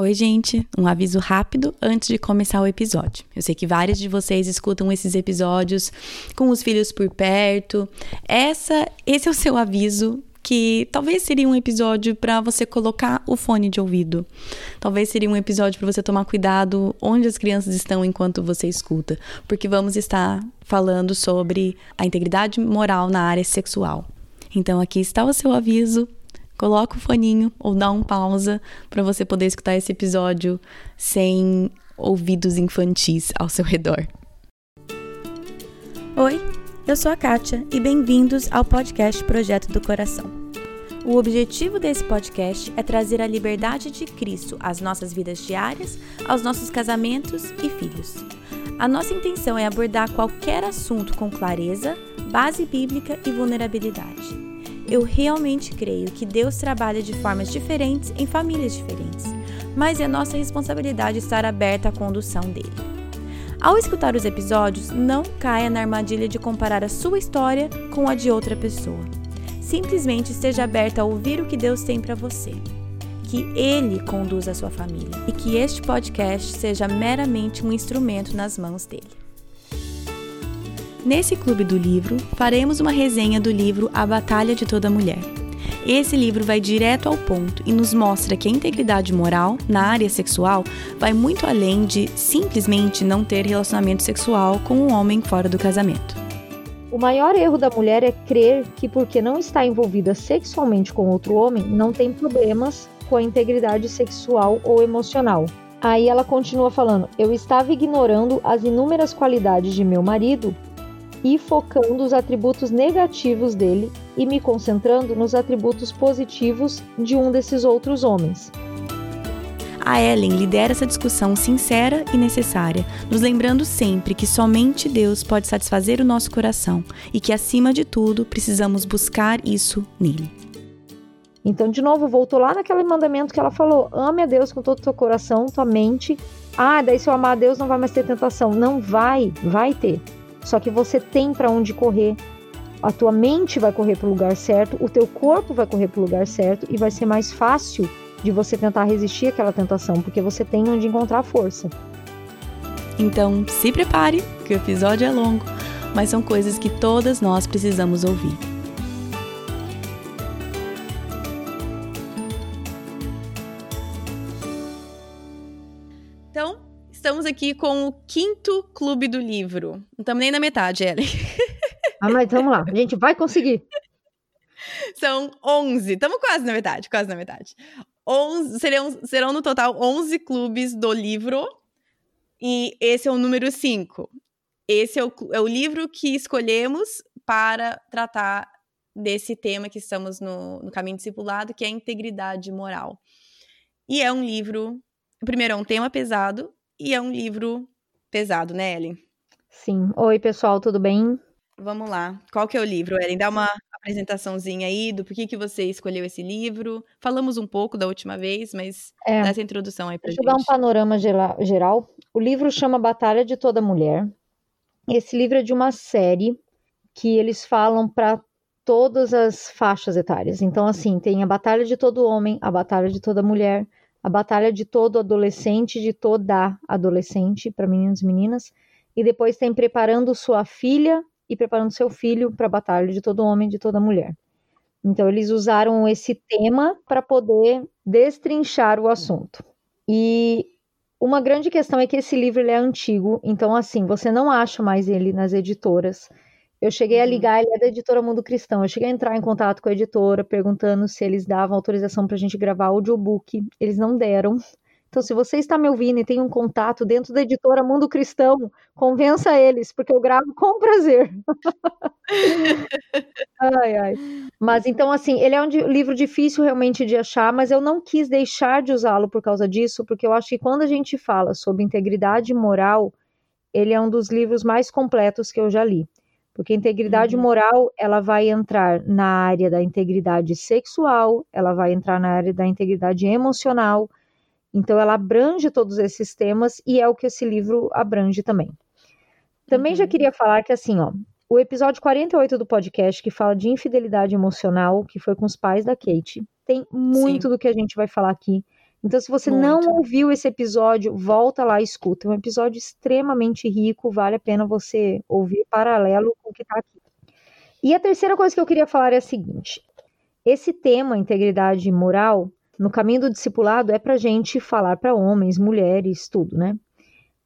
Oi, gente. Um aviso rápido antes de começar o episódio. Eu sei que vários de vocês escutam esses episódios com os filhos por perto. Essa, esse é o seu aviso que talvez seria um episódio para você colocar o fone de ouvido. Talvez seria um episódio para você tomar cuidado onde as crianças estão enquanto você escuta, porque vamos estar falando sobre a integridade moral na área sexual. Então aqui está o seu aviso coloca o foninho ou dá um pausa para você poder escutar esse episódio sem ouvidos infantis ao seu redor. Oi, eu sou a Kátia e bem-vindos ao podcast Projeto do Coração. O objetivo desse podcast é trazer a liberdade de Cristo às nossas vidas diárias, aos nossos casamentos e filhos. A nossa intenção é abordar qualquer assunto com clareza, base bíblica e vulnerabilidade. Eu realmente creio que Deus trabalha de formas diferentes em famílias diferentes, mas é nossa responsabilidade estar aberta à condução dele. Ao escutar os episódios, não caia na armadilha de comparar a sua história com a de outra pessoa. Simplesmente esteja aberta a ouvir o que Deus tem para você. Que Ele conduza a sua família e que este podcast seja meramente um instrumento nas mãos dele. Nesse Clube do Livro, faremos uma resenha do livro A Batalha de Toda Mulher. Esse livro vai direto ao ponto e nos mostra que a integridade moral na área sexual vai muito além de simplesmente não ter relacionamento sexual com um homem fora do casamento. O maior erro da mulher é crer que, porque não está envolvida sexualmente com outro homem, não tem problemas com a integridade sexual ou emocional. Aí ela continua falando: Eu estava ignorando as inúmeras qualidades de meu marido e focando os atributos negativos dele e me concentrando nos atributos positivos de um desses outros homens. A Ellen lidera essa discussão sincera e necessária, nos lembrando sempre que somente Deus pode satisfazer o nosso coração e que, acima de tudo, precisamos buscar isso nele. Então, de novo, voltou lá naquele mandamento que ela falou: ame a Deus com todo o teu coração, tua mente. Ah, daí se eu amar a Deus não vai mais ter tentação. Não vai, vai ter. Só que você tem para onde correr. A tua mente vai correr para o lugar certo, o teu corpo vai correr para o lugar certo e vai ser mais fácil de você tentar resistir àquela tentação, porque você tem onde encontrar força. Então, se prepare, que o episódio é longo, mas são coisas que todas nós precisamos ouvir. Estamos aqui com o quinto clube do livro. Não estamos nem na metade, Ellen. Ah, mas vamos lá, a gente vai conseguir. São 11, estamos quase na metade, quase na metade. 11, serão, serão no total 11 clubes do livro, e esse é o número 5. Esse é o, é o livro que escolhemos para tratar desse tema que estamos no, no caminho discipulado, que é a integridade moral. E é um livro, primeiro é um tema pesado, e é um livro pesado, né, Ellen? Sim. Oi, pessoal, tudo bem? Vamos lá. Qual que é o livro, Ellen? Dá uma apresentaçãozinha aí do porquê que você escolheu esse livro. Falamos um pouco da última vez, mas é, dá essa introdução aí pra gente. Deixa eu dar um panorama geral. O livro chama Batalha de Toda Mulher. Esse livro é de uma série que eles falam para todas as faixas etárias. Então, assim, tem a Batalha de Todo Homem, a Batalha de Toda Mulher, a batalha de todo adolescente, de toda adolescente, para meninos e meninas, e depois tem preparando sua filha e preparando seu filho para a batalha de todo homem, de toda mulher. Então eles usaram esse tema para poder destrinchar o assunto. E uma grande questão é que esse livro é antigo, então assim, você não acha mais ele nas editoras. Eu cheguei a uhum. ligar, ele é da editora Mundo Cristão. Eu cheguei a entrar em contato com a editora, perguntando se eles davam autorização para a gente gravar audiobook. Eles não deram. Então, se você está me ouvindo e tem um contato dentro da editora Mundo Cristão, convença eles, porque eu gravo com prazer. ai, ai. Mas então, assim, ele é um livro difícil realmente de achar, mas eu não quis deixar de usá-lo por causa disso, porque eu acho que quando a gente fala sobre integridade moral, ele é um dos livros mais completos que eu já li. Porque a integridade uhum. moral, ela vai entrar na área da integridade sexual, ela vai entrar na área da integridade emocional. Então ela abrange todos esses temas e é o que esse livro abrange também. Também uhum. já queria falar que assim, ó, o episódio 48 do podcast que fala de infidelidade emocional, que foi com os pais da Kate, tem muito Sim. do que a gente vai falar aqui. Então, se você Muito. não ouviu esse episódio, volta lá e escuta. É um episódio extremamente rico, vale a pena você ouvir paralelo com o que está aqui. E a terceira coisa que eu queria falar é a seguinte: esse tema, integridade moral, no caminho do discipulado, é para gente falar para homens, mulheres, tudo, né?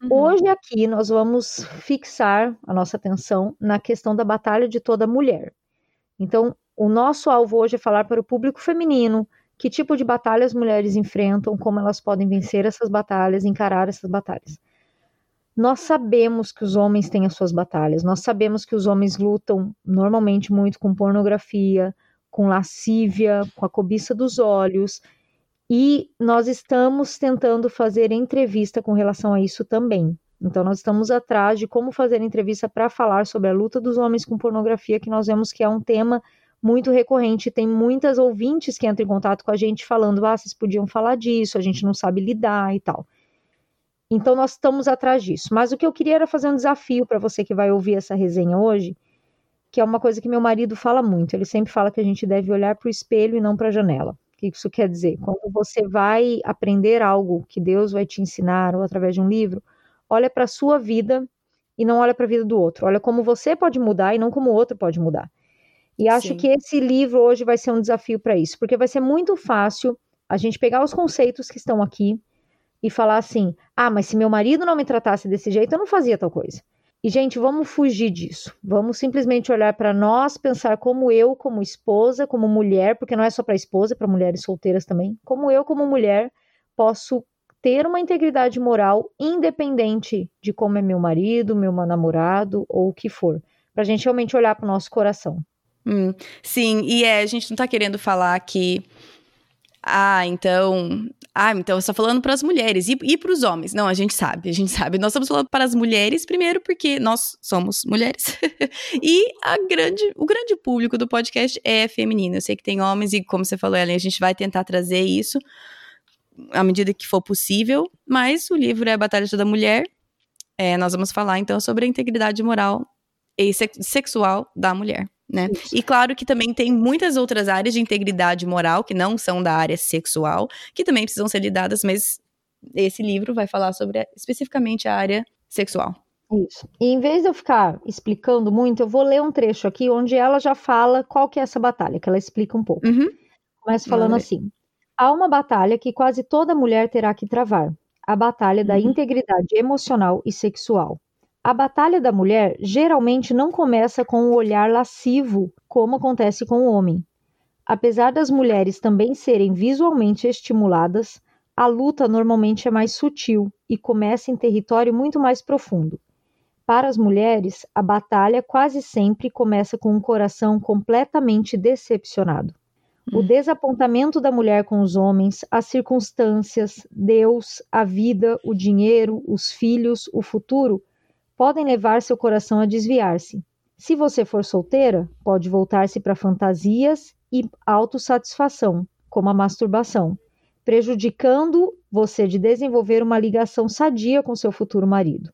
Uhum. Hoje aqui nós vamos fixar a nossa atenção na questão da batalha de toda mulher. Então, o nosso alvo hoje é falar para o público feminino que tipo de batalha as mulheres enfrentam, como elas podem vencer essas batalhas, encarar essas batalhas. Nós sabemos que os homens têm as suas batalhas, nós sabemos que os homens lutam normalmente muito com pornografia, com lascívia, com a cobiça dos olhos, e nós estamos tentando fazer entrevista com relação a isso também. Então, nós estamos atrás de como fazer entrevista para falar sobre a luta dos homens com pornografia, que nós vemos que é um tema muito recorrente. Tem muitas ouvintes que entram em contato com a gente falando: ah, vocês podiam falar disso, a gente não sabe lidar e tal. Então, nós estamos atrás disso. Mas o que eu queria era fazer um desafio para você que vai ouvir essa resenha hoje, que é uma coisa que meu marido fala muito. Ele sempre fala que a gente deve olhar para o espelho e não para a janela. O que isso quer dizer? Quando você vai aprender algo que Deus vai te ensinar ou através de um livro, olha para a sua vida e não olha para a vida do outro. Olha como você pode mudar e não como o outro pode mudar. E acho Sim. que esse livro hoje vai ser um desafio para isso, porque vai ser muito fácil a gente pegar os conceitos que estão aqui e falar assim: ah, mas se meu marido não me tratasse desse jeito, eu não fazia tal coisa. E, gente, vamos fugir disso. Vamos simplesmente olhar para nós, pensar como eu, como esposa, como mulher, porque não é só para esposa, é para mulheres solteiras também, como eu, como mulher, posso ter uma integridade moral independente de como é meu marido, meu namorado ou o que for. Para a gente realmente olhar para o nosso coração. Hum, sim, e é, a gente não tá querendo falar que. Ah, então. Ah, então tá falando para as mulheres e, e para os homens. Não, a gente sabe, a gente sabe. Nós estamos falando para as mulheres, primeiro, porque nós somos mulheres. e a grande, o grande público do podcast é feminino. Eu sei que tem homens, e como você falou, Ellen, a gente vai tentar trazer isso à medida que for possível. Mas o livro é a Batalha da Mulher. É, nós vamos falar então sobre a integridade moral e sexual da mulher. Né? E claro que também tem muitas outras áreas de integridade moral que não são da área sexual, que também precisam ser lidadas, mas esse livro vai falar sobre especificamente a área sexual. Isso. E em vez de eu ficar explicando muito, eu vou ler um trecho aqui onde ela já fala qual que é essa batalha, que ela explica um pouco. Uhum. Começa falando assim: há uma batalha que quase toda mulher terá que travar, a batalha da Uhum. integridade emocional e sexual. A batalha da mulher geralmente não começa com o olhar lascivo, como acontece com o homem. Apesar das mulheres também serem visualmente estimuladas, a luta normalmente é mais sutil e começa em território muito mais profundo. Para as mulheres, a batalha quase sempre começa com um coração completamente decepcionado. O Hum. desapontamento da mulher com os homens, as circunstâncias, Deus, a vida, o dinheiro, os filhos, o futuro podem levar seu coração a desviar-se. Se você for solteira, pode voltar-se para fantasias e autossatisfação, como a masturbação, prejudicando você de desenvolver uma ligação sadia com seu futuro marido.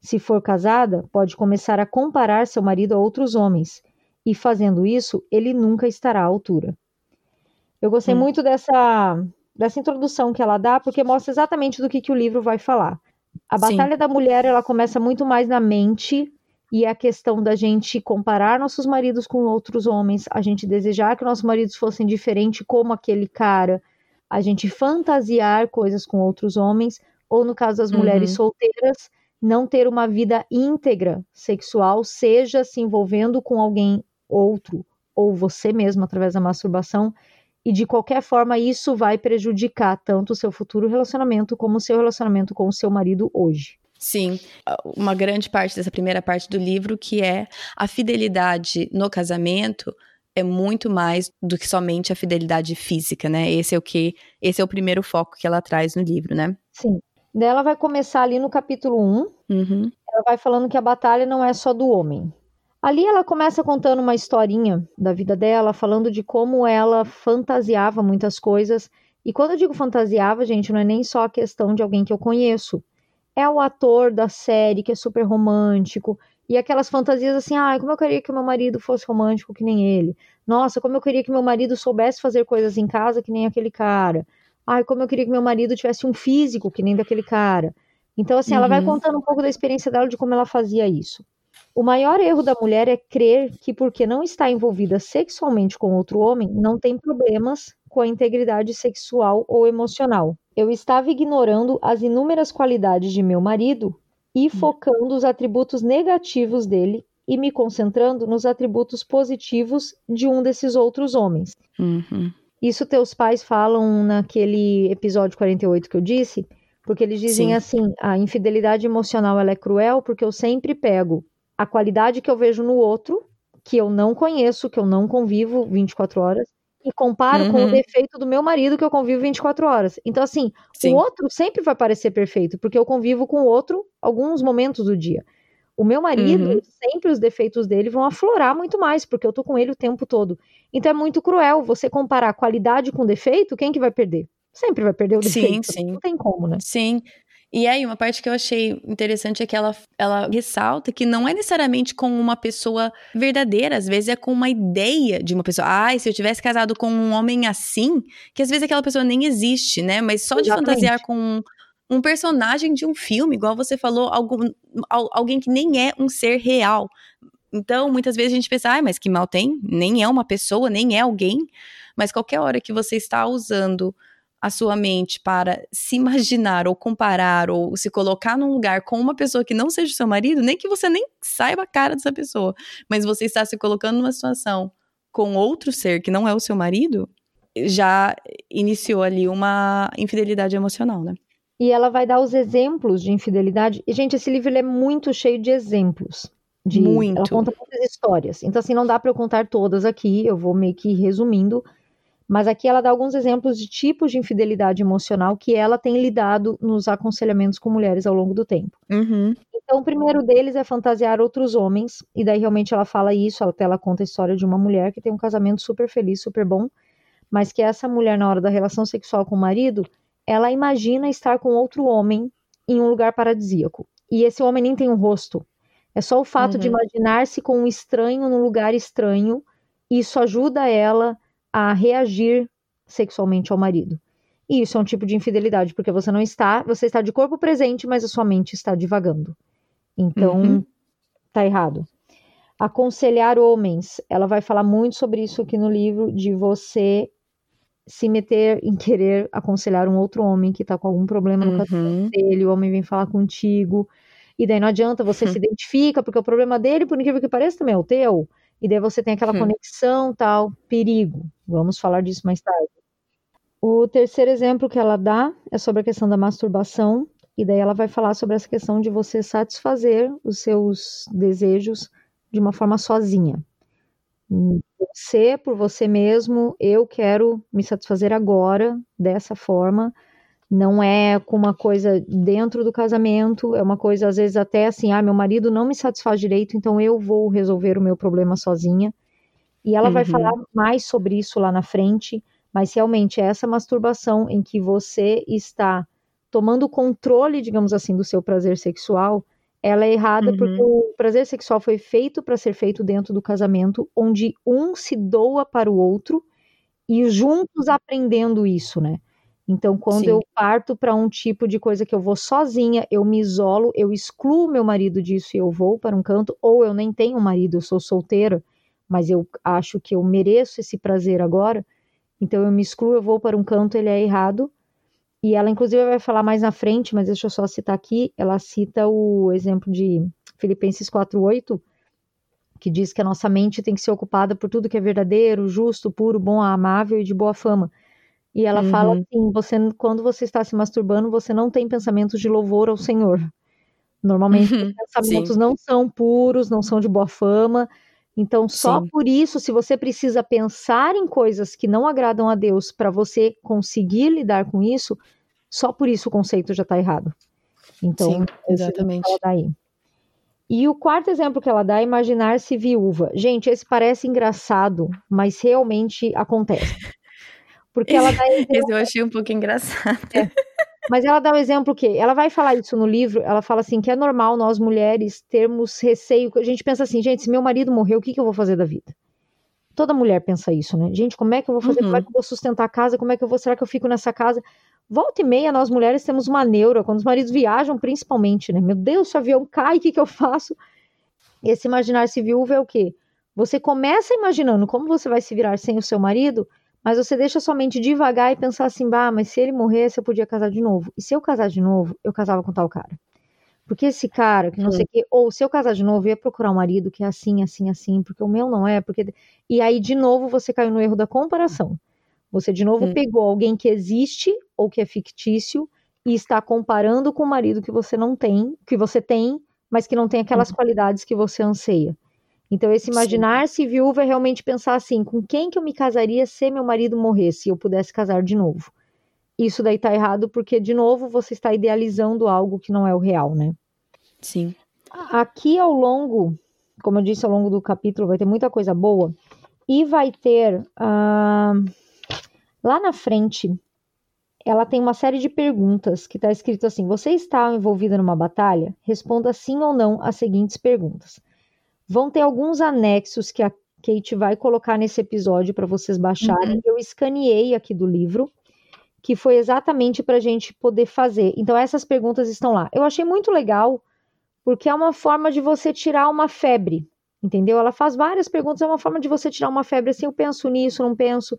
Se for casada, pode começar a comparar seu marido a outros homens, e fazendo isso, ele nunca estará à altura. Eu gostei Hum. muito dessa, dessa introdução que ela dá, porque mostra exatamente do que, que o livro vai falar. A Sim. batalha da mulher, ela começa muito mais na mente, e é a questão da gente comparar nossos maridos com outros homens, a gente desejar que nossos maridos fossem diferentes como aquele cara, a gente fantasiar coisas com outros homens, ou no caso das mulheres Uhum. solteiras, não ter uma vida íntegra sexual, seja se envolvendo com alguém outro, ou você mesmo através da masturbação, e de qualquer forma isso vai prejudicar tanto o seu futuro relacionamento como o seu relacionamento com o seu marido hoje. Sim, uma grande parte dessa primeira parte do livro que é a fidelidade no casamento é muito mais do que somente a fidelidade física, né? Esse é o que, esse é o primeiro foco que ela traz no livro, né? Sim. Daí ela vai começar ali no capítulo 1, Uhum. ela vai falando que a batalha não é só do homem. Ali ela começa contando uma historinha da vida dela, falando de como ela fantasiava muitas coisas. E quando eu digo fantasiava, gente, não é nem só a questão de alguém que eu conheço. É o ator da série que é super romântico. E aquelas fantasias assim, ai, como eu queria que meu marido fosse romântico que nem ele. Nossa, como eu queria que meu marido soubesse fazer coisas em casa que nem aquele cara. Ai, como eu queria que meu marido tivesse um físico que nem daquele cara. Então, assim, ela vai Uhum. contando um pouco da experiência dela de como ela fazia isso. O maior erro da mulher é crer que, porque não está envolvida sexualmente com outro homem, não tem problemas com a integridade sexual ou emocional. Eu estava ignorando as inúmeras qualidades de meu marido e focando os atributos negativos dele e me concentrando nos atributos positivos de um desses outros homens. Uhum. Isso teus pais falam naquele episódio 48 que eu disse, porque eles dizem Sim. assim: a infidelidade emocional ela é cruel porque eu sempre pego a qualidade que eu vejo no outro, que eu não conheço, que eu não convivo 24 horas, e comparo com o Uhum. defeito do meu marido que eu convivo 24 horas. Então, assim, Sim. o outro sempre vai parecer perfeito, porque eu convivo com o outro alguns momentos do dia. O meu marido, Uhum. sempre os defeitos dele vão aflorar muito mais, porque eu tô com ele o tempo todo. Então é muito cruel você comparar qualidade com defeito, quem que vai perder? Sempre vai perder o Sim, defeito. sim. Não tem como, né? Sim. E aí, uma parte que eu achei interessante é que ela, ela ressalta que não é necessariamente com uma pessoa verdadeira, às vezes é com uma ideia de uma pessoa. Ai, se eu tivesse casado com um homem assim, que às vezes aquela pessoa nem existe, né? Mas só de Exatamente. fantasiar com um, personagem de um filme, igual você falou, algum, al- alguém que nem é um ser real. Então, muitas vezes a gente pensa, ai, mas que mal tem? Nem é uma pessoa, nem é alguém. Mas qualquer hora que você está usando a sua mente para se imaginar ou comparar ou se colocar num lugar com uma pessoa que não seja o seu marido, nem que você nem saiba a cara dessa pessoa, mas você está se colocando numa situação com outro ser que não é o seu marido, já iniciou ali uma infidelidade emocional, né? E ela vai dar os exemplos de infidelidade. E, gente, esse livro é muito cheio de exemplos. De, Muito. Ela conta muitas histórias. Então, assim, não dá para eu contar todas aqui, eu vou meio que resumindo. Mas aqui ela dá alguns exemplos de tipos de infidelidade emocional que ela tem lidado nos aconselhamentos com mulheres ao longo do tempo. Uhum. Então, o primeiro deles é fantasiar outros homens, e daí realmente ela fala isso, até ela conta a história de uma mulher que tem um casamento super feliz, super bom, mas que essa mulher, na hora da relação sexual com o marido, ela imagina estar com outro homem em um lugar paradisíaco. E esse homem nem tem um rosto. É só o fato de Uhum. imaginar-se com um estranho num lugar estranho, isso ajuda ela a reagir sexualmente ao marido. E isso é um tipo de infidelidade, porque você não está, você está de corpo presente, mas a sua mente está divagando. Então, Uhum. tá errado. Aconselhar homens, ela vai falar muito sobre isso aqui no livro, de você se meter em querer aconselhar um outro homem que tá com algum problema no Uhum. dele, o homem vem falar contigo, e daí não adianta, você Hum. se identifica, porque o problema dele, por incrível que pareça, também é o teu, e daí você tem aquela Hum. conexão, tal, perigo. Vamos falar disso mais tarde. O terceiro exemplo que ela dá é sobre a questão da masturbação, e daí ela vai falar sobre essa questão de você satisfazer os seus desejos de uma forma sozinha. Você, por você mesmo, eu quero me satisfazer agora, dessa forma. Não é com uma coisa dentro do casamento, é uma coisa, às vezes, até assim: ah, meu marido não me satisfaz direito, então eu vou resolver o meu problema sozinha. E ela vai Uhum. falar mais sobre isso lá na frente, mas realmente é essa masturbação em que você está tomando controle, digamos assim, do seu prazer sexual, ela é errada Uhum. porque o prazer sexual foi feito para ser feito dentro do casamento, onde um se doa para o outro e juntos aprendendo isso, né? Então, quando Sim. eu parto para um tipo de coisa que eu vou sozinha, eu me isolo, eu excluo meu marido disso e eu vou para um canto, ou eu nem tenho marido, eu sou solteira, mas eu acho que eu mereço esse prazer agora, então eu me excluo, eu vou para um canto, ele é errado. E ela, inclusive, vai falar mais na frente, mas deixa eu só citar aqui. Ela cita o exemplo de Filipenses 4,8, que diz que a nossa mente tem que ser ocupada por tudo que é verdadeiro, justo, puro, bom, amável e de boa fama. E ela fala Uhum. assim: você, quando você está se masturbando, você não tem pensamentos de louvor ao Senhor. Normalmente, os Uhum. pensamentos Sim. não são puros, não são de boa fama. Então, só Sim. por isso, se você precisa pensar em coisas que não agradam a Deus para você conseguir lidar com isso, só por isso o conceito já está errado. Então, Sim, exatamente. que ela dá aí. E o quarto exemplo que ela dá é imaginar-se viúva. Gente, esse parece engraçado, mas realmente acontece. Porque ela dá Esse eu achei um pouco engraçado. mas ela dá o exemplo que ela vai falar isso no livro, ela fala assim que é normal nós mulheres termos receio, a gente pensa assim, gente, se meu marido morreu, o que, que eu vou fazer da vida? Toda mulher pensa isso, né? Gente, como é que eu vou fazer? Como é Uhum. que eu vou sustentar a casa? Como é que eu vou? Será que eu fico nessa casa? Volta e meia, nós mulheres temos uma neura, quando os maridos viajam, principalmente, né? Meu Deus, se o avião cai, o que, que eu faço? Esse imaginar-se viúva é o quê? Você começa imaginando como você vai se virar sem o seu marido, mas você deixa sua mente devagar e pensar assim, bah, mas se ele morresse, eu podia casar de novo. E se eu casar de novo, eu casava com tal cara. Porque esse cara, que não sei o quê, ou se eu casar de novo, eu ia procurar um marido que é assim, assim, assim, porque o meu não é, porque. E aí, de novo, você caiu no erro da comparação. Você, de novo, Hum. pegou alguém que existe ou que é fictício e está comparando com o marido que você não tem, que você tem, mas que não tem aquelas qualidades que você anseia. Então, esse imaginar-se viúva é realmente pensar assim: com quem que eu me casaria se meu marido morresse e eu pudesse casar de novo? Isso daí tá errado porque, de novo, você está idealizando algo que não é o real, né? Sim. Aqui ao longo, como eu disse, ao longo do capítulo vai ter muita coisa boa e vai ter ah, lá na frente ela tem uma série de perguntas que está escrito assim: você está envolvida numa batalha? Responda sim ou não às seguintes perguntas. Vão ter alguns anexos que a Kate vai colocar nesse episódio para vocês baixarem. Eu escaneei aqui do livro, que foi exatamente para a gente poder fazer. Então, essas perguntas estão lá. Eu achei muito legal, porque é uma forma de você tirar uma febre, entendeu? Ela faz várias perguntas, é uma forma de você tirar uma febre assim, eu penso nisso, não penso.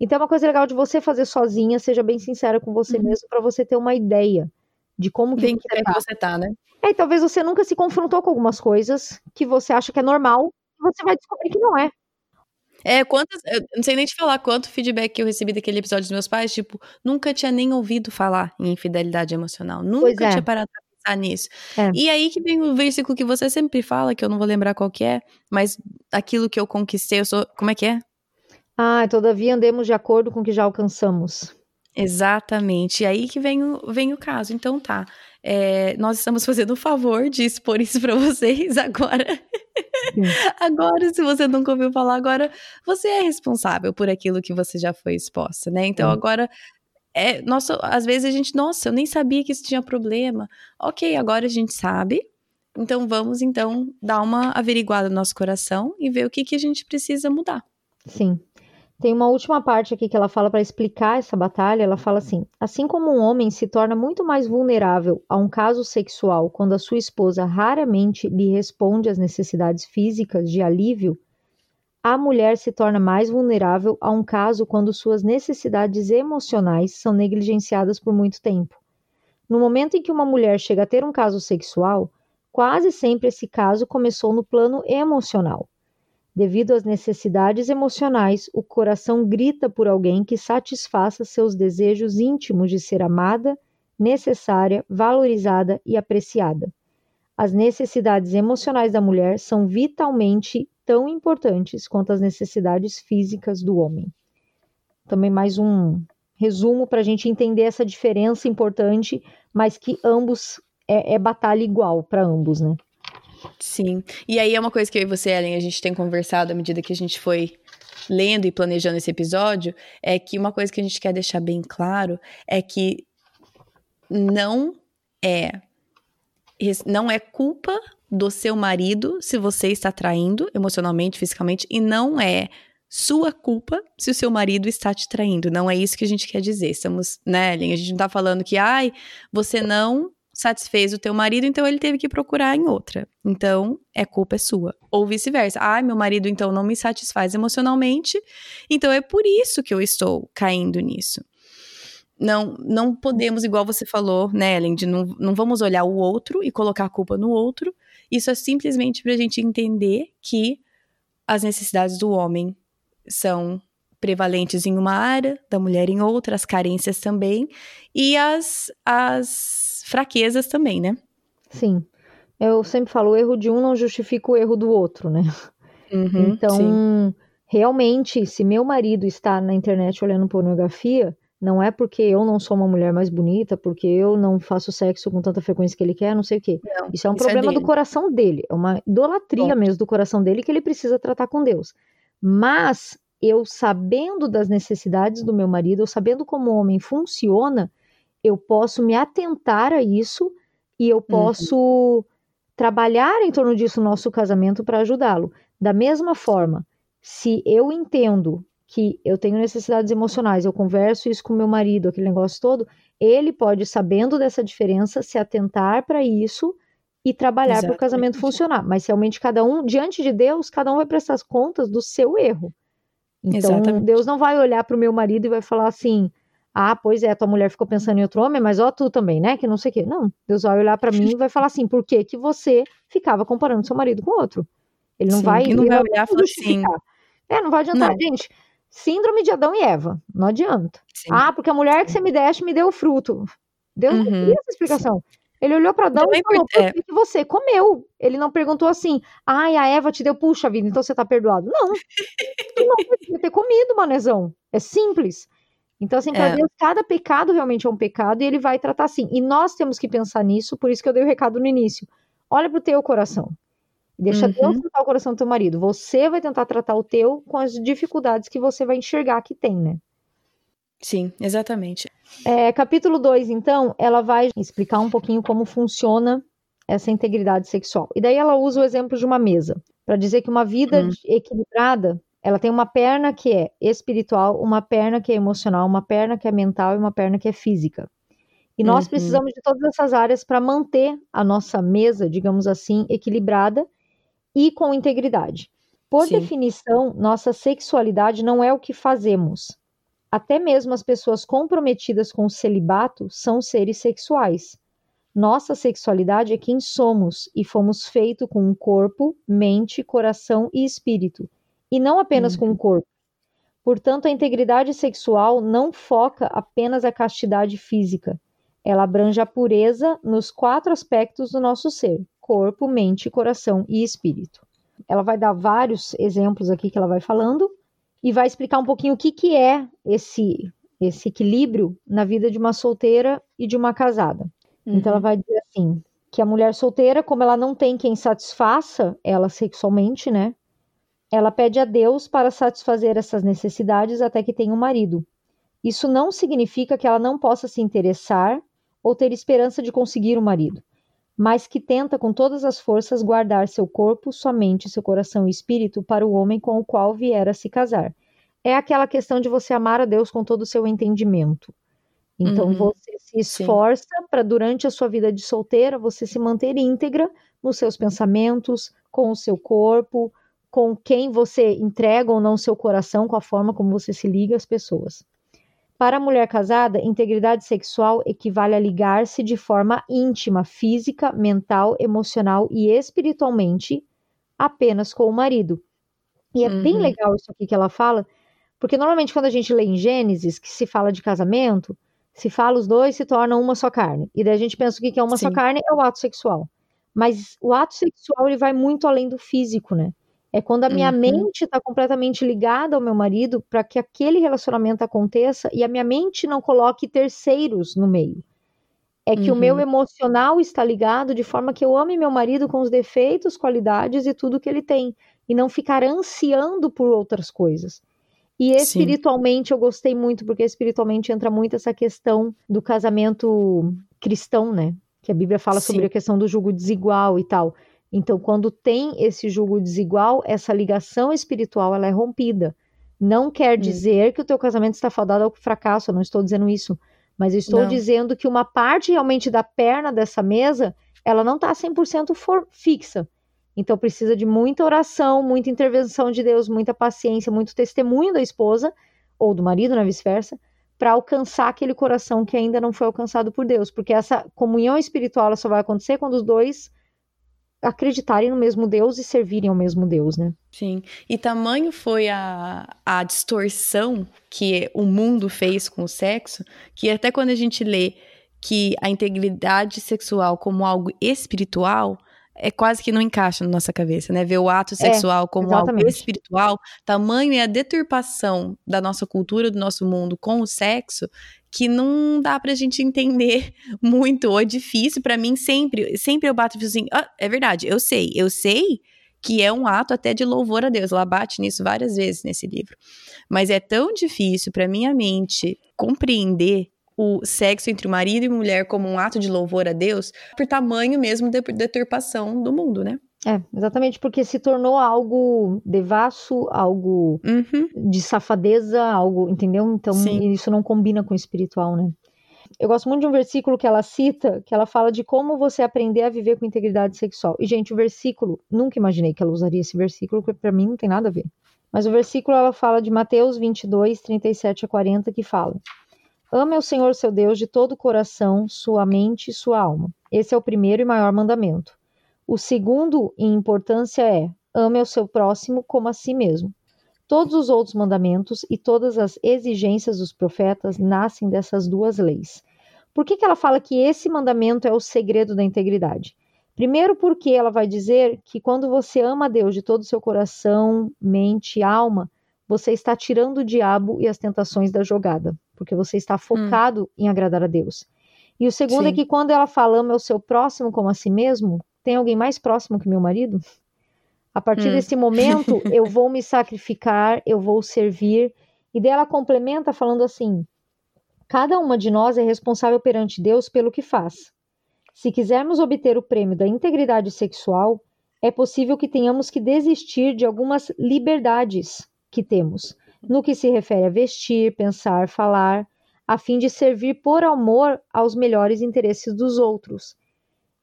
Então é uma coisa legal de você fazer sozinha, seja bem sincera com você Uhum. mesmo, para você ter uma ideia de como que que você pé tá. que você tá, né? É, e talvez você nunca se confrontou com algumas coisas que você acha que é normal, e você vai descobrir que não é. É, quantas. Eu não sei nem te falar quanto feedback que eu recebi daquele episódio dos meus pais, tipo, nunca tinha nem ouvido falar em infidelidade emocional. Nunca é. tinha parado pra pensar nisso. É. E aí que vem o versículo que você sempre fala, que eu não vou lembrar qual que é, mas aquilo que eu conquistei, eu sou. Como é que é? Ah, todavia andemos de acordo com o que já alcançamos. Exatamente. E aí que vem o, vem o caso. Então tá. É, nós estamos fazendo o favor de expor isso pra vocês agora. Agora, se você nunca ouviu falar, agora você é responsável por aquilo que você já foi exposta, né? Então agora. É, nossa, às vezes a gente, nossa, eu nem sabia que isso tinha problema. Ok, agora a gente sabe. Então vamos então dar uma averiguada no nosso coração e ver o que, que a gente precisa mudar. Sim. Tem uma última parte aqui que ela fala para explicar essa batalha. Ela fala assim: assim como um homem se torna muito mais vulnerável a um caso sexual quando a sua esposa raramente lhe responde às necessidades físicas de alívio, a mulher se torna mais vulnerável a um caso quando suas necessidades emocionais são negligenciadas por muito tempo. No momento em que uma mulher chega a ter um caso sexual, quase sempre esse caso começou no plano emocional. Devido às necessidades emocionais, o coração grita por alguém que satisfaça seus desejos íntimos de ser amada, necessária, valorizada e apreciada. As necessidades emocionais da mulher são vitalmente tão importantes quanto as necessidades físicas do homem. Também mais um resumo para a gente entender essa diferença importante, mas que ambos é, é batalha igual para ambos, né? Sim. E aí é uma coisa que eu e você, Ellen, a gente tem conversado à medida que a gente foi lendo e planejando esse episódio, é que uma coisa que a gente quer deixar bem claro é que não é não é culpa do seu marido se você está traindo emocionalmente, fisicamente, e não é sua culpa se o seu marido está te traindo. Não é isso que a gente quer dizer. Estamos, né, Ellen? A gente não tá falando que, ai, você não satisfez o teu marido, então ele teve que procurar em outra. Então, é culpa é sua. Ou vice-versa. Ai, meu marido então não me satisfaz emocionalmente, então é por isso que eu estou caindo nisso. Não, não podemos, igual você falou, né, Ellen, de não, não vamos olhar o outro e colocar a culpa no outro. Isso é simplesmente para a gente entender que as necessidades do homem são prevalentes em uma área, da mulher em outra, as carências também, e as, as fraquezas também, né? Sim. Eu sempre falo, o erro de um não justifica o erro do outro, né? Uhum, então, sim. realmente, se meu marido está na internet olhando pornografia, não é porque eu não sou uma mulher mais bonita, porque eu não faço sexo com tanta frequência que ele quer, não sei o quê. Não, Isso é um isso é problema do dele. coração dele, é uma idolatria Ponto. mesmo do coração dele que ele precisa tratar com Deus. Mas eu sabendo das necessidades do meu marido, eu sabendo como o homem funciona, eu posso me atentar a isso e eu posso trabalhar em torno disso no nosso casamento para ajudá-lo. Da mesma forma, Se eu entendo que eu tenho necessidades emocionais, eu converso isso com meu marido, aquele negócio todo, ele pode, sabendo dessa diferença, se atentar para isso e trabalhar para o casamento funcionar. Mas realmente cada um, diante de Deus, cada um vai prestar as contas do seu erro. Então, Exatamente. Deus não vai olhar para o meu marido e vai falar assim: ah, pois é, tua mulher ficou pensando em outro homem, mas ó, tu também, né? Que não sei o quê. Não, Deus vai olhar para mim e vai falar assim: por que, que você ficava comparando seu marido com outro? Ele não Sim, vai. não vai olhar e falar assim. É, não vai adiantar. Não. Gente, síndrome de Adão e Eva. Não adianta. Sim. Ah, porque a mulher que você me deste me deu o fruto. Deus uhum. não queria essa explicação. Ele olhou para Adão e falou, por que você comeu? Ele não perguntou assim, ai, a Eva te deu, puxa vida, então você tá perdoado. Não, tu não podia ter comido, manezão. É simples. Então, assim, para é. Deus, cada pecado realmente é um pecado e ele vai tratar assim. E nós temos que pensar nisso, por isso que eu dei o recado no início. Olha pro teu coração. Deixa uhum. Deus tratar o coração do teu marido. Você vai tentar tratar o teu com as dificuldades que você vai enxergar que tem, né? Sim, exatamente. É, capítulo 2, então, ela vai explicar um pouquinho como funciona essa integridade sexual. E daí ela usa o exemplo de uma mesa, para dizer que uma vida hum. equilibrada, ela tem uma perna que é espiritual, uma perna que é emocional, uma perna que é mental e uma perna que é física. E nós uhum. precisamos de todas essas áreas para manter a nossa mesa, digamos assim, equilibrada e com integridade. Por Sim. definição, nossa sexualidade não é o que fazemos, até mesmo as pessoas comprometidas com o celibato são seres sexuais. Nossa sexualidade é quem somos e fomos feitos com um corpo, mente, coração e espírito, e não apenas uhum. com o um corpo. Portanto, a integridade sexual não foca apenas a castidade física. Ela abrange a pureza nos quatro aspectos do nosso ser: corpo, mente, coração e espírito. Ela vai dar vários exemplos aqui que ela vai falando, e vai explicar um pouquinho o que, que é esse, esse equilíbrio na vida de uma solteira e de uma casada. Uhum. Então ela uhum. vai dizer assim, que a mulher solteira, como ela não tem quem satisfaça ela sexualmente, né? Ela pede a Deus para satisfazer essas necessidades até que tenha um marido. Isso não significa que ela não possa se interessar ou ter esperança de conseguir um marido mas que tenta com todas as forças guardar seu corpo, sua mente, seu coração e espírito para o homem com o qual vier a se casar. É aquela questão de você amar a Deus com todo o seu entendimento. Então uhum. você se esforça para durante a sua vida de solteira você se manter íntegra nos seus pensamentos, com o seu corpo, com quem você entrega ou não seu coração, com a forma como você se liga às pessoas. Para a mulher casada, integridade sexual equivale a ligar-se de forma íntima, física, mental, emocional e espiritualmente apenas com o marido. E é uhum. bem legal isso aqui que ela fala, porque normalmente quando a gente lê em Gênesis, que se fala de casamento, se fala os dois se tornam uma só carne. E daí a gente pensa que o que é uma Sim. só carne é o ato sexual. Mas o ato sexual ele vai muito além do físico, né? É quando a minha uhum. mente está completamente ligada ao meu marido para que aquele relacionamento aconteça e a minha mente não coloque terceiros no meio. É que uhum. o meu uhum. emocional está ligado de forma que eu ame meu marido com os defeitos, qualidades e tudo que ele tem. E não ficar ansiando por outras coisas. E espiritualmente Sim. eu gostei muito, porque espiritualmente entra muito essa questão do casamento cristão, né? Que a Bíblia fala Sim. sobre a questão do jugo desigual e tal. Então, quando tem esse julgo desigual, essa ligação espiritual ela é rompida. Não quer hum. dizer que o teu casamento está fadado ao fracasso, eu não estou dizendo isso. Mas eu estou não. dizendo que uma parte realmente da perna dessa mesa, ela não está 100% for, fixa. Então precisa de muita oração, muita intervenção de Deus, muita paciência, muito testemunho da esposa, ou do marido, na vice-versa, para alcançar aquele coração que ainda não foi alcançado por Deus. Porque essa comunhão espiritual só vai acontecer quando os dois acreditarem no mesmo Deus e servirem ao mesmo Deus, né? Sim. E tamanho foi a, a distorção que o mundo fez com o sexo, que até quando a gente lê que a integridade sexual como algo espiritual, é quase que não encaixa na nossa cabeça, né? Ver o ato é, sexual é, como exatamente. algo espiritual, tamanho é a deturpação da nossa cultura, do nosso mundo com o sexo, que não dá pra gente entender muito, ou é difícil. Para mim sempre, sempre eu bato assim, ah, é verdade, eu sei, eu sei que é um ato até de louvor a Deus, ela bate nisso várias vezes nesse livro, mas é tão difícil para minha mente compreender o sexo entre marido e mulher como um ato de louvor a Deus, por tamanho mesmo de deturpação do mundo, né? É, exatamente, porque se tornou algo devasso, algo uhum. de safadeza, algo, entendeu? Então Sim. isso não combina com o espiritual, né? Eu gosto muito de um versículo que ela cita, que ela fala de como você aprender a viver com integridade sexual. E, gente, o versículo, nunca imaginei que ela usaria esse versículo, porque para mim não tem nada a ver. Mas o versículo ela fala de Mateus 22, 37 a 40, que fala: Ame o Senhor seu Deus de todo o coração, sua mente e sua alma. Esse é o primeiro e maior mandamento. O segundo em importância é: ame o seu próximo como a si mesmo. Todos os outros mandamentos e todas as exigências dos profetas nascem dessas duas leis. Por que, que ela fala que esse mandamento é o segredo da integridade? Primeiro, porque ela vai dizer que quando você ama a Deus de todo o seu coração, mente e alma, você está tirando o diabo e as tentações da jogada, porque você está hum. focado hum. em agradar a Deus. E o segundo é Sim. é que quando ela fala ama o seu próximo como a si mesmo, tem alguém mais próximo que meu marido? A partir hum. desse momento, eu vou me sacrificar, eu vou servir. E dela complementa falando assim: cada uma de nós é responsável perante Deus pelo que faz. Se quisermos obter o prêmio da integridade sexual, é possível que tenhamos que desistir de algumas liberdades que temos, no que se refere a vestir, pensar, falar, a fim de servir por amor aos melhores interesses dos outros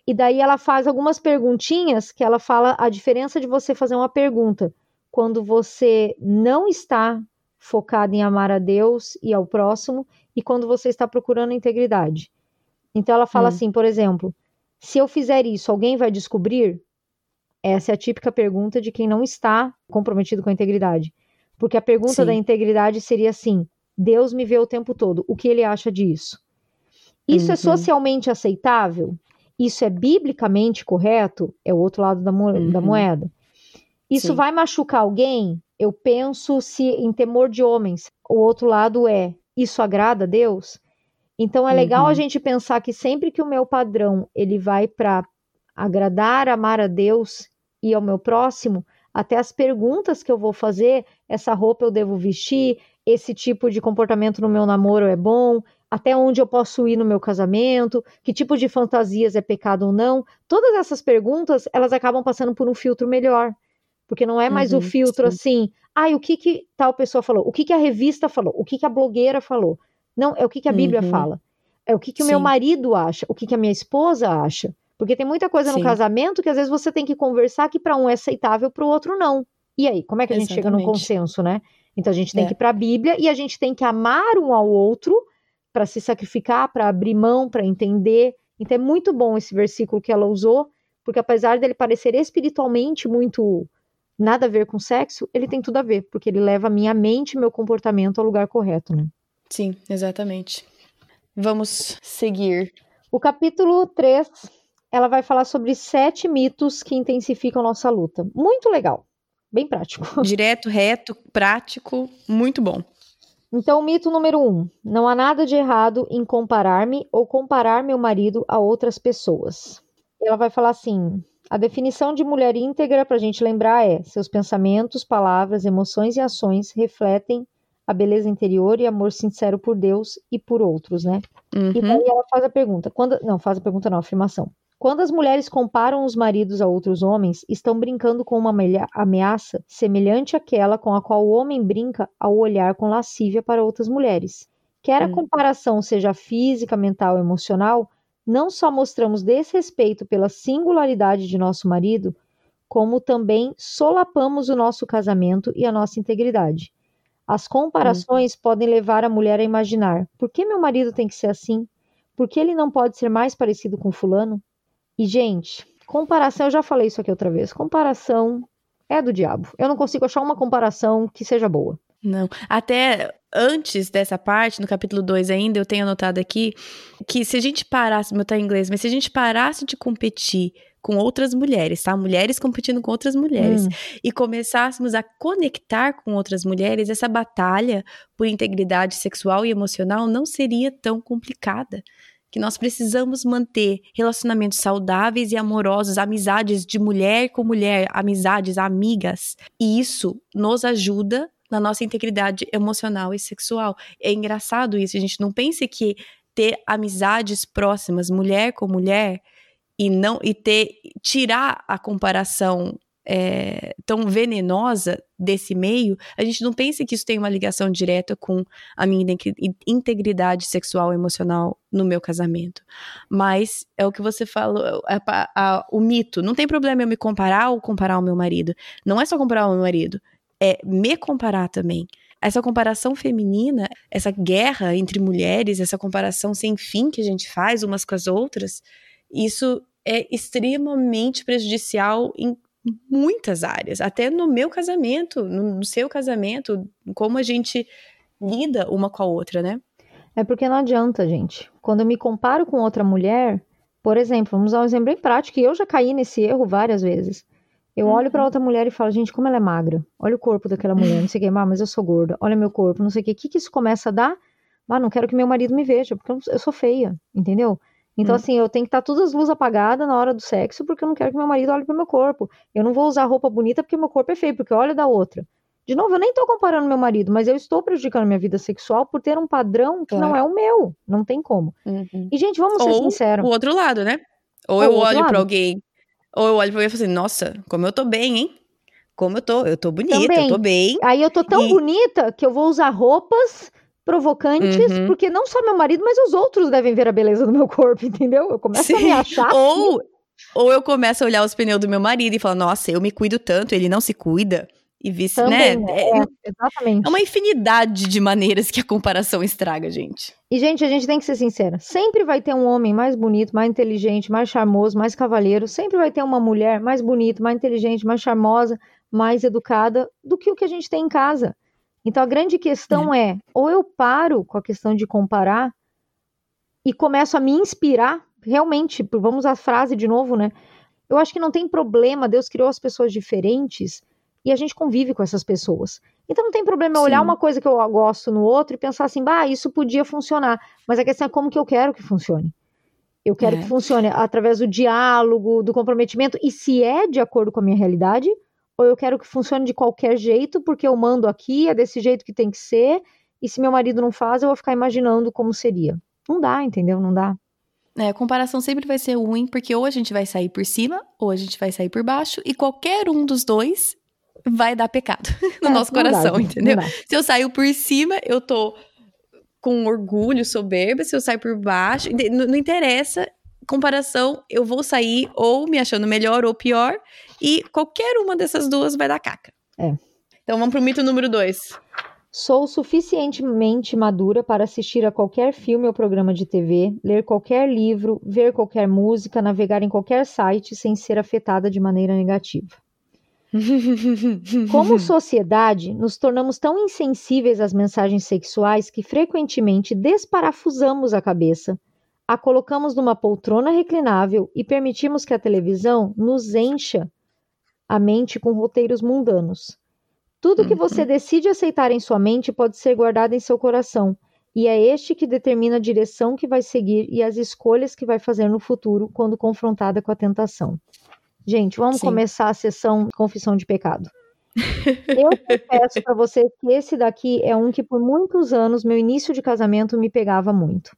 e daí ela faz algumas perguntinhas que ela fala a diferença de você fazer uma pergunta quando você não está focado em amar a Deus e ao próximo e quando você está procurando integridade. Então ela fala hum. assim, por exemplo, se eu fizer isso, alguém vai descobrir? Essa é a típica pergunta de quem não está comprometido com a integridade. Porque a pergunta Sim. da integridade seria assim: Deus me vê o tempo todo, o que ele acha disso? Isso é uhum. é socialmente aceitável? Isso é biblicamente correto, é o outro lado da, mo uhum. da moeda. Isso Sim. vai machucar alguém? Eu penso se em temor de homens. O outro lado é, isso agrada a Deus? Então é uhum. legal a uhum. gente pensar que sempre que o meu padrão ele vai para agradar, amar a Deus e ao meu próximo, até as perguntas que eu vou fazer, essa roupa eu devo vestir, esse tipo de comportamento no meu namoro é bom, até onde eu posso ir no meu casamento, que tipo de fantasias é pecado ou não. Todas essas perguntas, elas acabam passando por um filtro melhor. Porque não é mais uhum, o filtro sim. assim, ai, ah, o que que tal pessoa falou? O que que a revista falou? O que que a blogueira falou? Não, é o que que a Bíblia uhum. fala. É o que que o meu marido acha, o que que a minha esposa acha. Porque tem muita coisa sim. no casamento que às vezes você tem que conversar que para um é aceitável, para o outro não. E aí, como é que a gente chega num consenso, né? Então a gente tem é. que ir para a Bíblia e a gente tem que amar um ao outro para se sacrificar, para abrir mão, para entender. Então é muito bom esse versículo que ela usou, porque apesar dele parecer espiritualmente muito nada a ver com sexo, ele tem tudo a ver, porque ele leva a minha mente e meu comportamento ao lugar correto, né? Sim, exatamente. Vamos seguir. O capítulo 3, ela vai falar sobre sete mitos que intensificam nossa luta. Muito legal. Bem prático. Direto, reto, prático, muito bom. Então, mito número um: não há nada de errado em comparar-me ou comparar meu marido a outras pessoas. Ela vai falar assim: a definição de mulher íntegra, para a gente lembrar, é seus pensamentos, palavras, emoções e ações refletem a beleza interior e amor sincero por Deus e por outros, né? Uhum. E daí ela faz a pergunta: quando. Não, faz a pergunta, não, a afirmação. Quando as mulheres comparam os maridos a outros homens, estão brincando com uma ameaça semelhante àquela com a qual o homem brinca ao olhar com lascívia para outras mulheres. Quer a hum. comparação seja física, mental ou emocional, não só mostramos desrespeito pela singularidade de nosso marido, como também solapamos o nosso casamento e a nossa integridade. As comparações hum. podem levar a mulher a imaginar: por que meu marido tem que ser assim? Por que ele não pode ser mais parecido com Fulano? E, gente, comparação, eu já falei isso aqui outra vez. Comparação é do diabo. Eu não consigo achar uma comparação que seja boa. Não. Até antes dessa parte, no capítulo 2 ainda, eu tenho anotado aqui que se a gente parasse, meu tá em inglês, mas se a gente parasse de competir com outras mulheres, tá? Mulheres competindo com outras mulheres. Hum. E começássemos a conectar com outras mulheres, essa batalha por integridade sexual e emocional não seria tão complicada que nós precisamos manter relacionamentos saudáveis e amorosos, amizades de mulher com mulher, amizades, amigas. E isso nos ajuda na nossa integridade emocional e sexual. É engraçado isso, a gente não pense que ter amizades próximas, mulher com mulher, e não e ter tirar a comparação é, tão venenosa desse meio, a gente não pensa que isso tem uma ligação direta com a minha integridade sexual e emocional no meu casamento. Mas é o que você falou, a, a, a, o mito. Não tem problema eu me comparar ou comparar o meu marido. Não é só comparar o meu marido, é me comparar também. Essa comparação feminina, essa guerra entre mulheres, essa comparação sem fim que a gente faz umas com as outras, isso é extremamente prejudicial em muitas áreas, até no meu casamento, no, seu casamento, como a gente lida uma com a outra, né? É porque não adianta, gente. Quando eu me comparo com outra mulher, por exemplo, vamos usar um exemplo bem prático, e eu já caí nesse erro várias vezes. Eu olho para uhum. outra mulher e falo, gente, como ela é magra. Olha o corpo daquela mulher, não sei o que, ah, mas eu sou gorda. Olha meu corpo, não sei o que. O que, que isso começa a dar? Ah, não quero que meu marido me veja, porque eu sou feia, entendeu? Então, hum. assim, eu tenho que estar todas as luzes apagadas na hora do sexo, porque eu não quero que meu marido olhe para meu corpo. Eu não vou usar roupa bonita porque meu corpo é feio, porque olha da outra. De novo, eu nem estou comparando meu marido, mas eu estou prejudicando minha vida sexual por ter um padrão que claro. não é o meu. Não tem como. Uhum. E, gente, vamos ser Ou sinceros. o outro lado, né? Ou, ou eu olho para alguém, ou eu olho para alguém e falo assim, nossa, como eu tô bem, hein? Como eu tô, eu tô bonita, Também. eu tô bem. Aí eu tô tão e... bonita que eu vou usar roupas provocantes, uhum. porque não só meu marido, mas os outros devem ver a beleza do meu corpo, entendeu? Eu começo Sim. a me achar. Ou, assim. ou eu começo a olhar os pneus do meu marido e falar, nossa, eu me cuido tanto, ele não se cuida. E vice, né? né? É, exatamente. É uma infinidade de maneiras que a comparação estraga, gente. E, gente, a gente tem que ser sincera. Sempre vai ter um homem mais bonito, mais inteligente, mais charmoso, mais cavalheiro. Sempre vai ter uma mulher mais bonita, mais inteligente, mais charmosa, mais educada do que o que a gente tem em casa. Então a grande questão é. é, ou eu paro com a questão de comparar e começo a me inspirar, realmente, vamos à frase de novo, né? Eu acho que não tem problema, Deus criou as pessoas diferentes e a gente convive com essas pessoas. Então não tem problema eu olhar uma coisa que eu gosto no outro e pensar assim, bah, isso podia funcionar. Mas a questão é como que eu quero que funcione. Eu quero é. que funcione através do diálogo, do comprometimento, e se é de acordo com a minha realidade, ou eu quero que funcione de qualquer jeito, porque eu mando aqui, é desse jeito que tem que ser, e se meu marido não faz, eu vou ficar imaginando como seria. Não dá, entendeu? Não dá. É, a comparação sempre vai ser ruim, porque ou a gente vai sair por cima, ou a gente vai sair por baixo, e qualquer um dos dois vai dar pecado no é, nosso coração, dá, entendeu? Se eu saio por cima, eu tô com orgulho, soberba, se eu saio por baixo, não, não interessa, comparação, eu vou sair ou me achando melhor ou pior, e qualquer uma dessas duas vai dar caca. É. Então vamos pro mito número dois. Sou suficientemente madura para assistir a qualquer filme ou programa de TV, ler qualquer livro, ver qualquer música, navegar em qualquer site sem ser afetada de maneira negativa. Como sociedade, nos tornamos tão insensíveis às mensagens sexuais que frequentemente desparafusamos a cabeça, a colocamos numa poltrona reclinável e permitimos que a televisão nos encha a mente com roteiros mundanos. Tudo que você uhum. decide aceitar em sua mente pode ser guardado em seu coração, e é este que determina a direção que vai seguir e as escolhas que vai fazer no futuro quando confrontada com a tentação. Gente, vamos Sim. começar a sessão confissão de pecado. Eu confesso para você que esse daqui é um que por muitos anos meu início de casamento me pegava muito.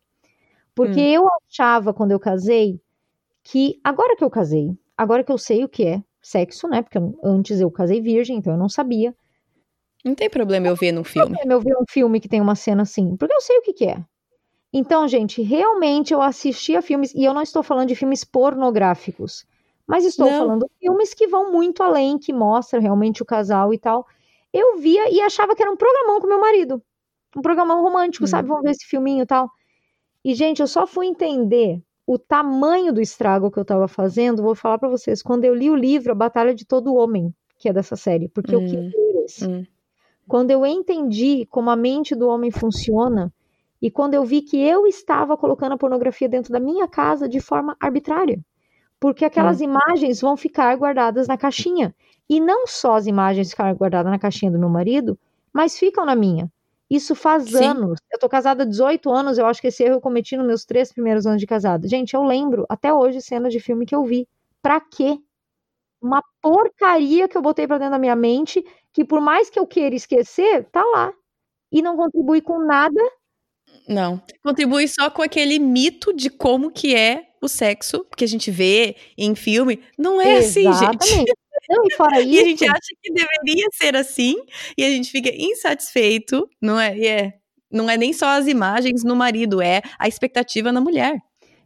Porque hum. eu achava, quando eu casei, que agora que eu casei, agora que eu sei o que é sexo, né? Porque antes eu casei virgem, então eu não sabia. Não tem problema eu ver num filme. Não tem problema eu ver um filme que tem uma cena assim, porque eu sei o que, que é. Então, gente, realmente eu assistia filmes, e eu não estou falando de filmes pornográficos, mas estou não. falando de filmes que vão muito além, que mostram realmente o casal e tal. Eu via e achava que era um programão com meu marido. Um programão romântico, hum. sabe? Vamos ver esse filminho e tal. E, gente, eu só fui entender o tamanho do estrago que eu estava fazendo. Vou falar para vocês, quando eu li o livro A Batalha de Todo Homem, que é dessa série, porque hum, eu quis ler esse. Hum. Quando eu entendi como a mente do homem funciona, e quando eu vi que eu estava colocando a pornografia dentro da minha casa de forma arbitrária. Porque aquelas hum. imagens vão ficar guardadas na caixinha. E não só as imagens ficaram guardadas na caixinha do meu marido, mas ficam na minha. Isso faz Sim. anos. Eu tô casada há 18 anos, eu acho que esse erro eu cometi nos meus três primeiros anos de casada. Gente, eu lembro até hoje cenas de filme que eu vi. Pra quê? Uma porcaria que eu botei pra dentro da minha mente, que por mais que eu queira esquecer, tá lá. E não contribui com nada Não. Contribui só com aquele mito de como que é o sexo que a gente vê em filme. Não é Exatamente. assim, gente. Não, e fora isso. e a gente acha que deveria ser assim, e a gente fica insatisfeito, não é? E é. Não é nem só as imagens no marido, é a expectativa na mulher.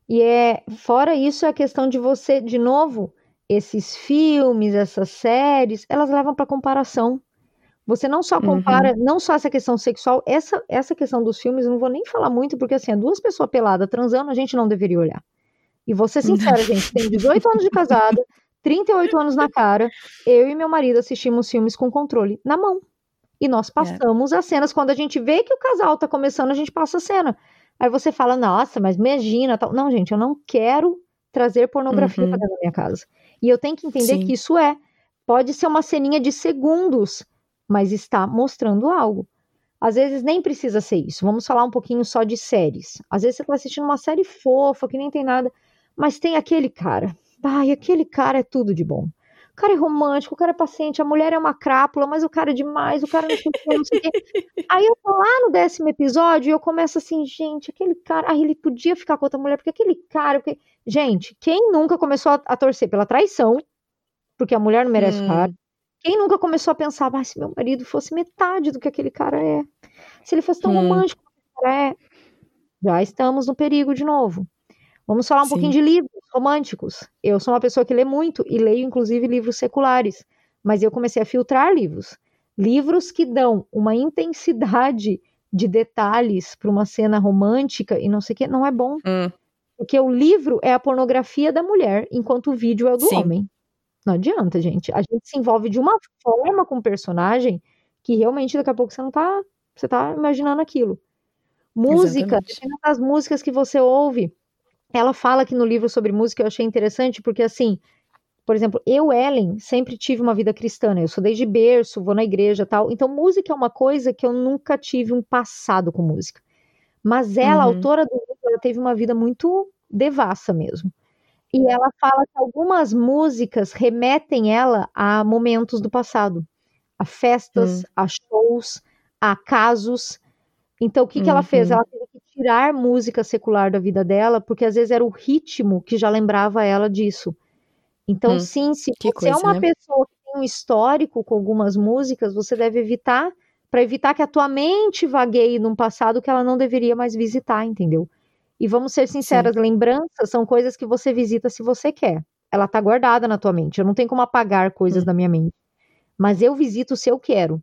E é, fora isso, é a questão de você, de novo, esses filmes, essas séries, elas levam para comparação. Você não só compara, uhum. não só essa questão sexual, essa, essa questão dos filmes, eu não vou nem falar muito, porque assim, é duas pessoas peladas transando, a gente não deveria olhar. E vou ser sincera, gente, tenho 18 anos de casada, 38 anos na cara, eu e meu marido assistimos filmes com controle na mão. E nós é. passamos é. as cenas. Quando a gente vê que o casal tá começando, a gente passa a cena. Aí você fala, nossa, mas imagina tal. Não, gente, eu não quero trazer pornografia uhum. para dentro da minha casa. E eu tenho que entender Sim. que isso é. Pode ser uma ceninha de segundos, mas está mostrando algo. Às vezes nem precisa ser isso. Vamos falar um pouquinho só de séries. Às vezes você está assistindo uma série fofa, que nem tem nada, mas tem aquele cara. Ai, aquele cara é tudo de bom. O cara é romântico, o cara é paciente, a mulher é uma crápula, mas o cara é demais, o cara não sei o que, não sei o que. Aí eu tô lá no décimo episódio e eu começo assim, gente, aquele cara, ah, ele podia ficar com outra mulher, porque aquele cara. Porque... Gente, quem nunca começou a, a, torcer pela traição, porque a mulher não merece hum. cara, quem nunca começou a pensar, ah, se meu marido fosse metade do que aquele cara é, se ele fosse tão hum. romântico como aquele cara é, já estamos no perigo de novo. Vamos falar um Sim. pouquinho de livros românticos. Eu sou uma pessoa que lê muito e leio inclusive livros seculares, mas eu comecei a filtrar livros. Livros que dão uma intensidade de detalhes para uma cena romântica e não sei o que, não é bom. Hum. Porque o livro é a pornografia da mulher, enquanto o vídeo é o do Sim. homem. Não adianta, gente. A gente se envolve de uma forma com o personagem que realmente daqui a pouco você não tá, você tá imaginando aquilo. Música, das músicas que você ouve, ela fala aqui no livro sobre música, eu achei interessante, porque assim, por exemplo, eu, Ellen, sempre tive uma vida cristã, né? Eu sou desde berço, vou na igreja tal. Então, música é uma coisa que eu nunca tive um passado com música. Mas ela, uhum. autora do livro, ela teve uma vida muito devassa mesmo. E ela fala que algumas músicas remetem ela a momentos do passado, a festas, uhum. a shows, a casos. Então, o que, que ela fez? Uhum. Ela teve tirar música secular da vida dela, porque às vezes era o ritmo que já lembrava ela disso. Então, hum, sim, se você é coisa, é uma né? pessoa que tem um histórico com algumas músicas, você deve evitar, para evitar que a tua mente vagueie num passado que ela não deveria mais visitar, entendeu? E vamos ser sinceras, sim. lembranças são coisas que você visita se você quer. Ela tá guardada na tua mente. Eu não tenho como apagar coisas hum. da minha mente. Mas eu visito se eu quero.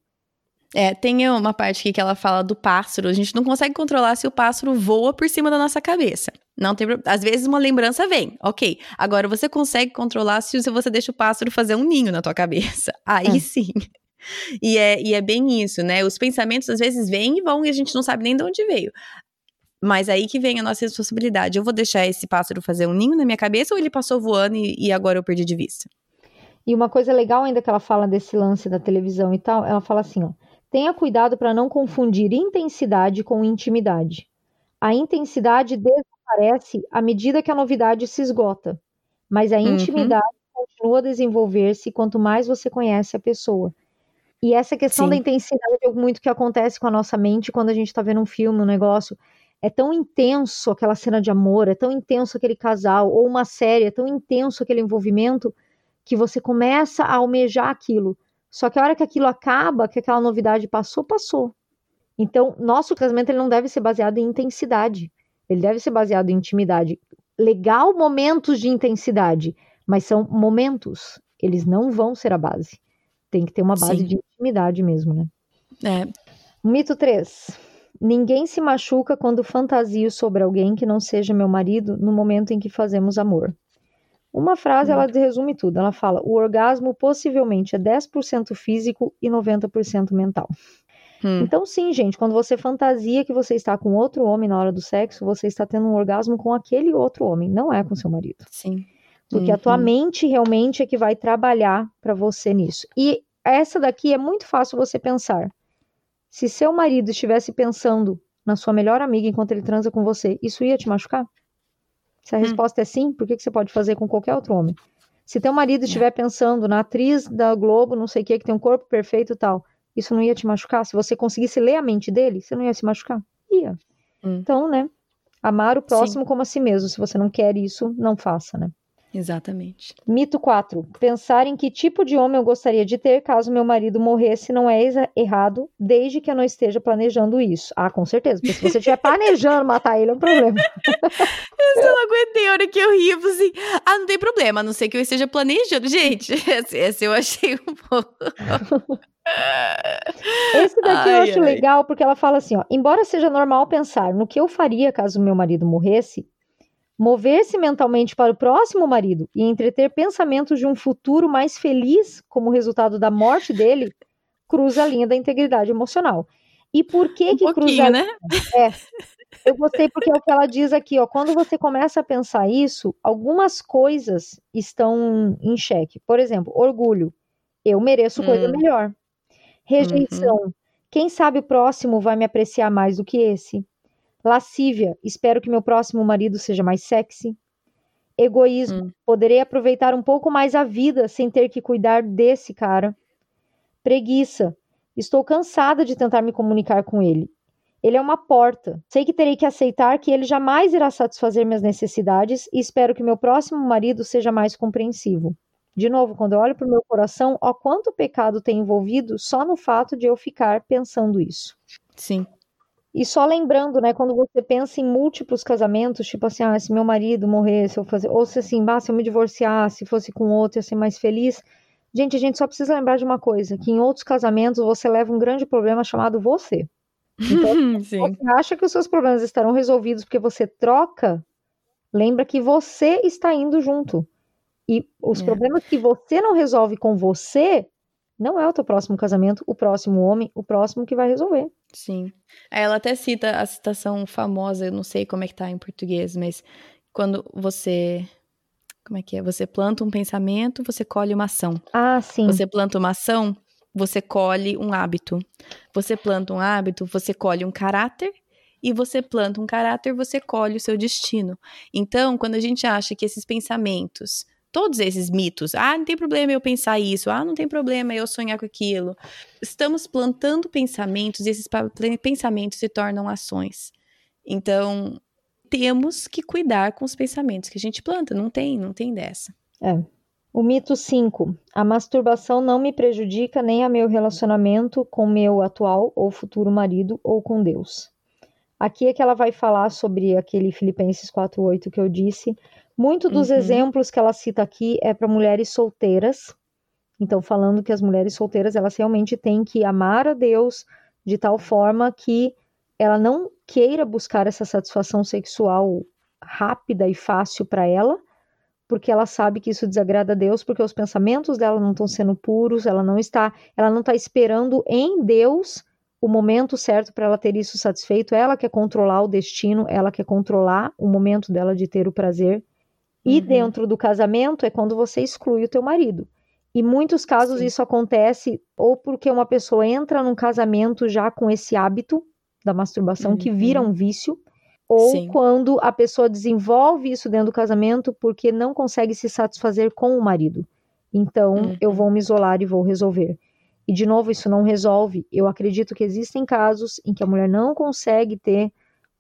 É, tem uma parte aqui que ela fala do pássaro. A gente não consegue controlar se o pássaro voa por cima da nossa cabeça. Não tem Às vezes uma lembrança vem, ok. Agora você consegue controlar se você deixa o pássaro fazer um ninho na tua cabeça. Aí é. sim. E é, e é bem isso, né? Os pensamentos às vezes vêm e vão e a gente não sabe nem de onde veio. Mas aí que vem a nossa responsabilidade. Eu vou deixar esse pássaro fazer um ninho na minha cabeça ou ele passou voando e, e agora eu perdi de vista? E uma coisa legal ainda que ela fala desse lance da televisão e tal, ela fala assim, ó. Tenha cuidado para não confundir intensidade com intimidade. A intensidade desaparece à medida que a novidade se esgota, mas a uhum. intimidade uhum. continua a desenvolver-se quanto mais você conhece a pessoa. E essa questão Sim. da intensidade é muito que acontece com a nossa mente quando a gente está vendo um filme, um negócio. É tão intenso aquela cena de amor, é tão intenso aquele casal, ou uma série, é tão intenso aquele envolvimento, que você começa a almejar aquilo. Só que a hora que aquilo acaba, que aquela novidade passou, passou. Então, nosso casamento ele não deve ser baseado em intensidade. Ele deve ser baseado em intimidade. Legal momentos de intensidade, mas são momentos. Eles não vão ser a base. Tem que ter uma base Sim. de intimidade mesmo, né? É. Mito 3. Ninguém se machuca quando fantasio sobre alguém que não seja meu marido no momento em que fazemos amor. Uma frase, ela resume tudo. Ela fala: o orgasmo possivelmente é 10% físico e 90% mental. Hum. Então, sim, gente, quando você fantasia que você está com outro homem na hora do sexo, você está tendo um orgasmo com aquele outro homem, não é com seu marido. Sim. Porque uhum. a tua uhum. mente realmente é que vai trabalhar para você nisso. E essa daqui é muito fácil você pensar. Se seu marido estivesse pensando na sua melhor amiga enquanto ele transa com você, isso ia te machucar? Se a hum. resposta é sim, por que, que você pode fazer com qualquer outro homem? Se teu marido é. estiver pensando na atriz da Globo, não sei o que, que tem um corpo perfeito e tal, isso não ia te machucar? Se você conseguisse ler a mente dele, você não ia se machucar? Ia. Hum. Então, né? Amar o próximo Sim. como a si mesmo. Se você não quer isso, não faça, né? Exatamente. Mito 4. Pensar em que tipo de homem eu gostaria de ter caso meu marido morresse não é errado, desde que eu não esteja planejando isso. Ah, com certeza. Porque se você estiver planejando matar ele, é um problema. eu só não aguentei a hora que eu ri. assim, ah, não tem problema, a não ser que eu esteja planejando. Gente, esse, eu achei um pouco. Esse daqui ai, eu acho ai. legal porque ela fala assim: ó, embora seja normal pensar no que eu faria caso meu marido morresse, mover-se mentalmente para o próximo marido e entreter pensamentos de um futuro mais feliz como resultado da morte dele, cruza a linha da integridade emocional. E por que um que cruza? né? É. Eu gostei porque é o que ela diz aqui, ó, quando você começa a pensar isso, algumas coisas estão em xeque. Por exemplo, orgulho. Eu mereço coisa hum. melhor. Rejeição. Uhum. Quem sabe o próximo vai me apreciar mais do que esse? Lascívia, espero que meu próximo marido seja mais sexy. Egoísmo, hum. poderei aproveitar um pouco mais a vida sem ter que cuidar desse cara. Preguiça, estou cansada de tentar me comunicar com ele. Ele é uma porta. Sei que terei que aceitar que ele jamais irá satisfazer minhas necessidades e espero que meu próximo marido seja mais compreensivo. De novo, quando eu olho para o meu coração, ó quanto pecado tem envolvido só no fato de eu ficar pensando isso. Sim. E só lembrando, né, quando você pensa em múltiplos casamentos, tipo assim, ah, se meu marido morresse, eu fazer, ou se assim, bah, se eu me divorciasse, fosse com outro, ia ser mais feliz. Gente, a gente só precisa lembrar de uma coisa, que em outros casamentos você leva um grande problema chamado você. Então, se você acha que os seus problemas estarão resolvidos porque você troca, lembra que você está indo junto. E os é. problemas que você não resolve com você, não é o teu próximo casamento, o próximo homem, o próximo que vai resolver. Sim. Ela até cita a citação famosa, eu não sei como é que tá em português, mas quando você como é que é? Você planta um pensamento, você colhe uma ação. Ah, sim. Você planta uma ação, você colhe um hábito. Você planta um hábito, você colhe um caráter. E você planta um caráter, você colhe o seu destino. Então, quando a gente acha que esses pensamentos todos esses mitos. Ah, não tem problema eu pensar isso. Ah, não tem problema eu sonhar com aquilo. Estamos plantando pensamentos e esses pensamentos se tornam ações. Então, temos que cuidar com os pensamentos que a gente planta. Não tem, não tem dessa. É. O mito 5. A masturbação não me prejudica nem a meu relacionamento com meu atual ou futuro marido ou com Deus. Aqui é que ela vai falar sobre aquele Filipenses 4:8 que eu disse, muito dos uhum. exemplos que ela cita aqui é para mulheres solteiras. Então, falando que as mulheres solteiras elas realmente têm que amar a Deus de tal forma que ela não queira buscar essa satisfação sexual rápida e fácil para ela, porque ela sabe que isso desagrada a Deus, porque os pensamentos dela não estão sendo puros, ela não está, ela não está esperando em Deus o momento certo para ela ter isso satisfeito. Ela quer controlar o destino, ela quer controlar o momento dela de ter o prazer. E uhum. dentro do casamento é quando você exclui o teu marido. E muitos casos Sim. isso acontece ou porque uma pessoa entra num casamento já com esse hábito da masturbação uhum. que vira um vício, ou Sim. quando a pessoa desenvolve isso dentro do casamento porque não consegue se satisfazer com o marido. Então, uhum. eu vou me isolar e vou resolver. E de novo, isso não resolve. Eu acredito que existem casos em que a mulher não consegue ter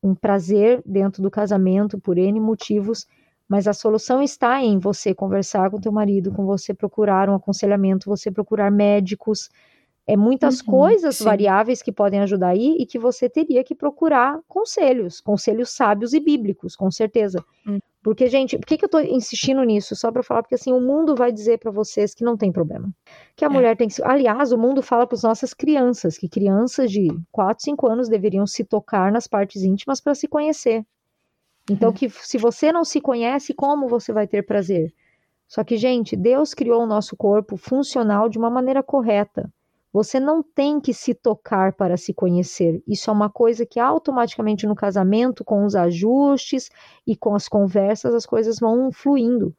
um prazer dentro do casamento por N motivos mas a solução está em você conversar com teu marido, com você procurar um aconselhamento, você procurar médicos. É muitas uhum, coisas sim. variáveis que podem ajudar aí e que você teria que procurar conselhos, conselhos sábios e bíblicos, com certeza. Uhum. Porque, gente, por que, que eu estou insistindo nisso? Só para falar, porque assim, o mundo vai dizer para vocês que não tem problema. Que a é. mulher tem que. Aliás, o mundo fala para as nossas crianças que crianças de 4, 5 anos deveriam se tocar nas partes íntimas para se conhecer. Então, que se você não se conhece, como você vai ter prazer? Só que, gente, Deus criou o nosso corpo funcional de uma maneira correta. Você não tem que se tocar para se conhecer. Isso é uma coisa que automaticamente no casamento, com os ajustes e com as conversas, as coisas vão fluindo.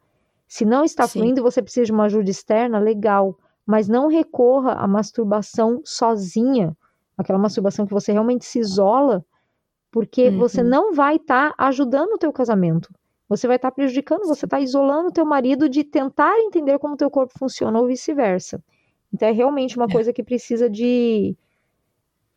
Se não está Sim. fluindo você precisa de uma ajuda externa, legal. Mas não recorra à masturbação sozinha. Aquela masturbação que você realmente se isola porque uhum. você não vai estar tá ajudando o teu casamento. Você vai estar tá prejudicando, você está isolando o teu marido de tentar entender como o teu corpo funciona ou vice-versa. Então é realmente uma é. coisa que precisa de,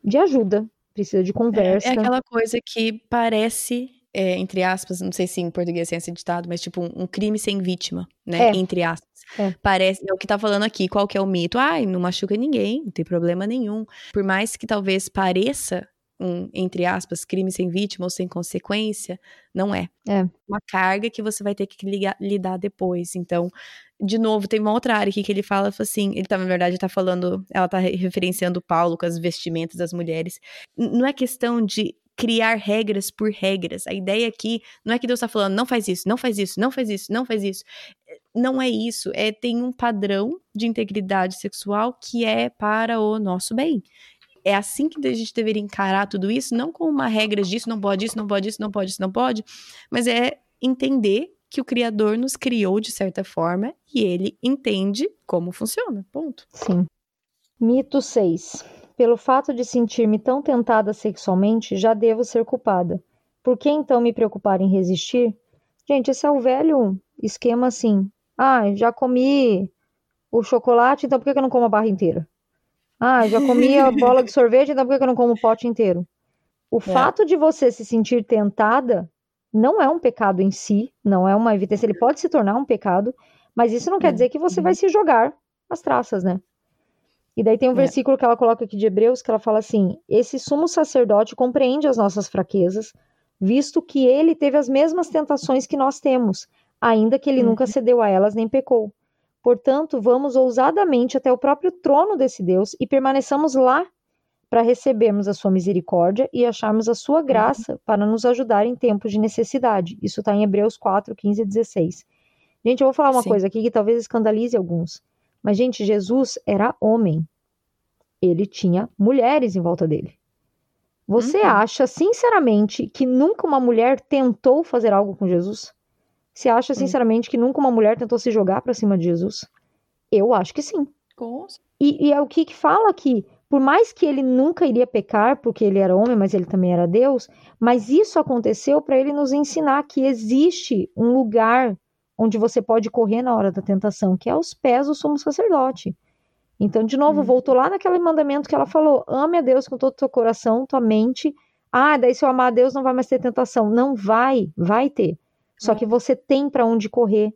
de ajuda. precisa de conversa. É, é aquela coisa que parece, é, entre aspas, não sei se em português tem esse ditado, mas tipo um, um crime sem vítima, né? É. Entre aspas. É. Parece, é o que tá falando aqui, qual que é o mito? Ai, não machuca ninguém, não tem problema nenhum. Por mais que talvez pareça um, entre aspas, crime sem vítima ou sem consequência, não é. É. Uma carga que você vai ter que ligar, lidar depois. Então, de novo, tem uma outra área aqui que ele fala assim, ele tá, na verdade, tá falando, ela tá referenciando Paulo com as vestimentas das mulheres. Não é questão de criar regras por regras. A ideia aqui não é que Deus está falando, não faz isso, não faz isso, não faz isso, não faz isso. Não é isso. É tem um padrão de integridade sexual que é para o nosso bem. É assim que a gente deveria encarar tudo isso, não com uma regra disso, não pode isso, não pode isso, não pode isso, não pode, mas é entender que o Criador nos criou de certa forma e ele entende como funciona. Ponto. Sim. Mito 6. Pelo fato de sentir-me tão tentada sexualmente, já devo ser culpada. Por que então me preocupar em resistir? Gente, esse é o velho esquema assim. Ah, já comi o chocolate, então por que eu não como a barra inteira? Ah, já comi a bola de sorvete, então por que eu não como o pote inteiro? O é. fato de você se sentir tentada não é um pecado em si, não é uma evidência. Ele pode se tornar um pecado, mas isso não quer dizer que você vai se jogar as traças, né? E daí tem um é. versículo que ela coloca aqui de Hebreus que ela fala assim: Esse sumo sacerdote compreende as nossas fraquezas, visto que ele teve as mesmas tentações que nós temos, ainda que ele uhum. nunca cedeu a elas nem pecou. Portanto, vamos ousadamente até o próprio trono desse Deus e permaneçamos lá para recebermos a sua misericórdia e acharmos a sua graça para nos ajudar em tempos de necessidade. Isso está em Hebreus 4, 15 e 16. Gente, eu vou falar uma Sim. coisa aqui que talvez escandalize alguns. Mas, gente, Jesus era homem. Ele tinha mulheres em volta dele. Você uhum. acha, sinceramente, que nunca uma mulher tentou fazer algo com Jesus? Você acha, hum. sinceramente, que nunca uma mulher tentou se jogar para cima de Jesus? Eu acho que sim. E, e é o que, que fala aqui. Por mais que ele nunca iria pecar, porque ele era homem, mas ele também era Deus, mas isso aconteceu para ele nos ensinar que existe um lugar onde você pode correr na hora da tentação, que é aos pés do sumo sacerdote. Então, de novo, hum. voltou lá naquele mandamento que ela falou: ame a Deus com todo o teu coração, tua mente. Ah, daí se eu amar a Deus não vai mais ter tentação. Não vai, vai ter. Só que você tem para onde correr.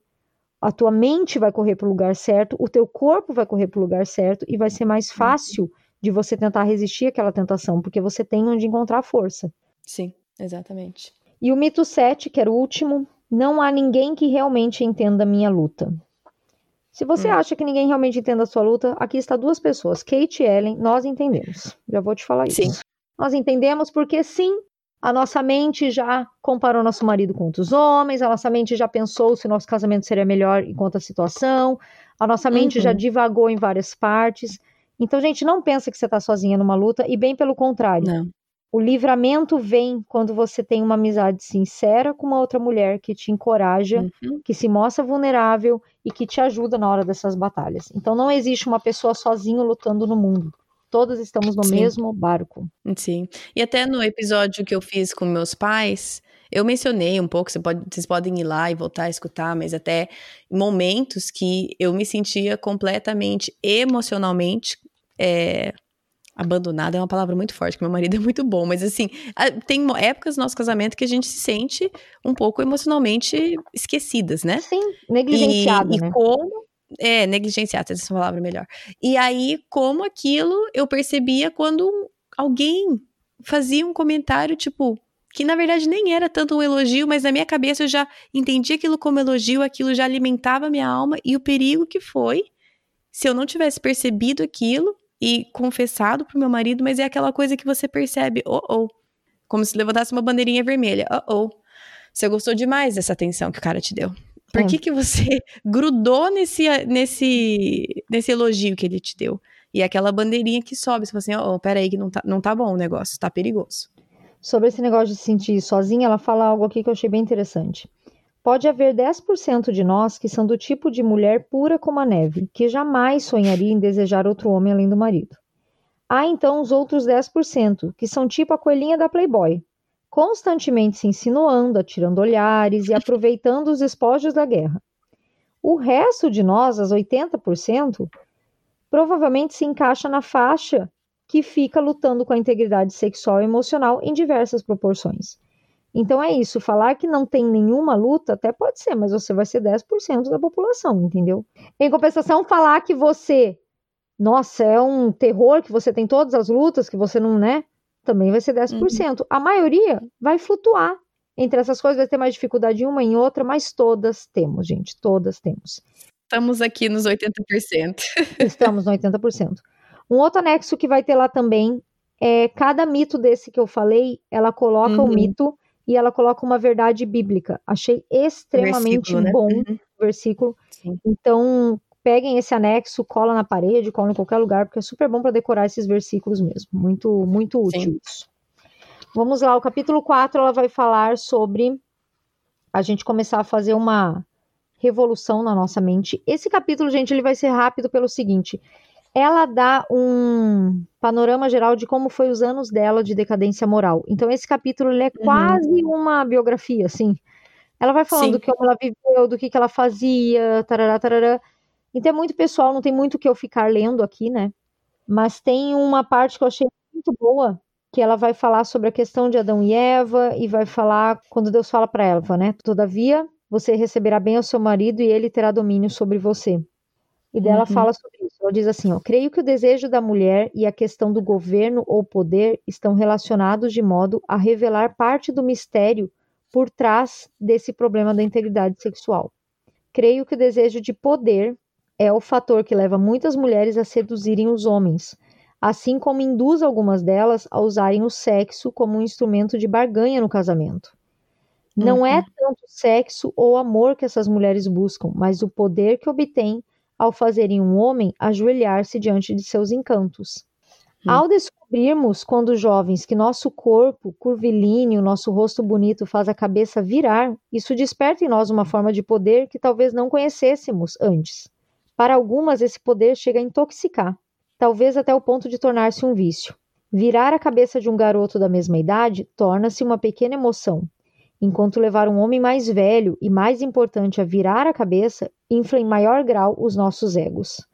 A tua mente vai correr para o lugar certo, o teu corpo vai correr para o lugar certo e vai ser mais uhum. fácil de você tentar resistir àquela tentação, porque você tem onde encontrar força. Sim, exatamente. E o mito 7, que era o último, não há ninguém que realmente entenda a minha luta. Se você hum. acha que ninguém realmente entenda a sua luta, aqui está duas pessoas, Kate e Ellen, nós entendemos. Já vou te falar isso. Sim. Nós entendemos porque sim, a nossa mente já comparou nosso marido com outros homens, a nossa mente já pensou se nosso casamento seria melhor enquanto a situação, a nossa mente uhum. já divagou em várias partes. Então, gente, não pensa que você está sozinha numa luta, e bem pelo contrário. Não. O livramento vem quando você tem uma amizade sincera com uma outra mulher que te encoraja, uhum. que se mostra vulnerável e que te ajuda na hora dessas batalhas. Então não existe uma pessoa sozinha lutando no mundo todos estamos no Sim. mesmo barco. Sim. E até no episódio que eu fiz com meus pais, eu mencionei um pouco, você pode, vocês podem ir lá e voltar a escutar, mas até momentos que eu me sentia completamente emocionalmente é, abandonada é uma palavra muito forte, que meu marido é muito bom, mas assim, tem épocas no nosso casamento que a gente se sente um pouco emocionalmente esquecidas, né? Sim, negligenciada, e, né? E como é, negligenciada, essa é palavra melhor. E aí, como aquilo eu percebia quando alguém fazia um comentário, tipo, que na verdade nem era tanto um elogio, mas na minha cabeça eu já entendi aquilo como elogio, aquilo já alimentava minha alma e o perigo que foi se eu não tivesse percebido aquilo e confessado pro meu marido, mas é aquela coisa que você percebe, oh, oh, como se levantasse uma bandeirinha vermelha, oh, oh, você gostou demais dessa atenção que o cara te deu. Por é. que, que você grudou nesse, nesse, nesse elogio que ele te deu? E aquela bandeirinha que sobe, você fala assim, ó, oh, peraí que não tá, não tá bom o negócio, tá perigoso. Sobre esse negócio de se sentir sozinha, ela fala algo aqui que eu achei bem interessante. Pode haver 10% de nós que são do tipo de mulher pura como a neve, que jamais sonharia em desejar outro homem além do marido. Há então os outros 10%, que são tipo a coelhinha da Playboy, constantemente se insinuando, atirando olhares e aproveitando os espojos da guerra. O resto de nós, as 80%, provavelmente se encaixa na faixa que fica lutando com a integridade sexual e emocional em diversas proporções. Então é isso, falar que não tem nenhuma luta até pode ser, mas você vai ser 10% da população, entendeu? Em compensação, falar que você, nossa, é um terror, que você tem todas as lutas, que você não, né? Também vai ser 10%. Uhum. A maioria vai flutuar entre essas coisas, vai ter mais dificuldade em uma em outra, mas todas temos, gente, todas temos. Estamos aqui nos 80%. Estamos no 80%. Um outro anexo que vai ter lá também é cada mito desse que eu falei, ela coloca uhum. um mito e ela coloca uma verdade bíblica. Achei extremamente versículo, né? bom o uhum. versículo. Sim. Então, peguem esse anexo, cola na parede, cola em qualquer lugar, porque é super bom para decorar esses versículos mesmo. Muito, muito útil Sim. isso. Vamos lá, o capítulo 4 ela vai falar sobre a gente começar a fazer uma revolução na nossa mente. Esse capítulo, gente, ele vai ser rápido pelo seguinte: ela dá um panorama geral de como foi os anos dela de decadência moral. Então esse capítulo ele é uhum. quase uma biografia, assim. Ela vai falando do que ela viveu, do que, que ela fazia, tarará, tarará. Então é muito pessoal, não tem muito o que eu ficar lendo aqui, né? Mas tem uma parte que eu achei muito boa, que ela vai falar sobre a questão de Adão e Eva e vai falar quando Deus fala para Eva, né? Todavia, você receberá bem ao seu marido e ele terá domínio sobre você. E dela uhum. fala sobre isso. Ela diz assim: ó, creio que o desejo da mulher e a questão do governo ou poder estão relacionados de modo a revelar parte do mistério por trás desse problema da integridade sexual. Creio que o desejo de poder é o fator que leva muitas mulheres a seduzirem os homens, assim como induz algumas delas a usarem o sexo como um instrumento de barganha no casamento. Não é uhum. é tanto sexo ou amor que essas mulheres buscam, mas o poder que obtêm ao fazerem um homem ajoelhar-se diante de seus encantos. Hum. Ao descobrirmos, quando jovens, que nosso corpo curvilíneo, nosso rosto bonito faz a cabeça virar, isso desperta em nós uma forma de poder que talvez não conhecêssemos antes. Para algumas, esse poder chega a intoxicar, talvez até o ponto de tornar-se um vício. Virar a cabeça de um garoto da mesma idade torna-se uma pequena emoção, enquanto levar um homem mais velho e mais importante a virar a cabeça infla em maior grau os nossos egos.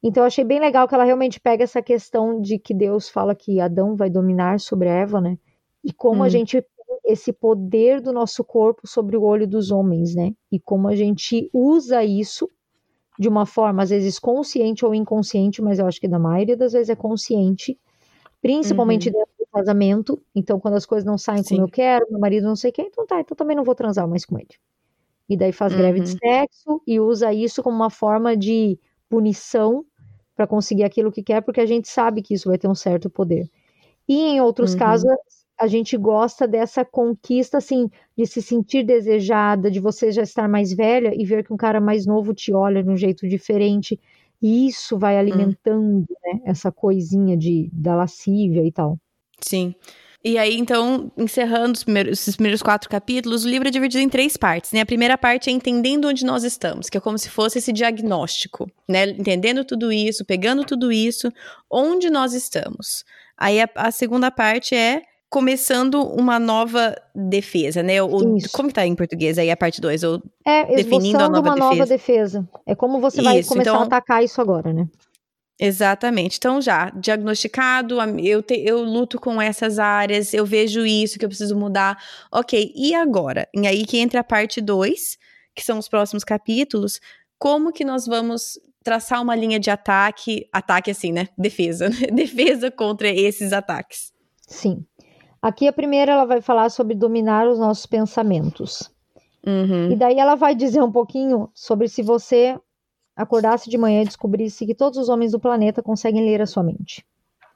Então eu achei bem legal que ela realmente pega essa questão de que Deus fala que Adão vai dominar sobre Eva, né? E como hum. a gente tem esse poder do nosso corpo sobre o olho dos homens, né? E como a gente usa isso de uma forma às vezes consciente ou inconsciente, mas eu acho que na maioria das vezes é consciente, principalmente uhum. dentro do casamento. Então, quando as coisas não saem Sim. como eu quero, meu marido não sei quem, então tá, então também não vou transar mais com ele. E daí faz uhum. greve de uhum. sexo e usa isso como uma forma de punição para conseguir aquilo que quer, porque a gente sabe que isso vai ter um certo poder. E em outros uhum. casos, a gente gosta dessa conquista, assim, de se sentir desejada, de você já estar mais velha e ver que um cara mais novo te olha de um jeito diferente. E isso vai alimentando, hum. né, essa coisinha de, da lascívia e tal. Sim. E aí, então, encerrando os primeiros, esses primeiros quatro capítulos, o livro é dividido em três partes, né? A primeira parte é entendendo onde nós estamos, que é como se fosse esse diagnóstico, né? Entendendo tudo isso, pegando tudo isso, onde nós estamos. Aí a, a segunda parte é começando uma nova defesa, né? O, como que tá em português aí a parte 2? É, definindo a nova uma defesa. nova defesa. É como você vai isso, começar então... a atacar isso agora, né? Exatamente. Então, já diagnosticado, eu, te, eu luto com essas áreas, eu vejo isso que eu preciso mudar. Ok, e agora? E aí que entra a parte 2, que são os próximos capítulos. Como que nós vamos traçar uma linha de ataque, ataque assim, né? Defesa, né? defesa contra esses ataques. Sim. Aqui a primeira ela vai falar sobre dominar os nossos pensamentos. Uhum. E daí ela vai dizer um pouquinho sobre se você acordasse de manhã e descobrisse que todos os homens do planeta conseguem ler a sua mente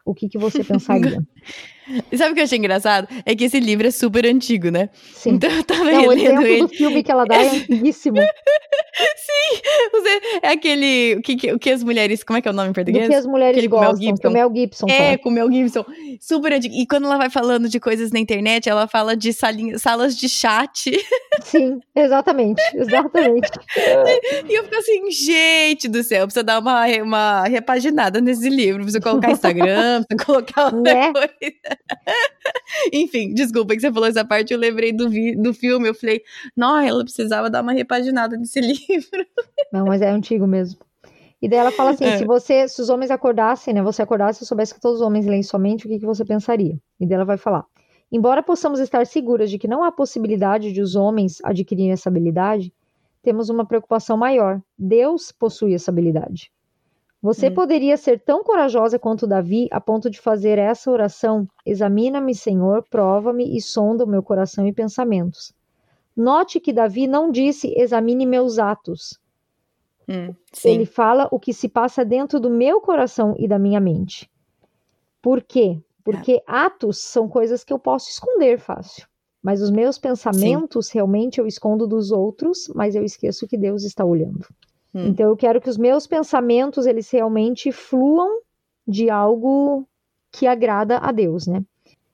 o que, que você pensaria? Sabe o que eu achei engraçado? É que esse livro é super antigo, né? Sim. Então eu tava Não, relendo ele. O filme que ela dá é antiguíssimo. Sim, você, é aquele, o que, o que as mulheres, como é que é o nome em português? O que as mulheres aquele gostam, com Mel Gibson. Mel Gibson É, com o Mel Gibson, super antigo. E quando ela vai falando de coisas na internet, ela fala de salinha, salas de chat. Sim, exatamente, exatamente. e eu fico assim, gente do céu, precisa dar uma, uma repaginada nesse livro, precisa colocar Instagram, pra colocar outra né? coisa. Enfim, desculpa que você falou essa parte, eu lembrei do, vi, do filme, eu falei, não, ela precisava dar uma repaginada nesse livro. Não, mas é antigo mesmo. E daí ela fala assim: é. se você, se os homens acordassem, né? Você acordasse e soubesse que todos os homens leem somente, o que, que você pensaria? E daí ela vai falar: embora possamos estar seguras de que não há possibilidade de os homens adquirirem essa habilidade, temos uma preocupação maior. Deus possui essa habilidade. Você hum. poderia ser tão corajosa quanto Davi a ponto de fazer essa oração: Examina-me, Senhor, prova-me e sonda o meu coração e pensamentos. Note que Davi não disse: Examine meus atos Hum, ele fala o que se passa dentro do meu coração e da minha mente. Por quê? Porque ah. atos são coisas que eu posso esconder fácil. Mas os meus pensamentos sim. realmente eu escondo dos outros, mas eu esqueço que Deus está olhando. Hum. Então eu quero que os meus pensamentos eles realmente fluam de algo que agrada a Deus, né?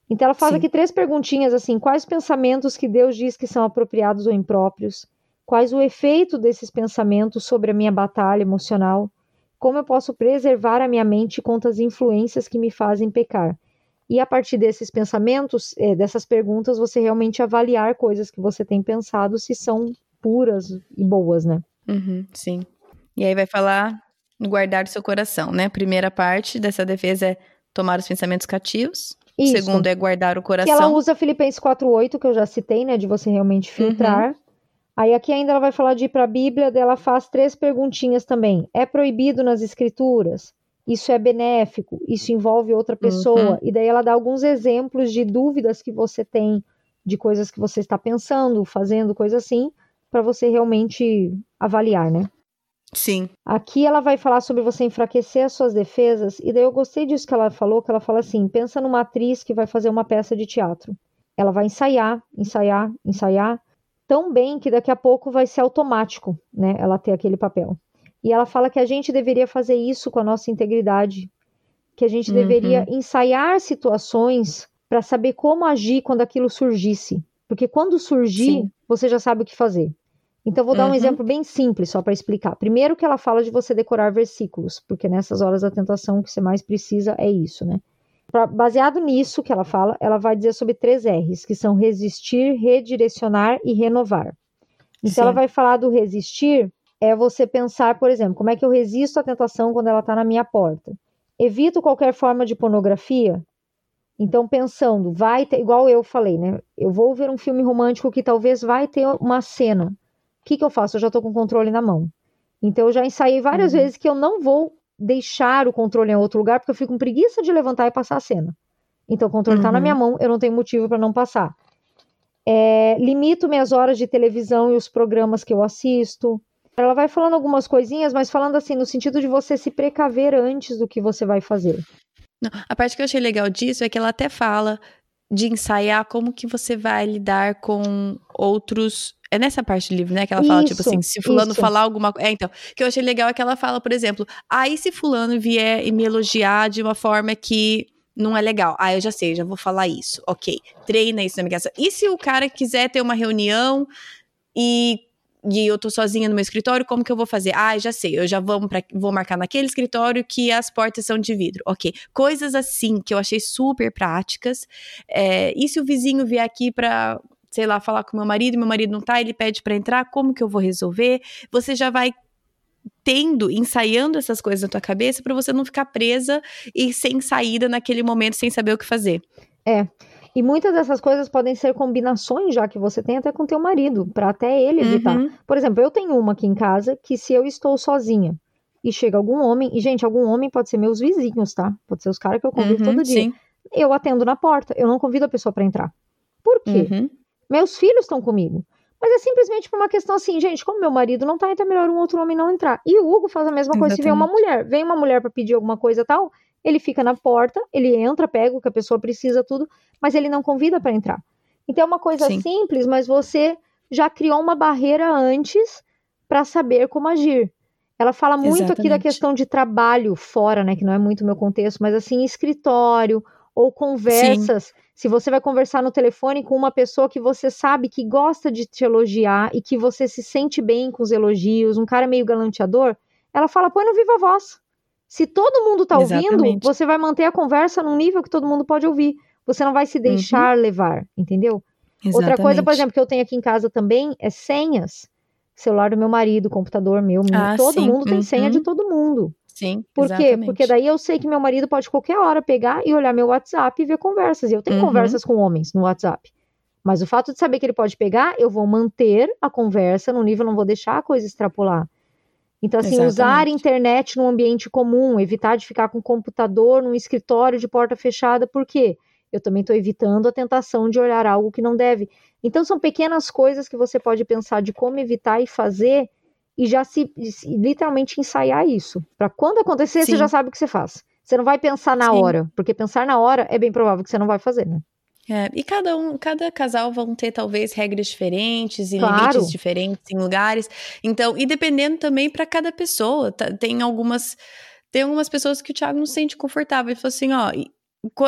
Então ela faz Sim. aqui três perguntinhas assim: quais pensamentos que Deus diz que são apropriados ou impróprios? Quais o efeito desses pensamentos sobre a minha batalha emocional? Como eu posso preservar a minha mente contra as influências que me fazem pecar? E a partir desses pensamentos, é, dessas perguntas, você realmente avaliar coisas que você tem pensado se são puras e boas, né? Uhum, sim. E aí vai falar guardar o seu coração, né? Primeira parte dessa defesa é tomar os pensamentos cativos. Isso. Segundo é guardar o coração. Que ela usa Filipenses 4:8 que eu já citei, né, de você realmente filtrar. Uhum. Aí aqui ainda ela vai falar de ir para a Bíblia, ela faz três perguntinhas também. É proibido nas escrituras? Isso é benéfico? Isso envolve outra pessoa? Uhum. E daí ela dá alguns exemplos de dúvidas que você tem, de coisas que você está pensando, fazendo, coisa assim, para você realmente avaliar, né? Sim. Aqui ela vai falar sobre você enfraquecer as suas defesas, e daí eu gostei disso que ela falou, que ela fala assim: pensa numa atriz que vai fazer uma peça de teatro. Ela vai ensaiar, ensaiar, ensaiar, tão bem que daqui a pouco vai ser automático, né? Ela ter aquele papel. E ela fala que a gente deveria fazer isso com a nossa integridade, que a gente uhum. deveria ensaiar situações para saber como agir quando aquilo surgisse, porque quando surgir, Sim. você já sabe o que fazer. Então vou dar uhum. um exemplo bem simples só para explicar. Primeiro que ela fala de você decorar versículos, porque nessas horas da tentação o que você mais precisa é isso, né? Pra, baseado nisso que ela fala, ela vai dizer sobre três R's, que são resistir, redirecionar e renovar. Então Sim. ela vai falar do resistir, é você pensar, por exemplo, como é que eu resisto à tentação quando ela está na minha porta? Evito qualquer forma de pornografia? Então, pensando, vai ter, igual eu falei, né? Eu vou ver um filme romântico que talvez vai ter uma cena. O que, que eu faço? Eu já estou com o controle na mão. Então, eu já ensaiei várias uhum. vezes que eu não vou deixar o controle em outro lugar, porque eu fico com preguiça de levantar e passar a cena. Então, o controle está uhum. na minha mão, eu não tenho motivo para não passar. É, limito minhas horas de televisão e os programas que eu assisto. Ela vai falando algumas coisinhas, mas falando assim, no sentido de você se precaver antes do que você vai fazer. Não, a parte que eu achei legal disso é que ela até fala de ensaiar como que você vai lidar com outros é nessa parte do livro, né? Que ela fala, tipo isso, tipo assim, se fulano isso. falar alguma coisa. É, então. O que eu achei legal é que ela fala, por exemplo, aí se fulano vier e me elogiar de uma forma que não é legal. Ah, eu já sei, já vou falar isso. Ok. Treina isso na minha casa. E se o cara quiser ter uma reunião e e eu tô sozinha no meu escritório, como que eu vou fazer? Ah, já sei, eu já vou, pra, vou marcar naquele escritório que as portas são de vidro. Ok. Coisas assim que eu achei super práticas. É, e se o vizinho vier aqui para sei lá, falar com meu marido, meu marido não tá, ele pede para entrar, como que eu vou resolver? Você já vai tendo, ensaiando essas coisas na tua cabeça para você não ficar presa e sem saída naquele momento, sem saber o que fazer. É. E muitas dessas coisas podem ser combinações já que você tem até com teu marido, para até ele evitar. Uhum. Por exemplo, eu tenho uma aqui em casa que se eu estou sozinha e chega algum homem, e gente, algum homem pode ser meus vizinhos, tá? Pode ser os caras que eu convido uhum, todo dia. Sim. Eu atendo na porta, eu não convido a pessoa para entrar. Por quê? Uhum. Meus filhos estão comigo. Mas é simplesmente por uma questão assim, gente, como meu marido não tá, então é melhor um outro homem não entrar. E o Hugo faz a mesma coisa Exatamente. se vê uma mulher. Vem uma mulher para pedir alguma coisa tal, ele fica na porta, ele entra, pega o que a pessoa precisa, tudo, mas ele não convida para entrar. Então é uma coisa Sim. simples, mas você já criou uma barreira antes para saber como agir. Ela fala muito Exatamente. aqui da questão de trabalho fora, né, que não é muito meu contexto, mas assim, escritório ou conversas. Sim. Se você vai conversar no telefone com uma pessoa que você sabe que gosta de te elogiar e que você se sente bem com os elogios, um cara meio galanteador, ela fala: põe no viva voz. Se todo mundo tá Exatamente. ouvindo, você vai manter a conversa num nível que todo mundo pode ouvir. Você não vai se deixar uhum. levar, entendeu? Exatamente. Outra coisa, por exemplo, que eu tenho aqui em casa também é senhas. celular do meu marido, computador meu, Ah, todo sim. mundo tem senha de Uhum. todo mundo. Sim, Por quê? Porque daí eu sei que meu marido pode qualquer hora pegar e olhar meu WhatsApp e ver conversas. E eu tenho Uhum. conversas com homens no WhatsApp. Mas o fato de saber que ele pode pegar, eu vou manter a conversa no nível, não vou deixar a coisa extrapolar. Então, assim, usar Exatamente. internet num ambiente comum, evitar de ficar com o computador num escritório de porta fechada, por quê? Eu também estou evitando a tentação de olhar algo que não deve. Então, são pequenas coisas que você pode pensar de como evitar e fazer e já se, literalmente ensaiar isso. Para quando acontecer, você Sim. já sabe o que você faz. Você não vai pensar na Sim. hora, porque pensar na hora é bem provável que você não vai fazer, né? É, e cada um, cada casal vão ter talvez regras diferentes e Claro. limites diferentes em lugares. Então, e dependendo também para cada pessoa, tá? tem algumas tem algumas pessoas que o Thiago não se sente confortável. Ele falou assim, ó, e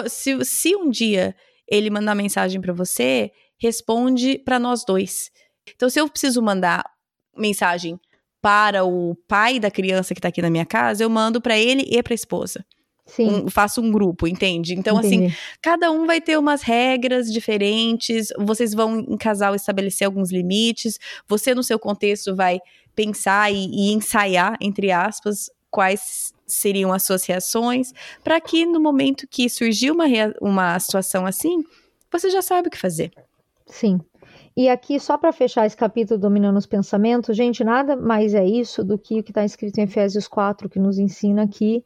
se, se um dia ele mandar mensagem para você, responde para nós dois. Então, se eu preciso mandar mensagem para o pai da criança que tá aqui na minha casa, eu mando para ele e para a esposa. Sim. Um- faço um grupo, entende? Então, assim, entendi. cada um vai ter umas regras diferentes, vocês vão em casal estabelecer alguns limites, você no seu contexto vai pensar e, e ensaiar, entre aspas, quais seriam as suas reações, para que no momento que surgir uma, uma situação assim, você já sabe o que fazer. Sim. E aqui, só para fechar esse capítulo dominando os pensamentos, gente, nada mais é isso do que o que está escrito em Efésios 4, que nos ensina que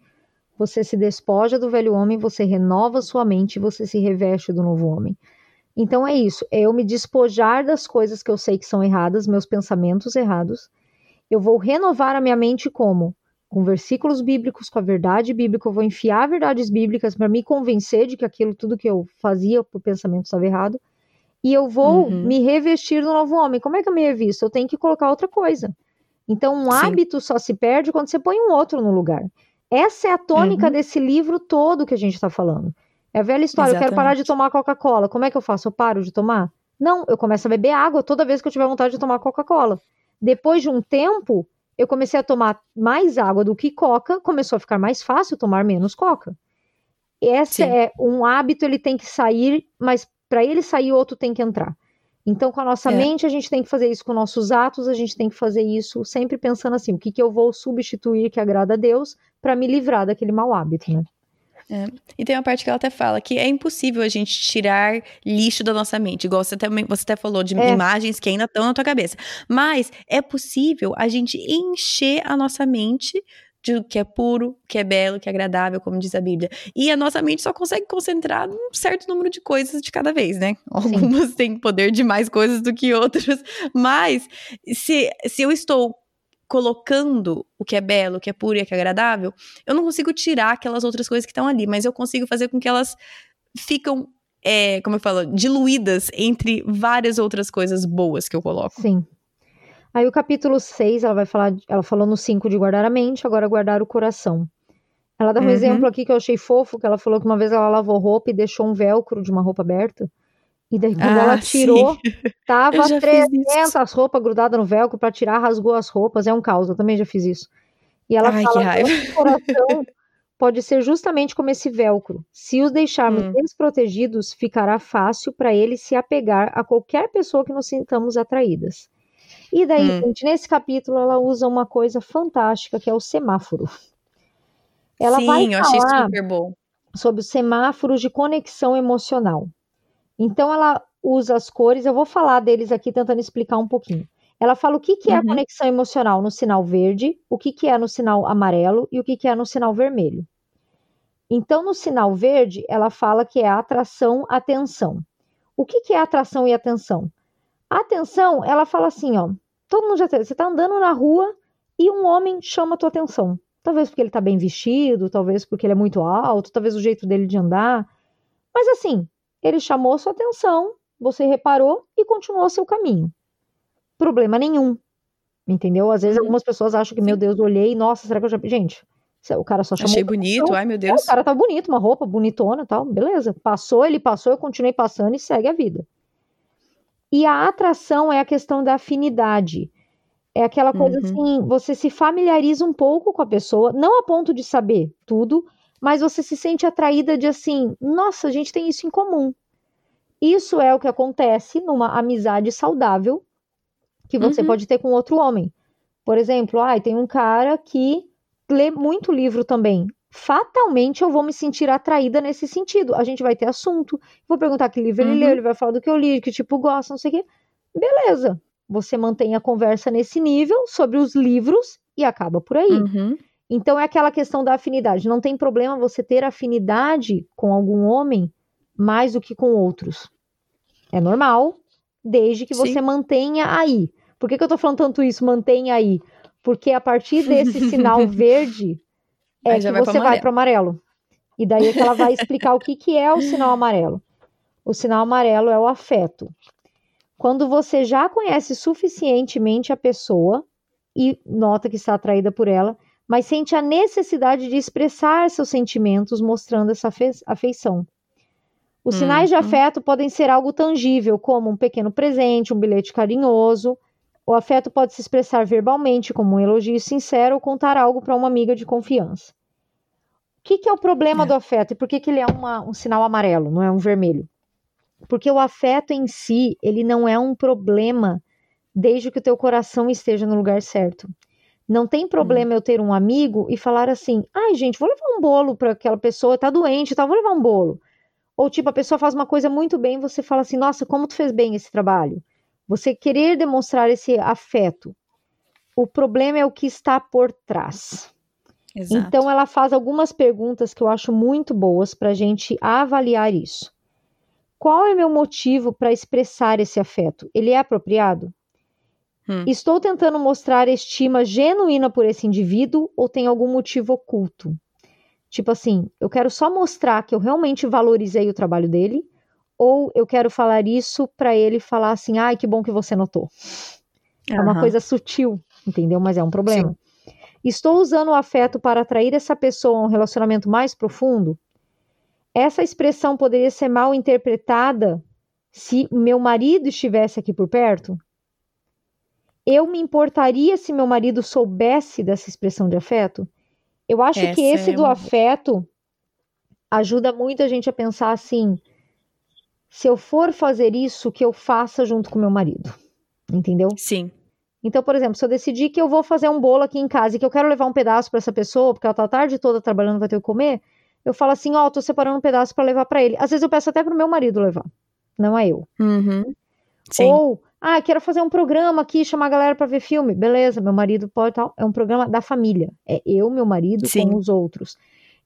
você se despoja do velho homem, você renova sua mente, você se reveste do novo homem. Então é isso, é eu me despojar das coisas que eu sei que são erradas, meus pensamentos errados. Eu vou renovar a minha mente como? Com versículos bíblicos, com a verdade bíblica, eu vou enfiar verdades bíblicas para me convencer de que aquilo tudo que eu fazia por pensamento estava errado e eu vou Uhum. me revestir do novo homem. Como é que eu me revisto? Eu tenho que colocar outra coisa. Então, um Sim. hábito só se perde quando você põe um outro no lugar. Essa é a tônica Uhum. desse livro todo que a gente está falando. É a velha história. Eu quero parar de Exatamente. tomar Coca-Cola. Como é que eu faço? Eu paro de tomar? Não, eu começo a beber água toda vez que eu tiver vontade de tomar Coca-Cola. Depois de um tempo, eu comecei a tomar mais água do que Coca, começou a ficar mais fácil tomar menos Coca. Esse Sim. é um hábito, ele tem que sair, mas para ele sair, outro tem que entrar. Então, com a nossa É. mente, a gente tem que fazer isso com nossos atos, a gente tem que fazer isso sempre pensando assim: o que, que eu vou substituir que agrada a Deus para me livrar daquele mau hábito, né? E tem uma parte que ela até fala que é impossível a gente tirar lixo da nossa mente, igual você também você até falou de É. imagens que ainda estão na tua cabeça. Mas é possível a gente encher a nossa mente de o que é puro, que é belo, que é agradável, como diz a Bíblia. E a nossa mente só consegue concentrar um certo número de coisas de cada vez, né? Algumas têm poder de mais coisas do que outras, mas se, se eu estou colocando o que é belo, o que é puro e o que é agradável, eu não consigo tirar aquelas outras coisas que estão ali, mas eu consigo fazer com que elas ficam, é, como eu falo, diluídas entre várias outras coisas boas que eu coloco. Sim. Aí o capítulo 6, ela vai falar, ela falou no 5 de guardar a mente, agora guardar o coração. Ela dá um Uhum. exemplo aqui que eu achei fofo, que ela falou que uma vez ela lavou roupa e deixou um velcro de uma roupa aberta. E daí quando Ah, ela tirou, tava já fiz 300 roupas grudadas no velcro pra tirar, rasgou as roupas, é um caos, eu também já fiz isso. E ela Ai, que fala raiva. o coração pode ser justamente como esse velcro. Se os deixarmos Hum. desprotegidos, ficará fácil para ele se apegar a qualquer pessoa que nos sintamos atraídas. E daí, Hum. gente, nesse capítulo ela usa uma coisa fantástica que é o semáforo. Ela Sim, vai eu achei super bom. sobre os semáforos de conexão emocional. Então ela usa as cores, eu vou falar deles aqui tentando explicar um pouquinho. Ela fala o que, que é a Uhum. conexão emocional no sinal verde, o que, que é no sinal amarelo e o que, que é no sinal vermelho. Então, no sinal verde, ela fala que é atração, atenção. O que, que é atração e atenção? A atenção, ela fala assim, ó, todo mundo já teve, você está andando na rua e um homem chama a tua atenção. Talvez porque ele está bem vestido, talvez porque ele é muito alto, talvez o jeito dele de andar. Mas assim, ele chamou sua atenção, você reparou e continuou seu caminho. Problema nenhum. Entendeu? Às vezes Uhum. algumas pessoas acham que, meu Deus, olhei, nossa, será que eu já. Gente, o cara só chamou. Achei bonito, ai meu É, Deus. o cara tá bonito, uma roupa bonitona tal, beleza. Passou, ele passou, eu continuei passando e segue a vida. E a atração é a questão da afinidade. É aquela coisa Uhum. assim, você se familiariza um pouco com a pessoa, não a ponto de saber tudo, mas você se sente atraída de assim, nossa, a gente tem isso em comum. Isso é o que acontece numa amizade saudável, que você Uhum. pode ter com outro homem. Por exemplo, ai, tem um cara que lê muito livro também. Fatalmente eu vou me sentir atraída nesse sentido. A gente vai ter assunto. Vou perguntar que livro ele Uhum. leu, ele vai falar do que eu li, que tipo gosta, não sei o quê. Beleza. Você mantém a conversa nesse nível sobre os livros e acaba por aí. Uhum. Então é aquela questão da afinidade. Não tem problema você ter afinidade com algum homem mais do que com outros. É normal, desde que você Sim. mantenha aí. Por que, que eu tô falando tanto isso? Mantenha aí. Porque a partir desse sinal verde é que vai você vai para o amarelo. E daí é que ela vai explicar o que, que é o sinal amarelo. O sinal amarelo é o afeto. Quando você já conhece suficientemente a pessoa e nota que está atraída por ela, mas sente a necessidade de expressar seus sentimentos mostrando essa afe- afeição. Os sinais de Uhum. afeto podem ser algo tangível, como um pequeno presente, um bilhete carinhoso. O afeto pode se expressar verbalmente, como um elogio sincero ou contar algo para uma amiga de confiança. O que, que é o problema É. do afeto e por que, que ele é uma- um sinal amarelo, não é um vermelho? Porque o afeto em si, ele não é um problema desde que o teu coração esteja no lugar certo. Não tem problema eu ter um amigo e falar assim: ai, gente, vou levar um bolo para aquela pessoa, tá doente, tá, vou levar um bolo. Ou tipo, a pessoa faz uma coisa muito bem, você fala assim: nossa, como tu fez bem esse trabalho. Você querer demonstrar esse afeto. O problema é o que está por trás. Exato. Então, ela faz algumas perguntas que eu acho muito boas para a gente avaliar isso. Qual é meu motivo para expressar esse afeto? Ele é apropriado? Hum. Estou tentando mostrar estima genuína por esse indivíduo ou tem algum motivo oculto? Tipo assim, eu quero só mostrar que eu realmente valorizei o trabalho dele, ou eu quero falar isso para ele falar assim: ai, que bom que você notou. É uma coisa sutil, entendeu? Mas é um problema. Estou usando o afeto para atrair essa pessoa a um relacionamento mais profundo? Essa expressão poderia ser mal interpretada se meu marido estivesse aqui por perto? Eu me importaria se meu marido soubesse dessa expressão de afeto? Eu acho que Essa esse é do uma- afeto ajuda muito a gente a pensar assim: se eu for fazer isso, que eu faça junto com meu marido. Entendeu? Sim. Então, por exemplo, se eu decidir que eu vou fazer um bolo aqui em casa e que eu quero levar um pedaço para essa pessoa, porque ela tá a tarde toda trabalhando, vai ter que comer, eu falo assim, ó, tô separando um pedaço para levar para ele. Às vezes eu peço até pro meu marido levar, não é eu. Uhum. Sim. Ou, ah, quero fazer um programa aqui, chamar a galera para ver filme. Beleza, meu marido pode tal. É um programa da família. É eu, meu marido Sim. com os outros.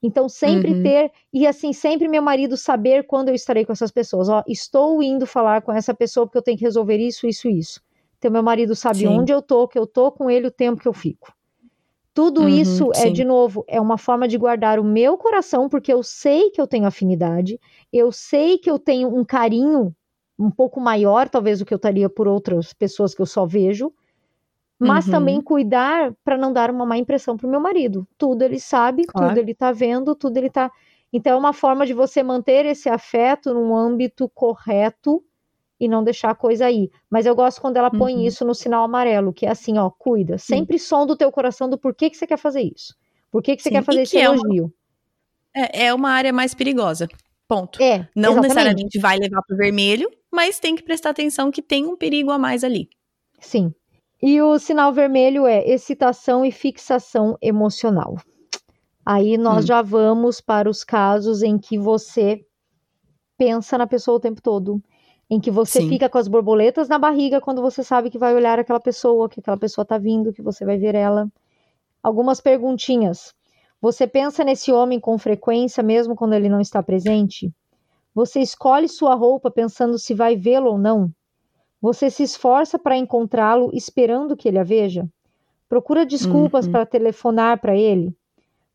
Então, sempre Uhum. ter, e assim, sempre meu marido saber quando eu estarei com essas pessoas. Ó, estou indo falar com essa pessoa porque eu tenho que resolver isso, isso, isso. Então, meu marido sabe Sim. onde eu tô, que eu tô com ele o tempo que eu fico. Tudo Uhum, isso é, sim. de novo, é uma forma de guardar o meu coração, porque eu sei que eu tenho afinidade, eu sei que eu tenho um carinho um pouco maior, talvez, do que eu estaria por outras pessoas que eu só vejo, mas Uhum. também cuidar para não dar uma má impressão pro meu marido. Tudo ele sabe, Claro. tudo ele tá vendo, tudo ele tá. Então é uma forma de você manter esse afeto num âmbito correto e não deixar a coisa aí. Mas eu gosto quando ela põe Uhum. isso no sinal amarelo, que é assim, ó, cuida. Sempre som do teu coração do porquê que você quer fazer isso. Por que, que você Sim, quer e fazer que esse é uma- elogio? É, é uma área mais perigosa. Ponto. É, Não exatamente. necessariamente vai levar pro vermelho, mas tem que prestar atenção que tem um perigo a mais ali. Sim. E o sinal vermelho é excitação e fixação emocional. Aí nós Hum. já vamos para os casos em que você pensa na pessoa o tempo todo, em que você Sim. fica com as borboletas na barriga quando você sabe que vai olhar aquela pessoa, que aquela pessoa tá vindo, que você vai ver ela. Algumas perguntinhas. Você pensa nesse homem com frequência mesmo quando ele não está presente? Você escolhe sua roupa pensando se vai vê-lo ou não? Você se esforça para encontrá-lo esperando que ele a veja? Procura desculpas Uhum. para telefonar para ele?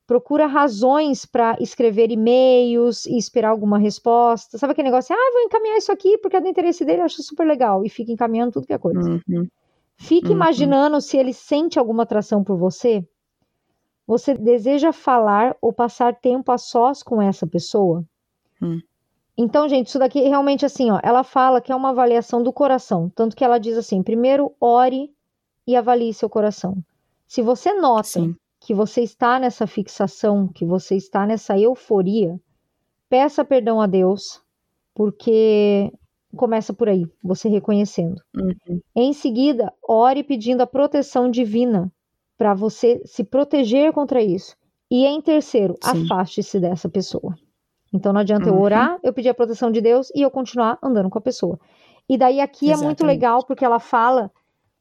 Procura razões para escrever e-mails e esperar alguma resposta? Sabe aquele negócio? Ah, vou encaminhar isso aqui porque é do interesse dele, acho super legal. E fica encaminhando tudo que é coisa. Uhum. Fique Uhum. imaginando se ele sente alguma atração por você. Você deseja falar ou passar tempo a sós com essa pessoa? Hum. Então, gente, isso daqui realmente assim, ó, ela fala que é uma avaliação do coração, tanto que ela diz assim: primeiro ore e avalie seu coração. Se você nota Sim. que você está nessa fixação, que você está nessa euforia, peça perdão a Deus, porque começa por aí, você reconhecendo. Uhum. Em seguida, ore pedindo a proteção divina para você se proteger contra isso. E em terceiro, afaste-se dessa pessoa. Então não adianta uhum. eu orar, eu pedir a proteção de Deus e eu continuar andando com a pessoa. E daí aqui Exatamente. é muito legal porque ela fala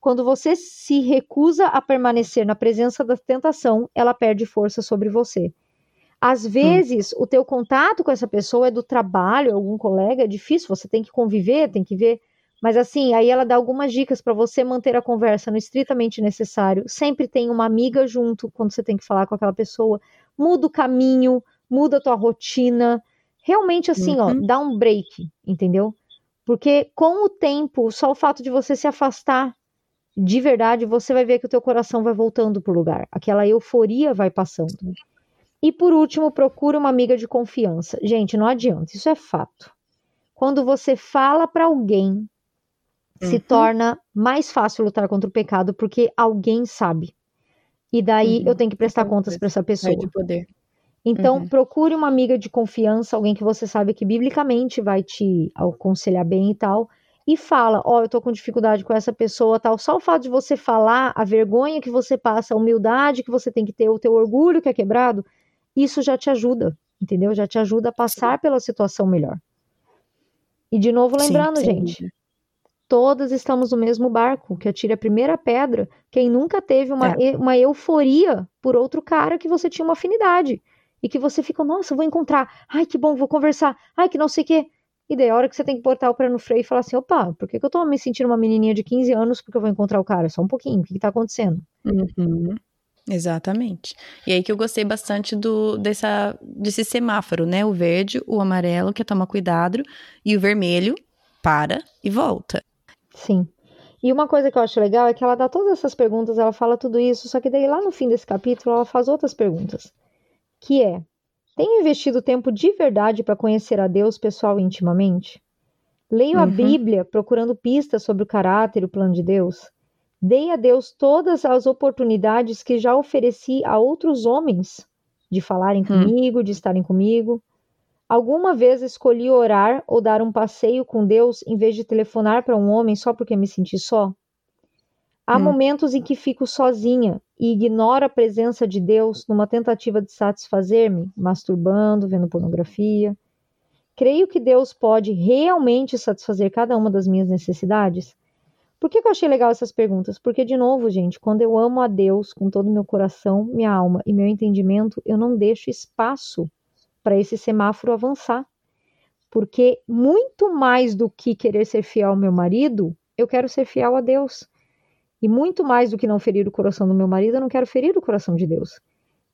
quando você se recusa a permanecer na presença da tentação, ela perde força sobre você. Às hum. vezes, hum. o teu contato com essa pessoa é do trabalho, algum colega, é difícil, você tem que conviver, tem que ver. Mas assim, aí ela dá algumas dicas para você manter a conversa no estritamente necessário. Sempre tem uma amiga junto quando você tem que falar com aquela pessoa. Muda o caminho, muda a tua rotina. Realmente assim, uhum. ó, dá um break, entendeu? Porque com o tempo, só o fato de você se afastar de verdade, você vai ver que o teu coração vai voltando pro lugar. Aquela euforia vai passando. E por último, procura uma amiga de confiança. Gente, não adianta, isso é fato. Quando você fala para alguém, uhum. se torna mais fácil lutar contra o pecado porque alguém sabe. E daí uhum. eu tenho que prestar contas para essa pessoa. de poder. Então, uhum. procure uma amiga de confiança, alguém que você sabe que biblicamente vai te aconselhar bem e tal, e fala: Ó, oh, eu tô com dificuldade com essa pessoa, tal. Só o fato de você falar, a vergonha que você passa, a humildade que você tem que ter, o teu orgulho que é quebrado, isso já te ajuda, entendeu? Já te ajuda a passar Sim. pela situação melhor. E de novo lembrando, Sim, gente, todas estamos no mesmo barco, que atire a primeira pedra, quem nunca teve uma, é. uma euforia por outro cara que você tinha uma afinidade. E que você fica, nossa, vou encontrar, ai que bom, vou conversar, ai que não sei o quê. E daí a hora que você tem que botar o pé no freio e falar assim, opa, por que, que eu tô me sentindo uma menininha de 15 anos porque eu vou encontrar o cara? Só um pouquinho, o que, que tá acontecendo? Uhum. Exatamente. E aí que eu gostei bastante do dessa, desse semáforo, né? O verde, o amarelo, que é toma cuidado, e o vermelho, para e volta. Sim. E uma coisa que eu acho legal é que ela dá todas essas perguntas, ela fala tudo isso, só que daí lá no fim desse capítulo ela faz outras perguntas. Que é: tenho investido tempo de verdade para conhecer a Deus pessoal intimamente? Leio uhum. a Bíblia procurando pistas sobre o caráter e o plano de Deus? Dei a Deus todas as oportunidades que já ofereci a outros homens de falarem hum. comigo, de estarem comigo. Alguma vez escolhi orar ou dar um passeio com Deus em vez de telefonar para um homem só porque me senti só? Há hum. momentos em que fico sozinha e ignoro a presença de Deus numa tentativa de satisfazer-me, masturbando, vendo pornografia. Creio que Deus pode realmente satisfazer cada uma das minhas necessidades? Por que, que eu achei legal essas perguntas? Porque, de novo, gente, quando eu amo a Deus com todo o meu coração, minha alma e meu entendimento, eu não deixo espaço para esse semáforo avançar. Porque, muito mais do que querer ser fiel ao meu marido, eu quero ser fiel a Deus. E muito mais do que não ferir o coração do meu marido, eu não quero ferir o coração de Deus.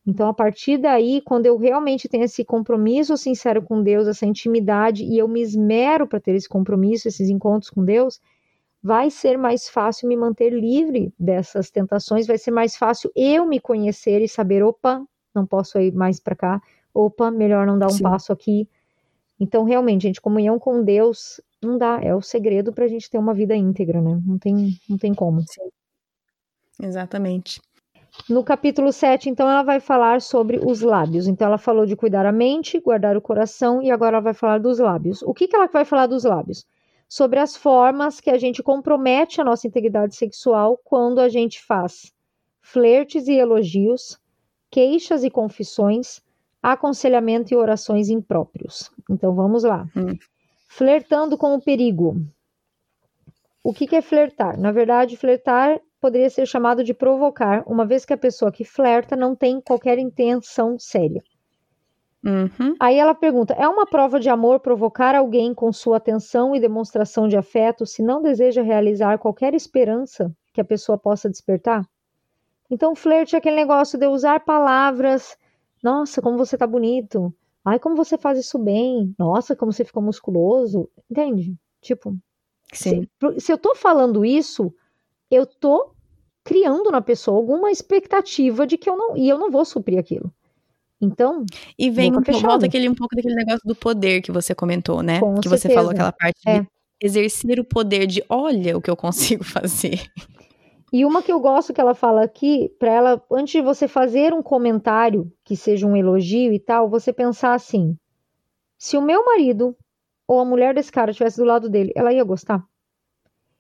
Então, a partir daí, quando eu realmente tenho esse compromisso sincero com Deus, essa intimidade, e eu me esmero para ter esse compromisso, esses encontros com Deus, vai ser mais fácil me manter livre dessas tentações, vai ser mais fácil eu me conhecer e saber, opa, não posso ir mais para cá, opa, melhor não dar um Sim. passo aqui. Então, realmente, gente, comunhão com Deus não dá, é o segredo para a gente ter uma vida íntegra, né? Não tem, não tem como. Sim. Exatamente. No capítulo 7, então, ela vai falar sobre os lábios. Então, ela falou de cuidar a mente, guardar o coração, e agora ela vai falar dos lábios. O que, que ela vai falar dos lábios? sobre as formas que a gente compromete a nossa integridade sexual quando a gente faz flertes e elogios, queixas e confissões, aconselhamento e orações impróprios. Então vamos lá. Hum. Flertando com o perigo. O que, que é flertar? Na verdade, flertar poderia ser chamado de provocar, uma vez que a pessoa que flerta não tem qualquer intenção séria. Uhum. Aí ela pergunta: é uma prova de amor provocar alguém com sua atenção e demonstração de afeto se não deseja realizar qualquer esperança que a pessoa possa despertar? Então, flerte é aquele negócio de usar palavras. Nossa, como você tá bonito. Ai, como você faz isso bem. Nossa, como você ficou musculoso. Entende? Tipo, Sim. Se, se eu tô falando isso, eu tô criando na pessoa alguma expectativa de que eu não. E eu não vou suprir aquilo. Então. E vem volta aquele, um pouco daquele negócio do poder que você comentou, né? Com que certeza. você falou aquela parte é. de exercer o poder de olha o que eu consigo fazer. E uma que eu gosto que ela fala aqui, para ela, antes de você fazer um comentário que seja um elogio e tal, você pensar assim: se o meu marido ou a mulher desse cara estivesse do lado dele, ela ia gostar?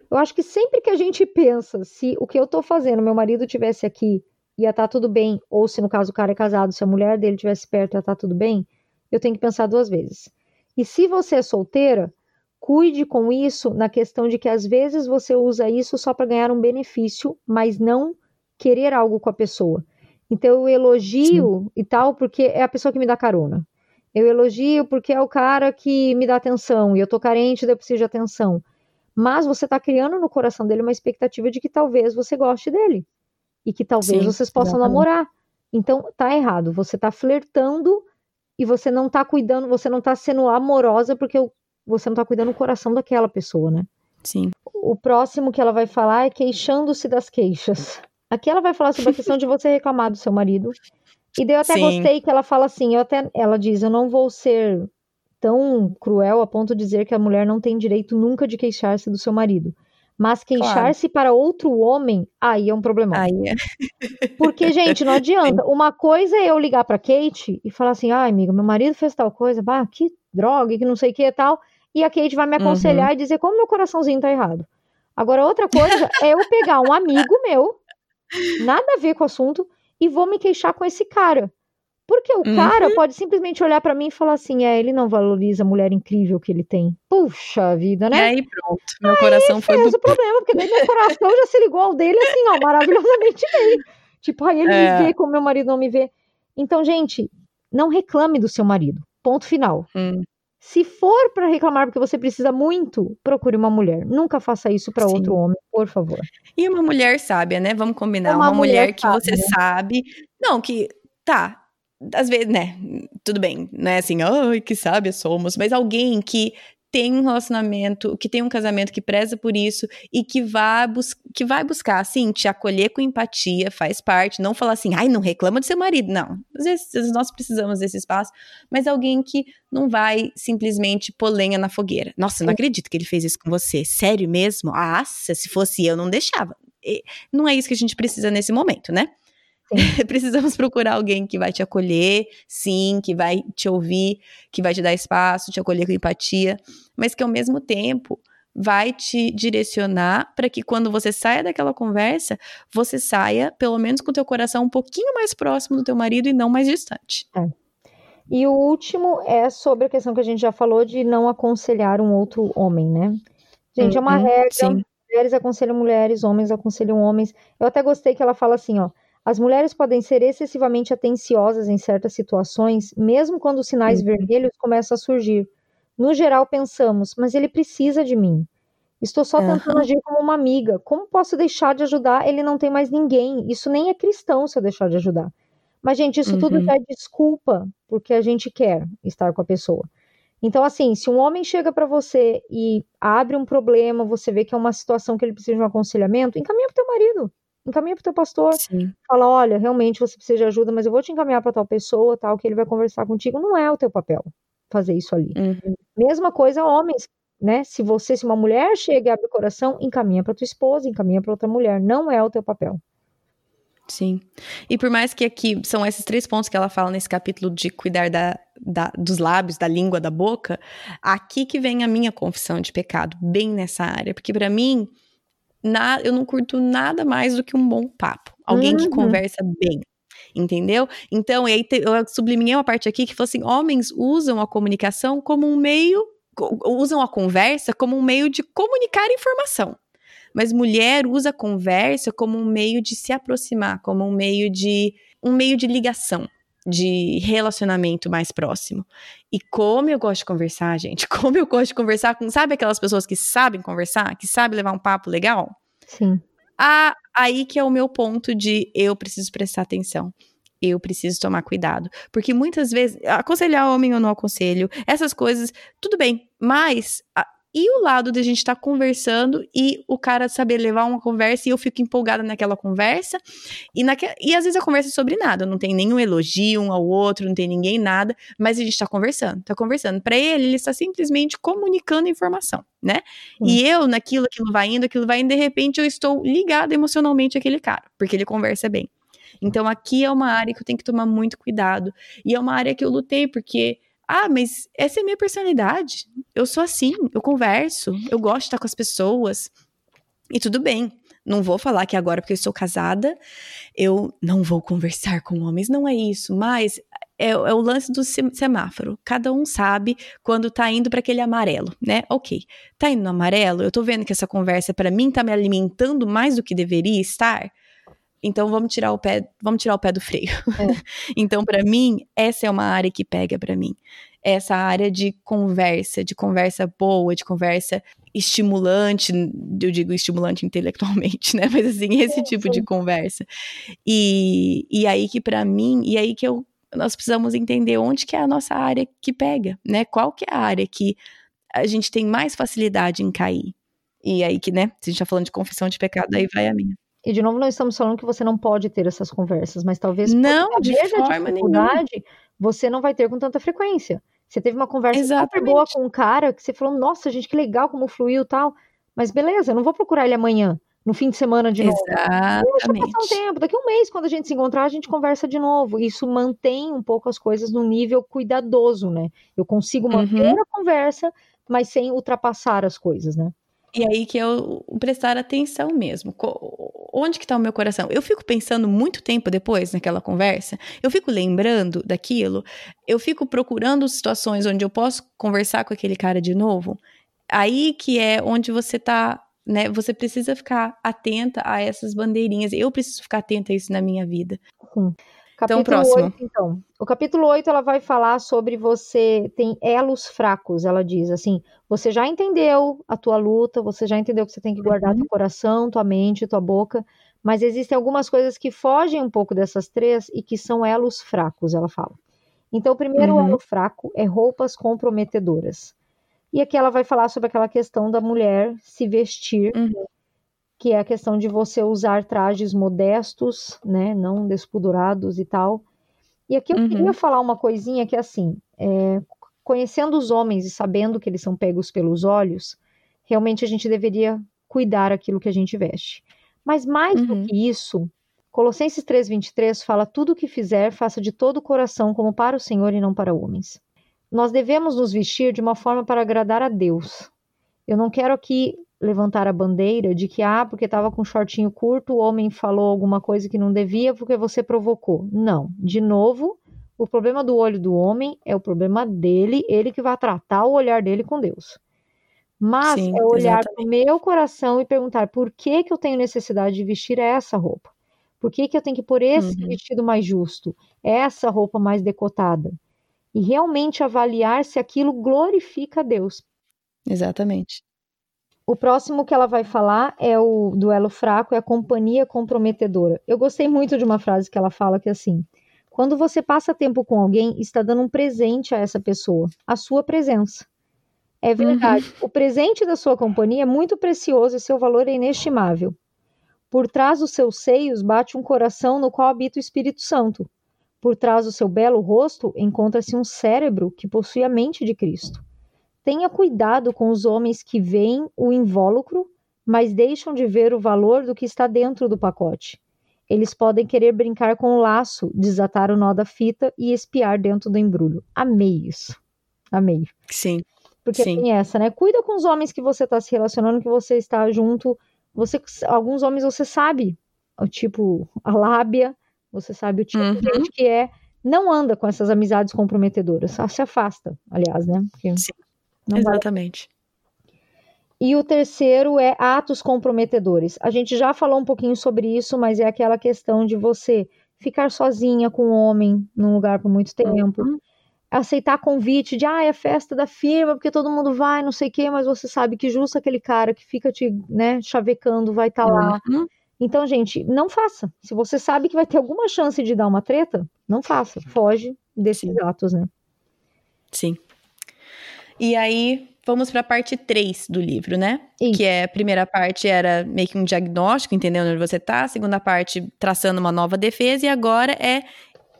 Eu acho que sempre que a gente pensa se o que eu tô fazendo, meu marido tivesse aqui, ia estar tá tudo bem, ou se no caso o cara é casado, se a mulher dele tivesse perto, ia estar tá tudo bem, eu tenho que pensar duas vezes. E se você é solteira, cuide com isso na questão de que às vezes você usa isso só para ganhar um benefício, mas não querer algo com a pessoa. Então eu elogio Sim. e tal porque é a pessoa que me dá carona. Eu elogio porque é o cara que me dá atenção e eu tô carente, eu preciso de atenção. Mas você está criando no coração dele uma expectativa de que talvez você goste dele e que talvez Sim, vocês possam exatamente. namorar. Então tá errado. Você tá flertando e você não tá cuidando, você não tá sendo amorosa porque você não tá cuidando do coração daquela pessoa, né? Sim. O próximo que ela vai falar é queixando-se das queixas. Aqui ela vai falar sobre a questão de você reclamar do seu marido. E daí eu até Sim. gostei que ela fala assim, eu até, ela diz, eu não vou ser tão cruel a ponto de dizer que a mulher não tem direito nunca de queixar-se do seu marido. Mas queixar-se claro. para outro homem, aí é um problema. Aí é. Porque, gente, não adianta. Uma coisa é eu ligar para Kate e falar assim: ai, amiga, meu marido fez tal coisa, bah, que droga, que não sei o que e tal. E a Kate vai me aconselhar uhum. e dizer como meu coraçãozinho tá errado. Agora, outra coisa é eu pegar um amigo meu, nada a ver com o assunto, e vou me queixar com esse cara. Porque o uhum. cara pode simplesmente olhar para mim e falar assim: é, ele não valoriza a mulher incrível que ele tem. Puxa vida, né? E aí pronto, meu aí coração foi. Fez o problema, porque daí meu coração já se ligou ao dele assim, ó, maravilhosamente bem. Tipo, aí ele é. me vê como meu marido não me vê. Então, gente, não reclame do seu marido. Ponto final. Hum. Se for para reclamar porque você precisa muito, procure uma mulher. Nunca faça isso para outro homem, por favor. E uma mulher sábia, né? Vamos combinar. É uma, uma, mulher, mulher que sábia, você sabe. Não, que tá, às vezes, né, tudo bem, não é assim, ai, que sábia somos, mas alguém que tem um relacionamento, que tem um casamento que preza por isso e que vai, que vai buscar, assim, te acolher com empatia, faz parte, não falar assim, ai, não reclama do seu marido, não. Às vezes nós precisamos desse espaço, mas alguém que não vai simplesmente pôr lenha na fogueira. Nossa, eu não acredito que ele fez isso com você. Sério mesmo? Ah, se fosse eu, não deixava. Não é isso que a gente precisa nesse momento, né? Precisamos procurar alguém que vai te acolher, sim, que vai te ouvir, que vai te dar espaço, te acolher com empatia, mas que ao mesmo tempo vai te direcionar para que quando você saia daquela conversa, você saia pelo menos com o teu coração um pouquinho mais próximo do teu marido e não mais distante. É. E o último é sobre a questão que a gente já falou de não aconselhar um outro homem, né? Gente, uhum, é uma uhum, regra. Sim. Mulheres aconselham mulheres, homens aconselham homens. Eu até gostei que ela fala assim, ó. As mulheres podem ser excessivamente atenciosas em certas situações, mesmo quando os sinais uhum. vermelhos começam a surgir. No geral, pensamos, mas ele precisa de mim. Estou só uhum. tentando agir como uma amiga. Como posso deixar de ajudar? Ele não tem mais ninguém. Isso nem é cristão se eu deixar de ajudar. Mas, gente, isso uhum. tudo já é desculpa porque a gente quer estar com a pessoa. Então, assim, se um homem chega para você e abre um problema, você vê que é uma situação que ele precisa de um aconselhamento, encaminha pro teu marido encaminha para o teu pastor, Sim. fala, olha, realmente você precisa de ajuda, mas eu vou te encaminhar para tal pessoa, tal, que ele vai conversar contigo. Não é o teu papel fazer isso ali. Uhum. Mesma coisa homens, né? Se você, se uma mulher chega e abre o coração, encaminha para tua esposa, encaminha para outra mulher. Não é o teu papel. Sim. E por mais que aqui são esses três pontos que ela fala nesse capítulo de cuidar da, da, dos lábios, da língua, da boca, aqui que vem a minha confissão de pecado, bem nessa área. Porque para mim, na, eu não curto nada mais do que um bom papo. Alguém uhum. que conversa bem. Entendeu? Então, aí te, eu subliminei uma parte aqui que falou assim: homens usam a comunicação como um meio, usam a conversa como um meio de comunicar informação. Mas mulher usa a conversa como um meio de se aproximar, como um meio de um meio de ligação de relacionamento mais próximo. E como eu gosto de conversar, gente, como eu gosto de conversar com, sabe aquelas pessoas que sabem conversar, que sabem levar um papo legal? Sim. Ah, aí que é o meu ponto de eu preciso prestar atenção. Eu preciso tomar cuidado. Porque muitas vezes, aconselhar homem eu não aconselho, essas coisas, tudo bem, mas e o lado de a gente estar tá conversando e o cara saber levar uma conversa e eu fico empolgada naquela conversa. E, naque... e às vezes a conversa é sobre nada, não tem nenhum elogio um ao outro, não tem ninguém nada, mas a gente está conversando, está conversando. Para ele, ele está simplesmente comunicando informação, né? Hum. E eu, naquilo, aquilo vai indo, aquilo vai indo, de repente eu estou ligada emocionalmente àquele cara, porque ele conversa bem. Então aqui é uma área que eu tenho que tomar muito cuidado. E é uma área que eu lutei, porque Ah, mas essa é a minha personalidade. Eu sou assim, eu converso, eu gosto de estar com as pessoas. E tudo bem. Não vou falar que agora, porque eu sou casada, eu não vou conversar com homens. Não é isso, mas é, é, o lance do semáforo. Cada um sabe quando tá indo para aquele amarelo, né? Ok, tá indo no amarelo, eu tô vendo que essa conversa para mim tá me alimentando mais do que deveria estar. Então vamos tirar o pé, vamos tirar o pé do freio. É. então para mim essa é uma área que pega para mim. Essa área de conversa, de conversa boa, de conversa estimulante, eu digo estimulante intelectualmente, né? Mas assim, esse tipo de conversa. E, e aí que para mim, e aí que eu, nós precisamos entender onde que é a nossa área que pega, né? Qual que é a área que a gente tem mais facilidade em cair. E aí que, né, se a gente tá falando de confissão de pecado, aí vai a minha. E de novo, não estamos falando que você não pode ter essas conversas, mas talvez não, de forma dificuldade, nenhuma. você não vai ter com tanta frequência. Você teve uma conversa Exatamente. super boa com um cara que você falou, nossa, gente, que legal como fluiu e tal. Mas beleza, eu não vou procurar ele amanhã, no fim de semana de novo. Exatamente. Deixa passar um tempo, daqui a um mês, quando a gente se encontrar, a gente conversa de novo. Isso mantém um pouco as coisas num nível cuidadoso, né? Eu consigo manter uhum. a conversa, mas sem ultrapassar as coisas, né? E aí que eu prestar atenção mesmo. Onde que tá o meu coração? Eu fico pensando muito tempo depois naquela conversa, eu fico lembrando daquilo, eu fico procurando situações onde eu posso conversar com aquele cara de novo. Aí que é onde você tá, né? Você precisa ficar atenta a essas bandeirinhas. Eu preciso ficar atenta a isso na minha vida. Sim. Capítulo então, próximo. 8, então. O capítulo 8 ela vai falar sobre você tem elos fracos, ela diz assim: você já entendeu a tua luta, você já entendeu que você tem que guardar uhum. teu coração, tua mente, tua boca, mas existem algumas coisas que fogem um pouco dessas três e que são elos fracos, ela fala. Então, o primeiro uhum. elo fraco é roupas comprometedoras. E aqui ela vai falar sobre aquela questão da mulher se vestir uhum que é a questão de você usar trajes modestos, né, não despudurados e tal. E aqui eu uhum. queria falar uma coisinha que é assim, é, conhecendo os homens e sabendo que eles são pegos pelos olhos, realmente a gente deveria cuidar aquilo que a gente veste. Mas mais uhum. do que isso, Colossenses 3:23 fala tudo o que fizer, faça de todo o coração como para o Senhor e não para homens. Nós devemos nos vestir de uma forma para agradar a Deus. Eu não quero aqui levantar a bandeira de que, ah, porque estava com shortinho curto, o homem falou alguma coisa que não devia porque você provocou. Não. De novo, o problema do olho do homem é o problema dele, ele que vai tratar o olhar dele com Deus. Mas Sim, é olhar para o meu coração e perguntar por que, que eu tenho necessidade de vestir essa roupa? Por que, que eu tenho que pôr esse uhum. vestido mais justo? Essa roupa mais decotada? E realmente avaliar se aquilo glorifica a Deus. Exatamente. O próximo que ela vai falar é o duelo fraco, é a companhia comprometedora. Eu gostei muito de uma frase que ela fala que é assim: quando você passa tempo com alguém, está dando um presente a essa pessoa, a sua presença. É verdade. Uhum. O presente da sua companhia é muito precioso e seu valor é inestimável. Por trás dos seus seios bate um coração no qual habita o Espírito Santo. Por trás do seu belo rosto encontra-se um cérebro que possui a mente de Cristo. Tenha cuidado com os homens que veem o invólucro, mas deixam de ver o valor do que está dentro do pacote. Eles podem querer brincar com o laço, desatar o nó da fita e espiar dentro do embrulho. Amei isso. Amei. Sim. Porque Sim. tem essa, né? Cuida com os homens que você está se relacionando, que você está junto. Você, alguns homens você sabe o tipo, a lábia, você sabe o tipo uhum. de gente que é. Não anda com essas amizades comprometedoras. Se afasta, aliás, né? Porque... Sim. Não Exatamente. E o terceiro é atos comprometedores. A gente já falou um pouquinho sobre isso, mas é aquela questão de você ficar sozinha com um homem num lugar por muito tempo. Uhum. Aceitar convite de, ah, é festa da firma, porque todo mundo vai, não sei o quê, mas você sabe que justo aquele cara que fica te, né, chavecando vai estar tá lá. Uhum. Então, gente, não faça. Se você sabe que vai ter alguma chance de dar uma treta, não faça. Foge desses Sim. atos, né? Sim. E aí vamos para a parte 3 do livro, né? Isso. Que é a primeira parte era meio que um diagnóstico, entendendo onde você tá, a segunda parte traçando uma nova defesa e agora é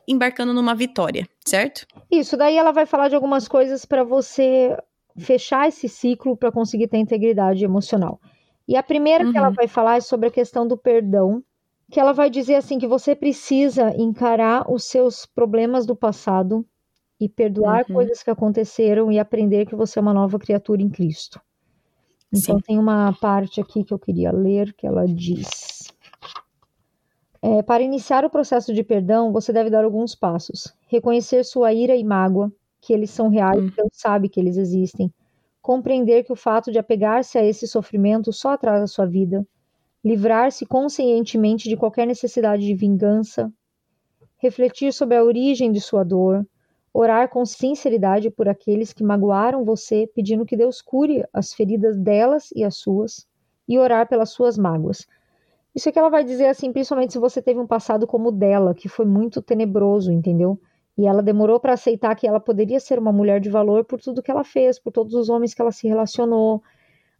embarcando numa vitória, certo? Isso, daí ela vai falar de algumas coisas para você fechar esse ciclo para conseguir ter integridade emocional. E a primeira uhum. que ela uhum. vai falar é sobre a questão do perdão, que ela vai dizer assim que você precisa encarar os seus problemas do passado e perdoar Uhum. coisas que aconteceram e aprender que você é uma nova criatura em Cristo. Então Sim. tem uma parte aqui que eu queria ler que ela diz. É, para iniciar o processo de perdão, você deve dar alguns passos. Reconhecer sua ira e mágoa, que eles são reais, Hum. Deus sabe que eles existem. Compreender que o fato de apegar-se a esse sofrimento só atrasa a sua vida. Livrar-se conscientemente de qualquer necessidade de vingança. Refletir sobre a origem de sua dor. Orar com sinceridade por aqueles que magoaram você, pedindo que Deus cure as feridas delas e as suas. E orar pelas suas mágoas. Isso é que ela vai dizer assim, principalmente se você teve um passado como o dela, que foi muito tenebroso, entendeu? E ela demorou para aceitar que ela poderia ser uma mulher de valor por tudo que ela fez, por todos os homens que ela se relacionou.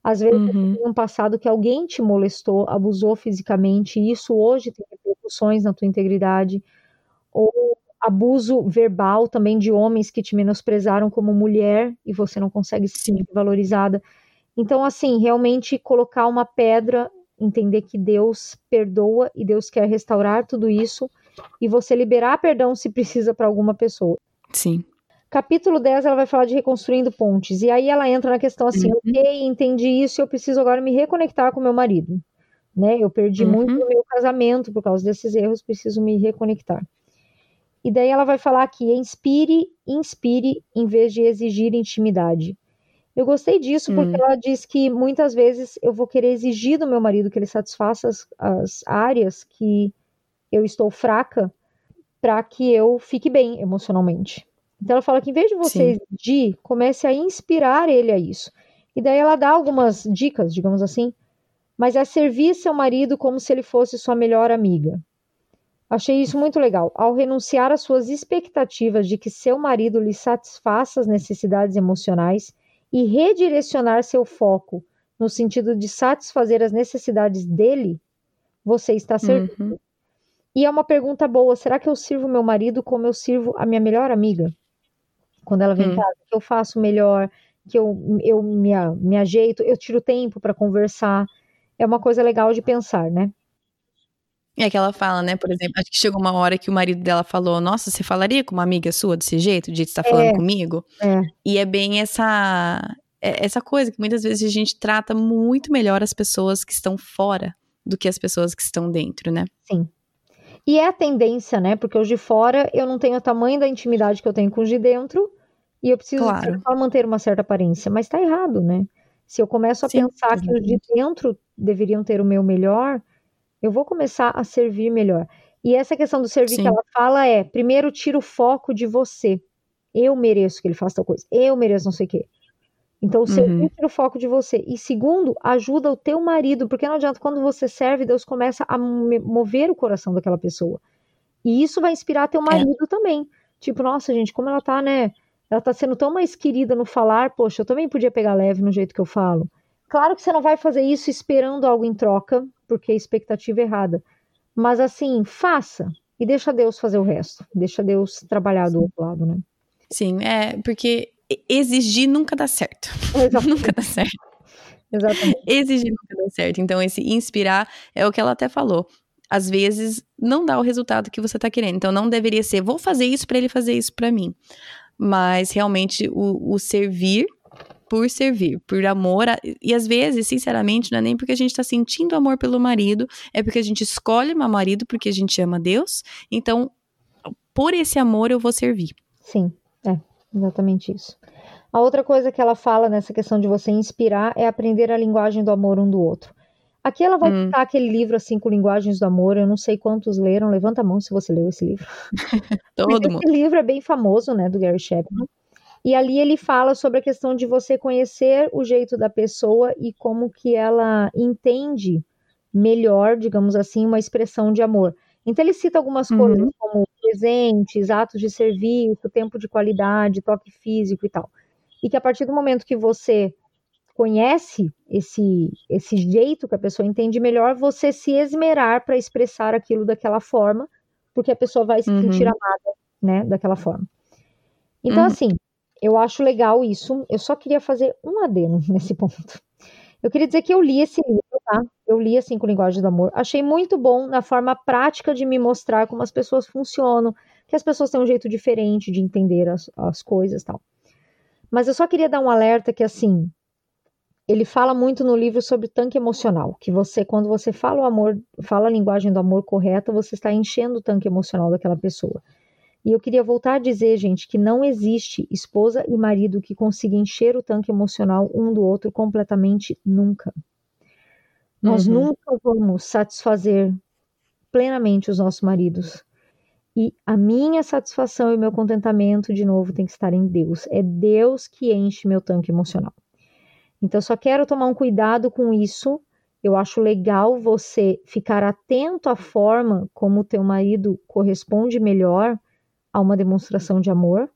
Às vezes você Uhum. tem um passado que alguém te molestou, abusou fisicamente, e isso hoje tem repercussões na tua integridade. Ou abuso verbal também de homens que te menosprezaram como mulher e você não consegue se sentir valorizada. Então, assim, realmente colocar uma pedra, entender que Deus perdoa e Deus quer restaurar tudo isso e você liberar perdão se precisa para alguma pessoa. Sim. Capítulo 10, ela vai falar de reconstruindo pontes. E aí ela entra na questão assim, Uhum. ok, entendi isso, eu preciso agora me reconectar com meu marido. Né? Eu perdi muito Uhum. o meu casamento por causa desses erros, preciso me reconectar. E daí ela vai falar aqui, inspire, inspire, em vez de exigir intimidade. Eu gostei disso porque Hum. ela diz que muitas vezes eu vou querer exigir do meu marido que ele satisfaça as, as áreas que eu estou fraca para que eu fique bem emocionalmente. Então ela fala que em vez de você Sim. exigir, comece a inspirar ele a isso. E daí ela dá algumas dicas, digamos assim, mas é servir seu marido como se ele fosse sua melhor amiga. Achei isso muito legal. Ao renunciar às suas expectativas de que seu marido lhe satisfaça as necessidades emocionais e redirecionar seu foco no sentido de satisfazer as necessidades dele, você está servindo. Uhum. E é uma pergunta boa: será que eu sirvo meu marido como eu sirvo a minha melhor amiga? Quando ela vem em Hum. casa, que eu faço melhor, que eu, eu me, me ajeito, eu tiro tempo para conversar. É uma coisa legal de pensar, né? É que ela fala, né, por exemplo, acho que chegou uma hora que o marido dela falou, nossa, você falaria com uma amiga sua desse jeito, de estar falando É. comigo? É. E é bem essa é- essa coisa que muitas vezes a gente trata muito melhor as pessoas que estão fora do que as pessoas que estão dentro, né? E é a tendência, né? Porque os de fora eu não tenho o tamanho da intimidade que eu tenho com os de dentro e eu preciso Claro. só manter uma certa aparência. Mas tá errado, né? Se eu começo a Sim, pensar que os de dentro deveriam ter o meu melhor, eu vou começar a servir melhor. E essa questão do servir Sim. que ela fala é: primeiro, tira o foco de você. Eu mereço que ele faça tal coisa. Eu mereço não sei o quê. Então, o servir Uhum. tira o foco de você. E segundo, ajuda o teu marido, porque não adianta quando você serve, Deus começa a mover o coração daquela pessoa. E isso vai inspirar teu marido também. Tipo, nossa, gente, como ela tá, né? Ela tá sendo tão mais querida no falar, poxa, eu também podia pegar leve no jeito que eu falo. Claro que você não vai fazer isso esperando algo em troca, porque a expectativa é errada. Mas assim, faça e deixa Deus fazer o resto. Deixa Deus trabalhar do outro lado, né? Sim, é porque exigir nunca dá certo. nunca dá certo. Exatamente. Exigir nunca dá certo. Então, esse inspirar é o que ela até falou. Às vezes não dá o resultado que você tá querendo. Então, não deveria ser, vou fazer isso para ele fazer isso para mim. Mas realmente o, o servir por servir, por amor. a- e às vezes, sinceramente, não é nem porque a gente tá sentindo amor pelo marido, é porque a gente escolhe o marido porque a gente ama Deus. Então, por esse amor, eu vou servir. Sim, é exatamente isso. A outra coisa que ela fala nessa questão de você inspirar é aprender a linguagem do amor um do outro. Aqui ela vai Hum. citar aquele livro, assim, com linguagens do amor. Eu não sei quantos leram. Levanta a mão se você leu esse livro. Todo Mas mundo. esse livro é bem famoso, né, do Gary Chapman. E ali ele fala sobre a questão de você conhecer o jeito da pessoa e como que ela entende melhor, digamos assim, uma expressão de amor. Então ele cita algumas Uhum. coisas como presentes, atos de serviço, tempo de qualidade, toque físico e tal. E que a partir do momento que você conhece esse esse jeito que a pessoa entende melhor, você se esmerar para expressar aquilo daquela forma, porque a pessoa vai se Uhum. sentir amada, né, daquela forma. Então Uhum. assim, eu acho legal isso. Eu só queria fazer um adeno nesse ponto. Eu queria dizer que eu li esse livro, tá? Eu li assim com linguagem do amor. Achei muito bom na forma prática de me mostrar como as pessoas funcionam, que as pessoas têm um jeito diferente de entender as, as coisas tal. Mas eu só queria dar um alerta que, assim, ele fala muito no livro sobre tanque emocional, que você, quando você fala o amor, fala a linguagem do amor correta, você está enchendo o tanque emocional daquela pessoa. E eu queria voltar a dizer, gente, que não existe esposa e marido que consiga encher o tanque emocional um do outro completamente nunca. Nós uhum. nunca vamos satisfazer plenamente os nossos maridos. E a minha satisfação e meu contentamento, de novo, tem que estar em Deus. É Deus que enche meu tanque emocional. Então, só quero tomar um cuidado com isso. Eu acho legal você ficar atento à forma como o teu marido corresponde melhor a uma demonstração de amor,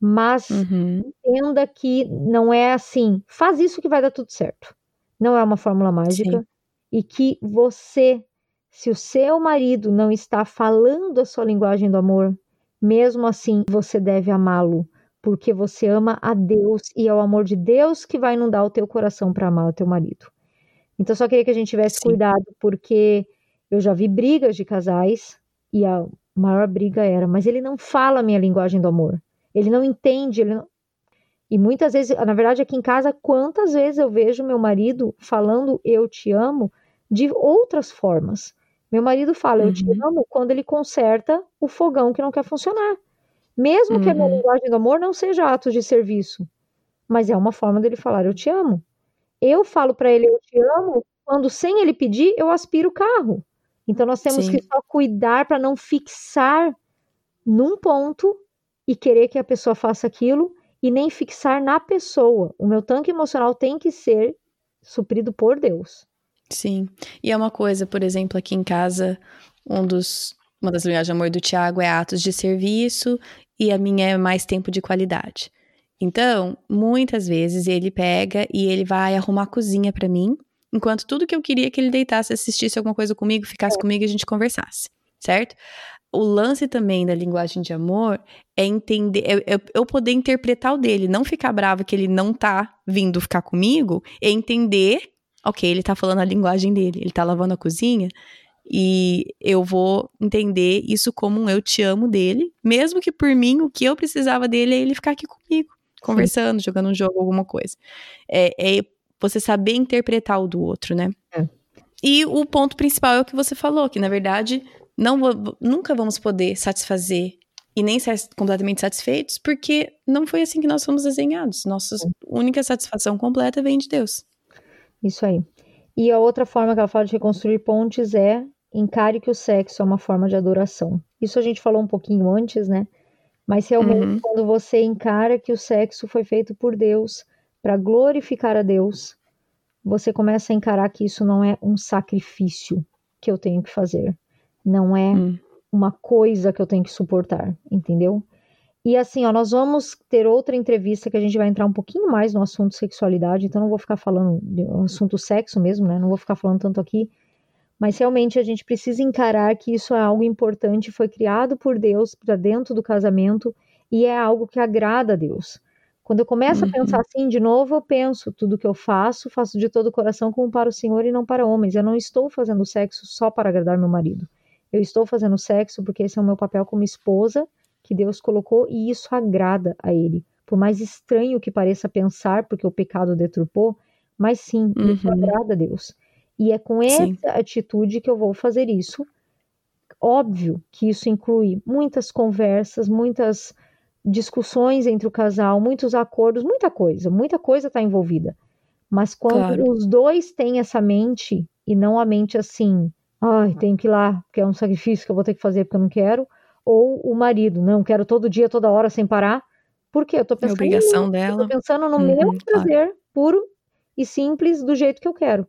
mas uhum. entenda que não é assim, faz isso que vai dar tudo certo. Não é uma fórmula mágica Sim. e que você, se o seu marido não está falando a sua linguagem do amor, mesmo assim você deve amá-lo, porque você ama a Deus e é o amor de Deus que vai inundar o teu coração para amar o teu marido. Então só queria que a gente tivesse Sim. cuidado, porque eu já vi brigas de casais e a maior briga era, mas ele não fala a minha linguagem do amor. Ele não entende, ele não... E muitas vezes, na verdade, aqui em casa, quantas vezes eu vejo meu marido falando eu te amo de outras formas. Meu marido fala uhum. eu te uhum. amo quando ele conserta o fogão que não quer funcionar. Mesmo uhum. que a minha uhum. linguagem do amor não seja atos de serviço, mas é uma forma dele falar eu te amo. Eu falo para ele eu te amo quando sem ele pedir eu aspiro o carro. Então nós temos Sim. que só cuidar para não fixar num ponto e querer que a pessoa faça aquilo e nem fixar na pessoa. O meu tanque emocional tem que ser suprido por Deus. Sim. E é uma coisa, por exemplo, aqui em casa, um dos uma das linguagens de amor do Tiago é atos de serviço e a minha é mais tempo de qualidade. Então, muitas vezes ele pega e ele vai arrumar a cozinha para mim Enquanto tudo que eu queria é que ele deitasse, assistisse alguma coisa comigo, ficasse é. comigo e a gente conversasse, certo? O lance também da linguagem de amor é entender, é, é, eu poder interpretar o dele, não ficar bravo que ele não tá vindo ficar comigo, é entender, ok, ele tá falando a linguagem dele, ele tá lavando a cozinha, e eu vou entender isso como um eu te amo dele, mesmo que por mim o que eu precisava dele é ele ficar aqui comigo, conversando, Sim. jogando um jogo, alguma coisa. É, é você saber interpretar o do outro, né? É. E o ponto principal é o que você falou, que na verdade não nunca vamos poder satisfazer e nem ser completamente satisfeitos, porque não foi assim que nós fomos desenhados. Nossa é. única satisfação completa vem de Deus. Isso aí. E a outra forma que ela fala de reconstruir pontes é encare que o sexo é uma forma de adoração. Isso a gente falou um pouquinho antes, né? Mas realmente, uhum. quando você encara que o sexo foi feito por Deus, para glorificar a Deus, você começa a encarar que isso não é um sacrifício que eu tenho que fazer, não é hum. uma coisa que eu tenho que suportar, entendeu? E assim, ó, nós vamos ter outra entrevista que a gente vai entrar um pouquinho mais no assunto sexualidade, então não vou ficar falando do assunto sexo mesmo, né? Não vou ficar falando tanto aqui, mas realmente a gente precisa encarar que isso é algo importante, foi criado por Deus para dentro do casamento e é algo que agrada a Deus. Quando eu começo uhum. a pensar assim de novo, eu penso, tudo que eu faço, faço de todo o coração como para o Senhor e não para homens. Eu não estou fazendo sexo só para agradar meu marido. Eu estou fazendo sexo porque esse é o meu papel como esposa que Deus colocou e isso agrada a ele. Por mais estranho que pareça pensar, porque o pecado deturpou, mas sim, uhum. isso agrada a Deus. E é com essa sim. atitude que eu vou fazer isso. Óbvio que isso inclui muitas conversas, muitas discussões entre o casal, muitos acordos, muita coisa, muita coisa está envolvida. Mas quando claro. os dois têm essa mente e não a mente assim, ai, tenho que ir lá, porque é um sacrifício que eu vou ter que fazer porque eu não quero, ou o marido, não, quero todo dia, toda hora sem parar. Por quê? Eu tô pensando, é obrigação no, dela. Eu tô pensando no uhum, meu prazer claro. puro e simples do jeito que eu quero.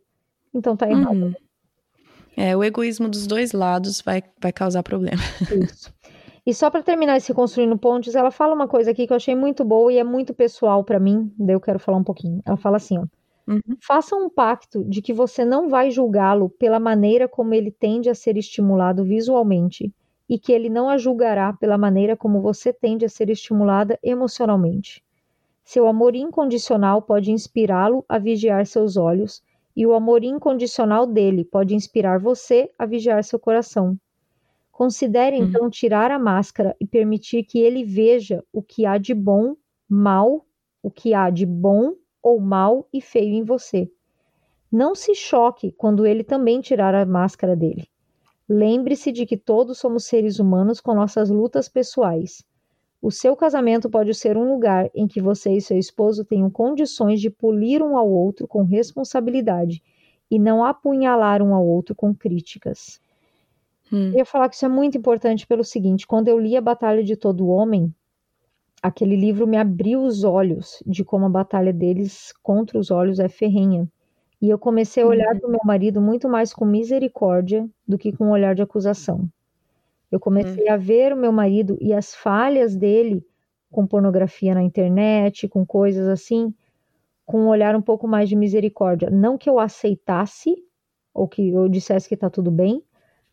Então tá errado. Uhum. É, o egoísmo dos dois lados vai, vai causar problema. Isso. E só para terminar esse Construindo Pontes, ela fala uma coisa aqui que eu achei muito boa e é muito pessoal para mim, daí eu quero falar um pouquinho. Ela fala assim, ó. Uhum. Faça um pacto de que você não vai julgá-lo pela maneira como ele tende a ser estimulado visualmente e que ele não a julgará pela maneira como você tende a ser estimulada emocionalmente. Seu amor incondicional pode inspirá-lo a vigiar seus olhos, e o amor incondicional dele pode inspirar você a vigiar seu coração. Considere Uhum. então tirar a máscara e permitir que ele veja o que há de bom, mal, o que há de bom ou mal e feio em você. Não se choque quando ele também tirar a máscara dele. Lembre-se de que todos somos seres humanos com nossas lutas pessoais. O seu casamento pode ser um lugar em que você e seu esposo tenham condições de polir um ao outro com responsabilidade e não apunhalar um ao outro com críticas. Hum. Eu ia falar que isso é muito importante pelo seguinte: quando eu li A Batalha de Todo Homem, aquele livro me abriu os olhos de como a batalha deles contra os olhos é ferrenha. E eu comecei a olhar Uhum. para o meu marido muito mais com misericórdia do que com um olhar de acusação. Eu comecei a ver o meu marido e as falhas dele com pornografia na internet, com coisas assim, com um olhar um pouco mais de misericórdia. Não que eu aceitasse ou que eu dissesse que está tudo bem,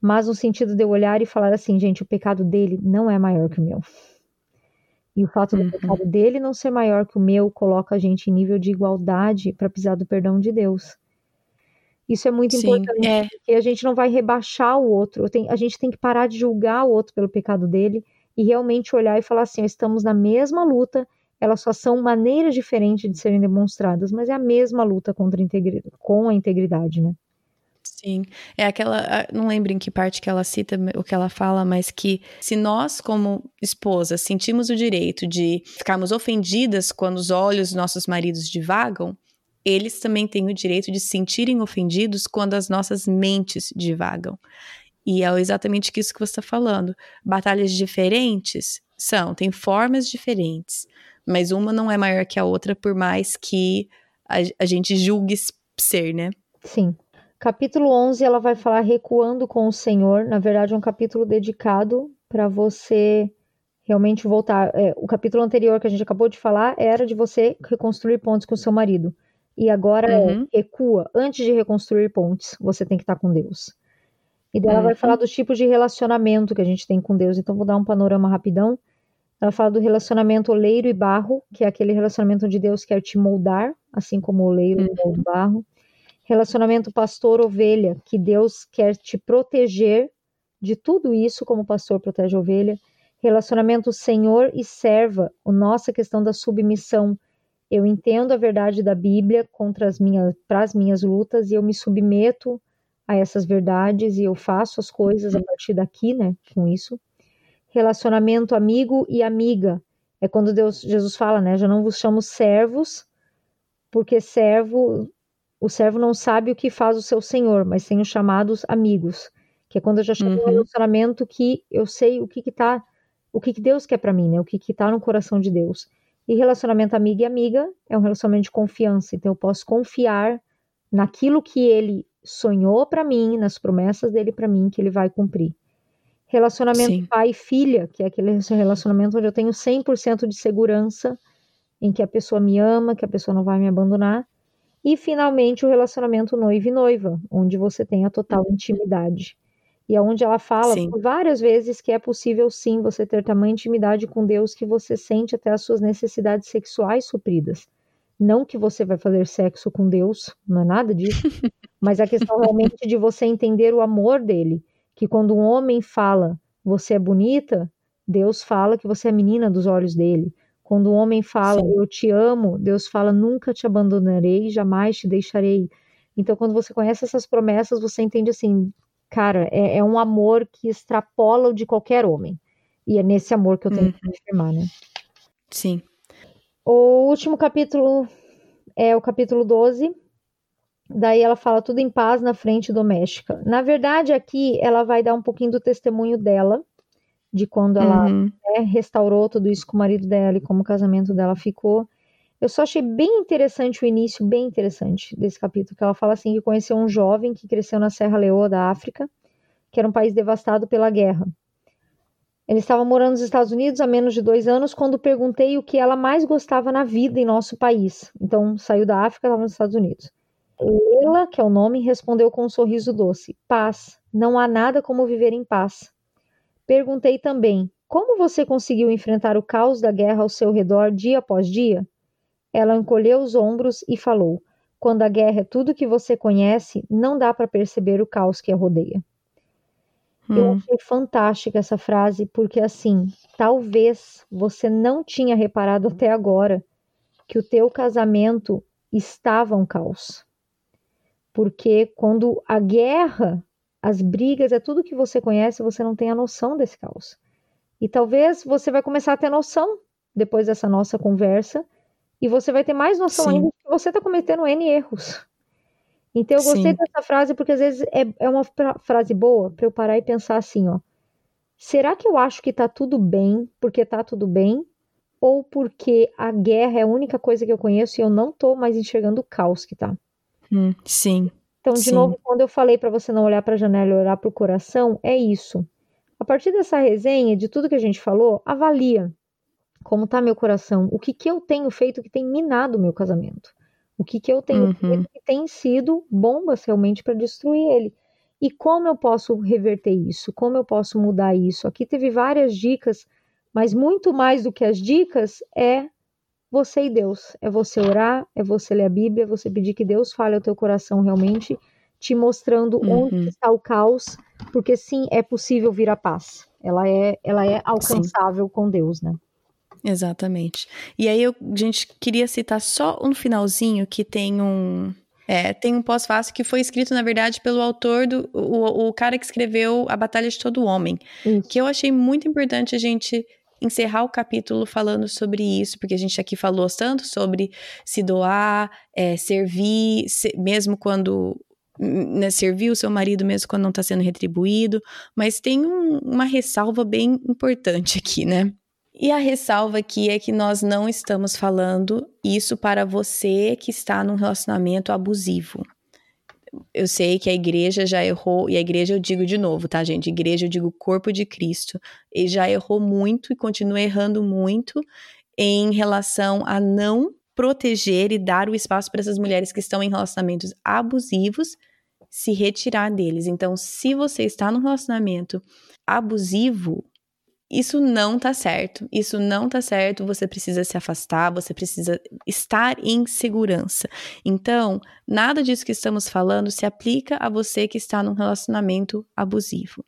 mas no sentido de eu olhar e falar assim, gente, o pecado dele não é maior que o meu. E o fato do Uhum. pecado dele não ser maior que o meu coloca a gente em nível de igualdade para pisar do perdão de Deus. Isso é muito Sim, importante, é. porque a gente não vai rebaixar o outro. Tenho- a gente tem que parar de julgar o outro pelo pecado dele e realmente olhar e falar assim: estamos na mesma luta, elas só são maneiras diferentes de serem demonstradas, mas é a mesma luta contra a com a integridade, né? Sim, é aquela, não lembro em que parte que ela cita o que ela fala, mas que se nós, como esposas, sentimos o direito de ficarmos ofendidas quando os olhos dos nossos maridos divagam, eles também têm o direito de se sentirem ofendidos quando as nossas mentes divagam. E é exatamente isso que você está falando. Batalhas diferentes são, tem formas diferentes, mas uma não é maior que a outra, por mais que a, a gente julgue ser, né? Sim. Capítulo 11, ela vai falar recuando com o Senhor. Na verdade, é um capítulo dedicado para você realmente voltar. É, o capítulo anterior que a gente acabou de falar era de você reconstruir pontes com o seu marido. E agora Uhum. é recua. Antes de reconstruir pontes, você tem que estar com Deus. E daí ela vai Uhum. falar dos tipos de relacionamento que a gente tem com Deus. Então, vou dar um panorama rapidão. Ela fala do relacionamento oleiro e barro, que é aquele relacionamento onde Deus quer te moldar, assim como o oleiro Uhum. molda o barro. Relacionamento pastor-ovelha, que Deus quer te proteger de tudo isso, como o pastor protege a ovelha. Relacionamento senhor e serva, a nossa questão da submissão. Eu entendo a verdade da Bíblia contra as minhas, para as minhas lutas e eu me submeto a essas verdades e eu faço as coisas a partir daqui, né, com isso. Relacionamento amigo e amiga. É quando Deus, Jesus fala, né, já não vos chamo servos, porque servo, o servo não sabe o que faz o seu senhor, mas tenho chamados amigos, que é quando eu já um Uhum. relacionamento que eu sei o que que tá, o que que Deus quer para mim, né, o que que tá no coração de Deus. E relacionamento amiga e amiga é um relacionamento de confiança, então eu posso confiar naquilo que ele sonhou para mim, nas promessas dele para mim, que ele vai cumprir. Relacionamento Sim. pai e filha, que é aquele relacionamento onde eu tenho 100% de segurança em que a pessoa me ama, que a pessoa não vai me abandonar. E finalmente o relacionamento noivo e noiva, onde você tem a total intimidade. E é onde ela fala Sim. várias vezes que é possível sim você ter tamanha intimidade com Deus que você sente até as suas necessidades sexuais supridas. Não que você vai fazer sexo com Deus, não é nada disso, mas a questão realmente de você entender o amor dele, que quando um homem fala você é bonita, Deus fala que você é menina dos olhos dele. Quando um homem fala Sim. eu te amo, Deus fala nunca te abandonarei, jamais te deixarei. Então, quando você conhece essas promessas, você entende assim, cara, é, é um amor que extrapola o de qualquer homem. E é nesse amor que eu tenho que me afirmar, né? Sim. O último capítulo é o capítulo 12. Daí ela fala tudo em paz na frente doméstica. Na verdade, aqui ela vai dar um pouquinho do testemunho dela, de quando ela Uhum. né, restaurou tudo isso com o marido dela e como o casamento dela ficou. Eu só achei bem interessante o início, bem interessante desse capítulo, que ela fala assim que conheceu um jovem que cresceu na Serra Leoa da África, que era um país devastado pela guerra. Ele estava morando nos Estados Unidos há menos de dois anos quando perguntei o que ela mais gostava na vida em nosso país. Então, saiu da África, estava nos Estados Unidos. Lela, que é o nome, respondeu com um sorriso doce: Paz. Não há nada como viver em paz. Perguntei também: Como você conseguiu enfrentar o caos da guerra ao seu redor dia após dia? Ela encolheu os ombros e falou: Quando a guerra é tudo que você conhece, não dá para perceber o caos que a rodeia. Hum. Eu achei fantástica essa frase, porque assim, talvez você não tinha reparado até agora que o teu casamento estava um caos. Porque quando a guerra, as brigas, é tudo que você conhece, você não tem a noção desse caos. E talvez você vai começar a ter noção depois dessa nossa conversa, e você vai ter mais noção Sim. ainda de que você está cometendo N erros. Então eu gostei Sim. dessa frase porque às vezes é, é uma frase boa para eu parar e pensar assim, ó. Será que eu acho que tá tudo bem porque tá tudo bem? Ou porque a guerra é a única coisa que eu conheço e eu não tô mais enxergando o caos que tá? Hum, sim. Então, de sim. novo, quando eu falei para você não olhar para a janela e olhar para o coração, é isso. A partir dessa resenha, de tudo que a gente falou, avalia como tá meu coração, o que que eu tenho feito que tem minado o meu casamento. O que, que eu tenho uhum. feito que tem sido bombas realmente para destruir ele. E como eu posso reverter isso? Como eu posso mudar isso? Aqui teve várias dicas, mas muito mais do que as dicas é você e Deus. É você orar, é você ler a Bíblia, é você pedir que Deus fale ao teu coração realmente, te mostrando uhum. onde está o caos, porque sim, é possível vir a paz. Ela é, ela é alcançável sim. com Deus, né? Exatamente. E aí eu, gente queria citar só um finalzinho que tem um. É, tem um pós-fácil que foi escrito, na verdade, pelo autor do. O, o cara que escreveu A Batalha de Todo Homem. Isso. Que eu achei muito importante a gente encerrar o capítulo falando sobre isso, porque a gente aqui falou tanto sobre se doar, é, servir, se, mesmo quando né, servir o seu marido mesmo quando não está sendo retribuído, mas tem um, uma ressalva bem importante aqui, né? E a ressalva aqui é que nós não estamos falando isso para você que está num relacionamento abusivo. Eu sei que a igreja já errou, e a igreja eu digo de novo, tá, gente? Igreja eu digo corpo de Cristo. E já errou muito e continua errando muito em relação a não proteger e dar o espaço para essas mulheres que estão em relacionamentos abusivos se retirar deles. Então, se você está num relacionamento abusivo, isso não tá certo. Isso não tá certo. Você precisa se afastar, você precisa estar em segurança. Então, nada disso que estamos falando se aplica a você que está num relacionamento abusivo.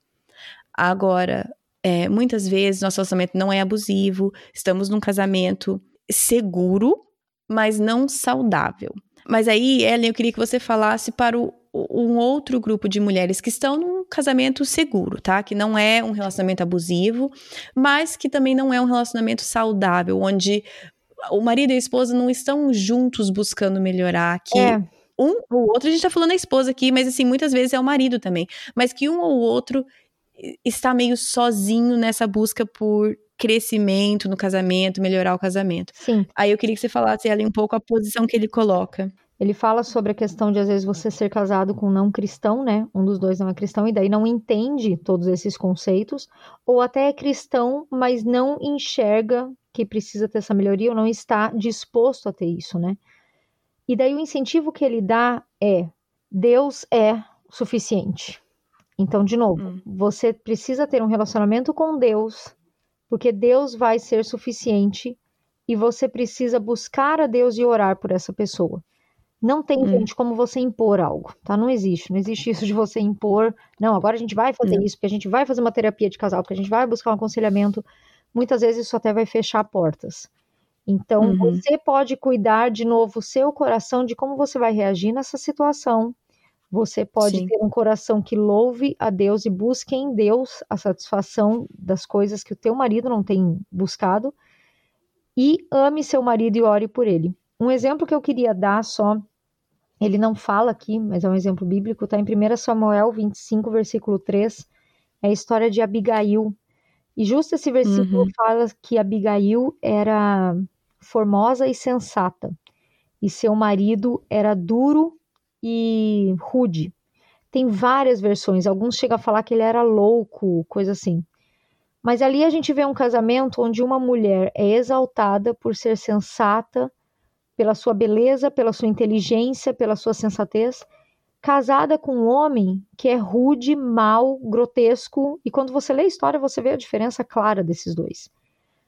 Agora, é, muitas vezes nosso relacionamento não é abusivo, estamos num casamento seguro, mas não saudável. Mas aí, Ellen, eu queria que você falasse para o, um outro grupo de mulheres que estão num casamento seguro, tá? Que não é um relacionamento abusivo, mas que também não é um relacionamento saudável, onde o marido e a esposa não estão juntos buscando melhorar, que é. um ou outro, a gente tá falando da esposa aqui, mas assim, muitas vezes é o marido também, mas que um ou outro está meio sozinho nessa busca por crescimento no casamento, melhorar o casamento. Sim. Aí eu queria que você falasse ali um pouco a posição que ele coloca. Ele fala sobre a questão de às vezes você ser casado com um não cristão, né? Um dos dois não é cristão e daí não entende todos esses conceitos, ou até é cristão, mas não enxerga que precisa ter essa melhoria ou não está disposto a ter isso, né? E daí o incentivo que ele dá é: Deus é suficiente. Então, de novo, hum. você precisa ter um relacionamento com Deus, porque Deus vai ser suficiente e você precisa buscar a Deus e orar por essa pessoa. Não tem, hum. gente, como você impor algo, tá? Não existe. Não existe isso de você impor. Não, agora a gente vai fazer isso, porque a gente vai fazer uma terapia de casal, porque a gente vai buscar um aconselhamento. Muitas vezes isso até vai fechar portas. Então, uhum. você pode cuidar de novo o seu coração de como você vai reagir nessa situação. Você pode Sim. ter um coração que louve a Deus e busque em Deus a satisfação das coisas que o teu marido não tem buscado. E ame seu marido e ore por ele. Um exemplo que eu queria dar só ele não fala aqui, mas é um exemplo bíblico, está em 1 Samuel 25, versículo 3, é a história de Abigail. E justo esse versículo uhum. fala que Abigail era formosa e sensata, e seu marido era duro e rude. Tem várias versões, alguns chegam a falar que ele era louco, coisa assim. Mas ali a gente vê um casamento onde uma mulher é exaltada por ser sensata, pela sua beleza, pela sua inteligência, pela sua sensatez, casada com um homem que é rude, mau, grotesco, e quando você lê a história você vê a diferença clara desses dois.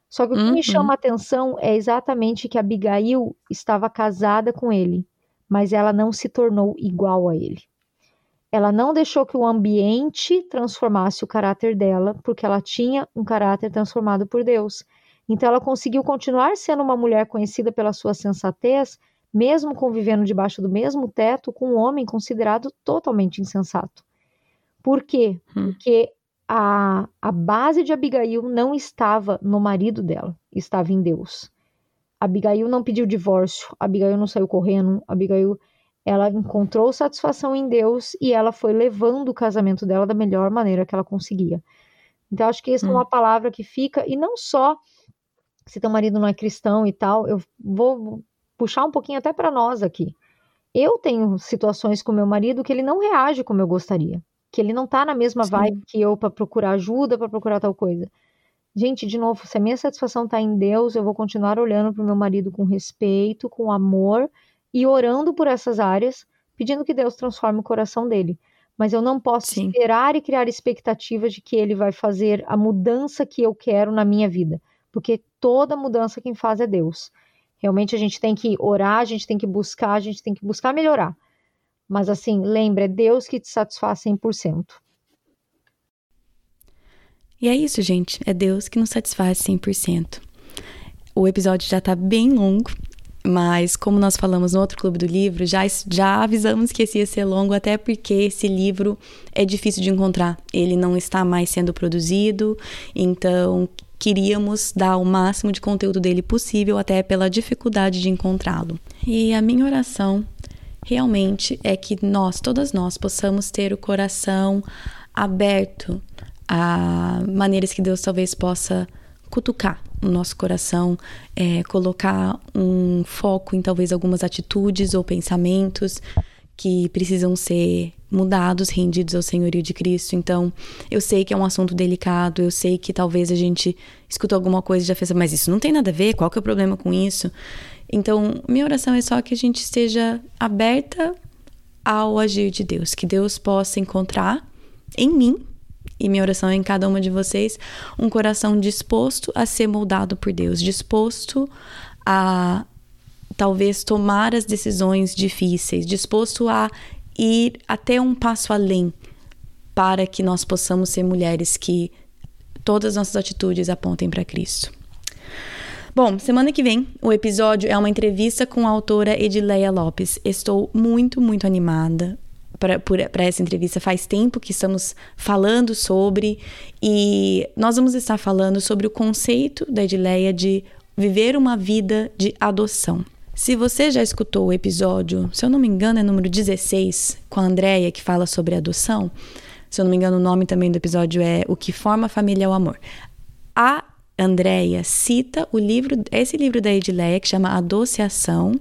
Só que o que uhum. me chama a atenção é exatamente que Abigail estava casada com ele, mas ela não se tornou igual a ele. ela não deixou que o ambiente transformasse o caráter dela, porque ela tinha um caráter transformado por Deus. Então ela conseguiu continuar sendo uma mulher conhecida pela sua sensatez, mesmo convivendo debaixo do mesmo teto com um homem considerado totalmente insensato. Por quê? Hum. Porque a, a base de Abigail não estava no marido dela, estava em Deus. Abigail não pediu divórcio, Abigail não saiu correndo, Abigail ela encontrou satisfação em Deus e ela foi levando o casamento dela da melhor maneira que ela conseguia. Então acho que essa hum. é uma palavra que fica e não só se teu marido não é cristão e tal, eu vou puxar um pouquinho até para nós aqui. Eu tenho situações com meu marido que ele não reage como eu gostaria que ele não tá na mesma Sim. vibe que eu para procurar ajuda, para procurar tal coisa. Gente, de novo, se a minha satisfação tá em Deus, eu vou continuar olhando pro meu marido com respeito, com amor e orando por essas áreas, pedindo que Deus transforme o coração dele. Mas eu não posso Sim. esperar e criar expectativas de que ele vai fazer a mudança que eu quero na minha vida, porque toda mudança quem faz é Deus. Realmente a gente tem que orar, a gente tem que buscar, a gente tem que buscar melhorar. Mas assim, lembra, é Deus que te satisfaz 100%. E é isso, gente. É Deus que nos satisfaz 100%. O episódio já tá bem longo, mas como nós falamos no outro clube do livro, já, já avisamos que esse ia ser longo, até porque esse livro é difícil de encontrar. Ele não está mais sendo produzido, então queríamos dar o máximo de conteúdo dele possível, até pela dificuldade de encontrá-lo. E a minha oração realmente é que nós, todas nós, possamos ter o coração aberto a maneiras que Deus talvez possa cutucar o nosso coração, é, colocar um foco em talvez algumas atitudes ou pensamentos que precisam ser mudados, rendidos ao senhorio de Cristo. Então, eu sei que é um assunto delicado, eu sei que talvez a gente escutou alguma coisa e já fez, mas isso não tem nada a ver, qual que é o problema com isso? Então, minha oração é só que a gente esteja aberta ao agir de Deus, que Deus possa encontrar em mim, e minha oração é em cada uma de vocês, um coração disposto a ser moldado por Deus, disposto a talvez tomar as decisões difíceis, disposto a ir até um passo além para que nós possamos ser mulheres que todas as nossas atitudes apontem para Cristo. Bom, semana que vem o episódio é uma entrevista com a autora Edileia Lopes. Estou muito, muito animada para essa entrevista. Faz tempo que estamos falando sobre e nós vamos estar falando sobre o conceito da Edileia de viver uma vida de adoção. Se você já escutou o episódio, se eu não me engano, é número 16, com a Andrea, que fala sobre adoção. Se eu não me engano, o nome também do episódio é O que forma a família é o amor. A Andréia cita o livro, esse livro da Edileia, que chama Adociação,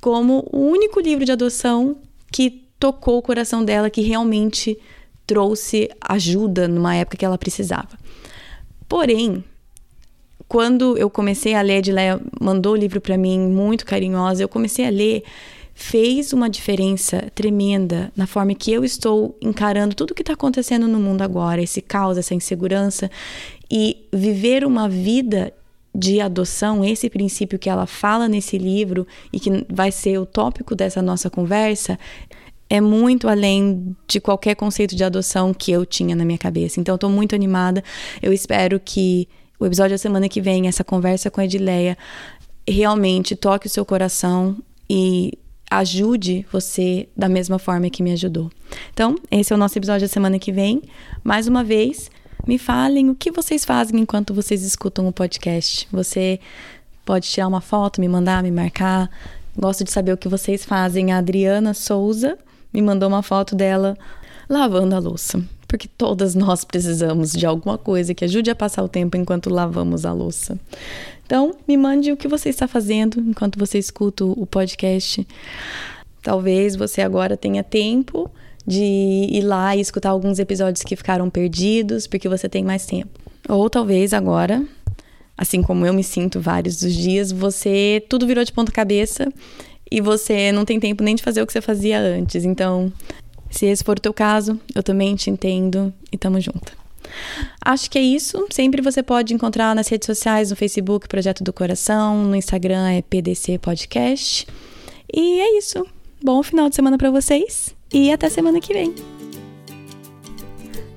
como o único livro de adoção que tocou o coração dela, que realmente trouxe ajuda numa época que ela precisava. Porém, quando eu comecei a ler, a Edileia mandou o livro para mim, muito carinhosa, eu comecei a ler, fez uma diferença tremenda na forma que eu estou encarando tudo o que está acontecendo no mundo agora, esse caos, essa insegurança, e viver uma vida de adoção, esse princípio que ela fala nesse livro e que vai ser o tópico dessa nossa conversa, é muito além de qualquer conceito de adoção que eu tinha na minha cabeça. Então, estou muito animada. Eu espero que o episódio da semana que vem, essa conversa com a Edileia, realmente toque o seu coração e ajude você da mesma forma que me ajudou. Então, esse é o nosso episódio da semana que vem. Mais uma vez, me falem o que vocês fazem enquanto vocês escutam o podcast. Você pode tirar uma foto, me mandar, me marcar. Gosto de saber o que vocês fazem. A Adriana Souza me mandou uma foto dela lavando a louça. Porque todas nós precisamos de alguma coisa que ajude a passar o tempo enquanto lavamos a louça. Então, me mande o que você está fazendo enquanto você escuta o podcast. Talvez você agora tenha tempo de ir lá e escutar alguns episódios que ficaram perdidos, porque você tem mais tempo. Ou talvez agora, assim como eu me sinto vários dos dias, você tudo virou de ponta cabeça e você não tem tempo nem de fazer o que você fazia antes. Então, se esse for o teu caso, eu também te entendo e tamo junto. Acho que é isso. Sempre você pode encontrar nas redes sociais, no Facebook Projeto do Coração, no Instagram é PDC Podcast. E é isso. Bom final de semana para vocês e até semana que vem.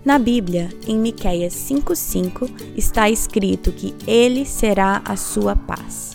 Na Bíblia, em Miqueias 5:5, está escrito que ele será a sua paz.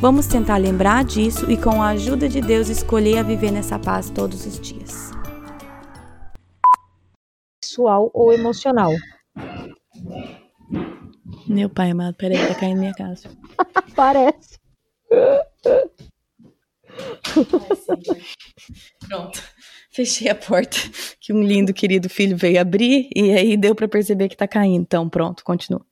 Vamos tentar lembrar disso e, com a ajuda de Deus, escolher a viver nessa paz todos os dias. Sexual ou emocional. Meu pai amado, peraí, tá caindo minha casa. Parece. Pronto. Fechei a porta, que um lindo querido filho veio abrir e aí deu para perceber que tá caindo. Então, pronto, continua.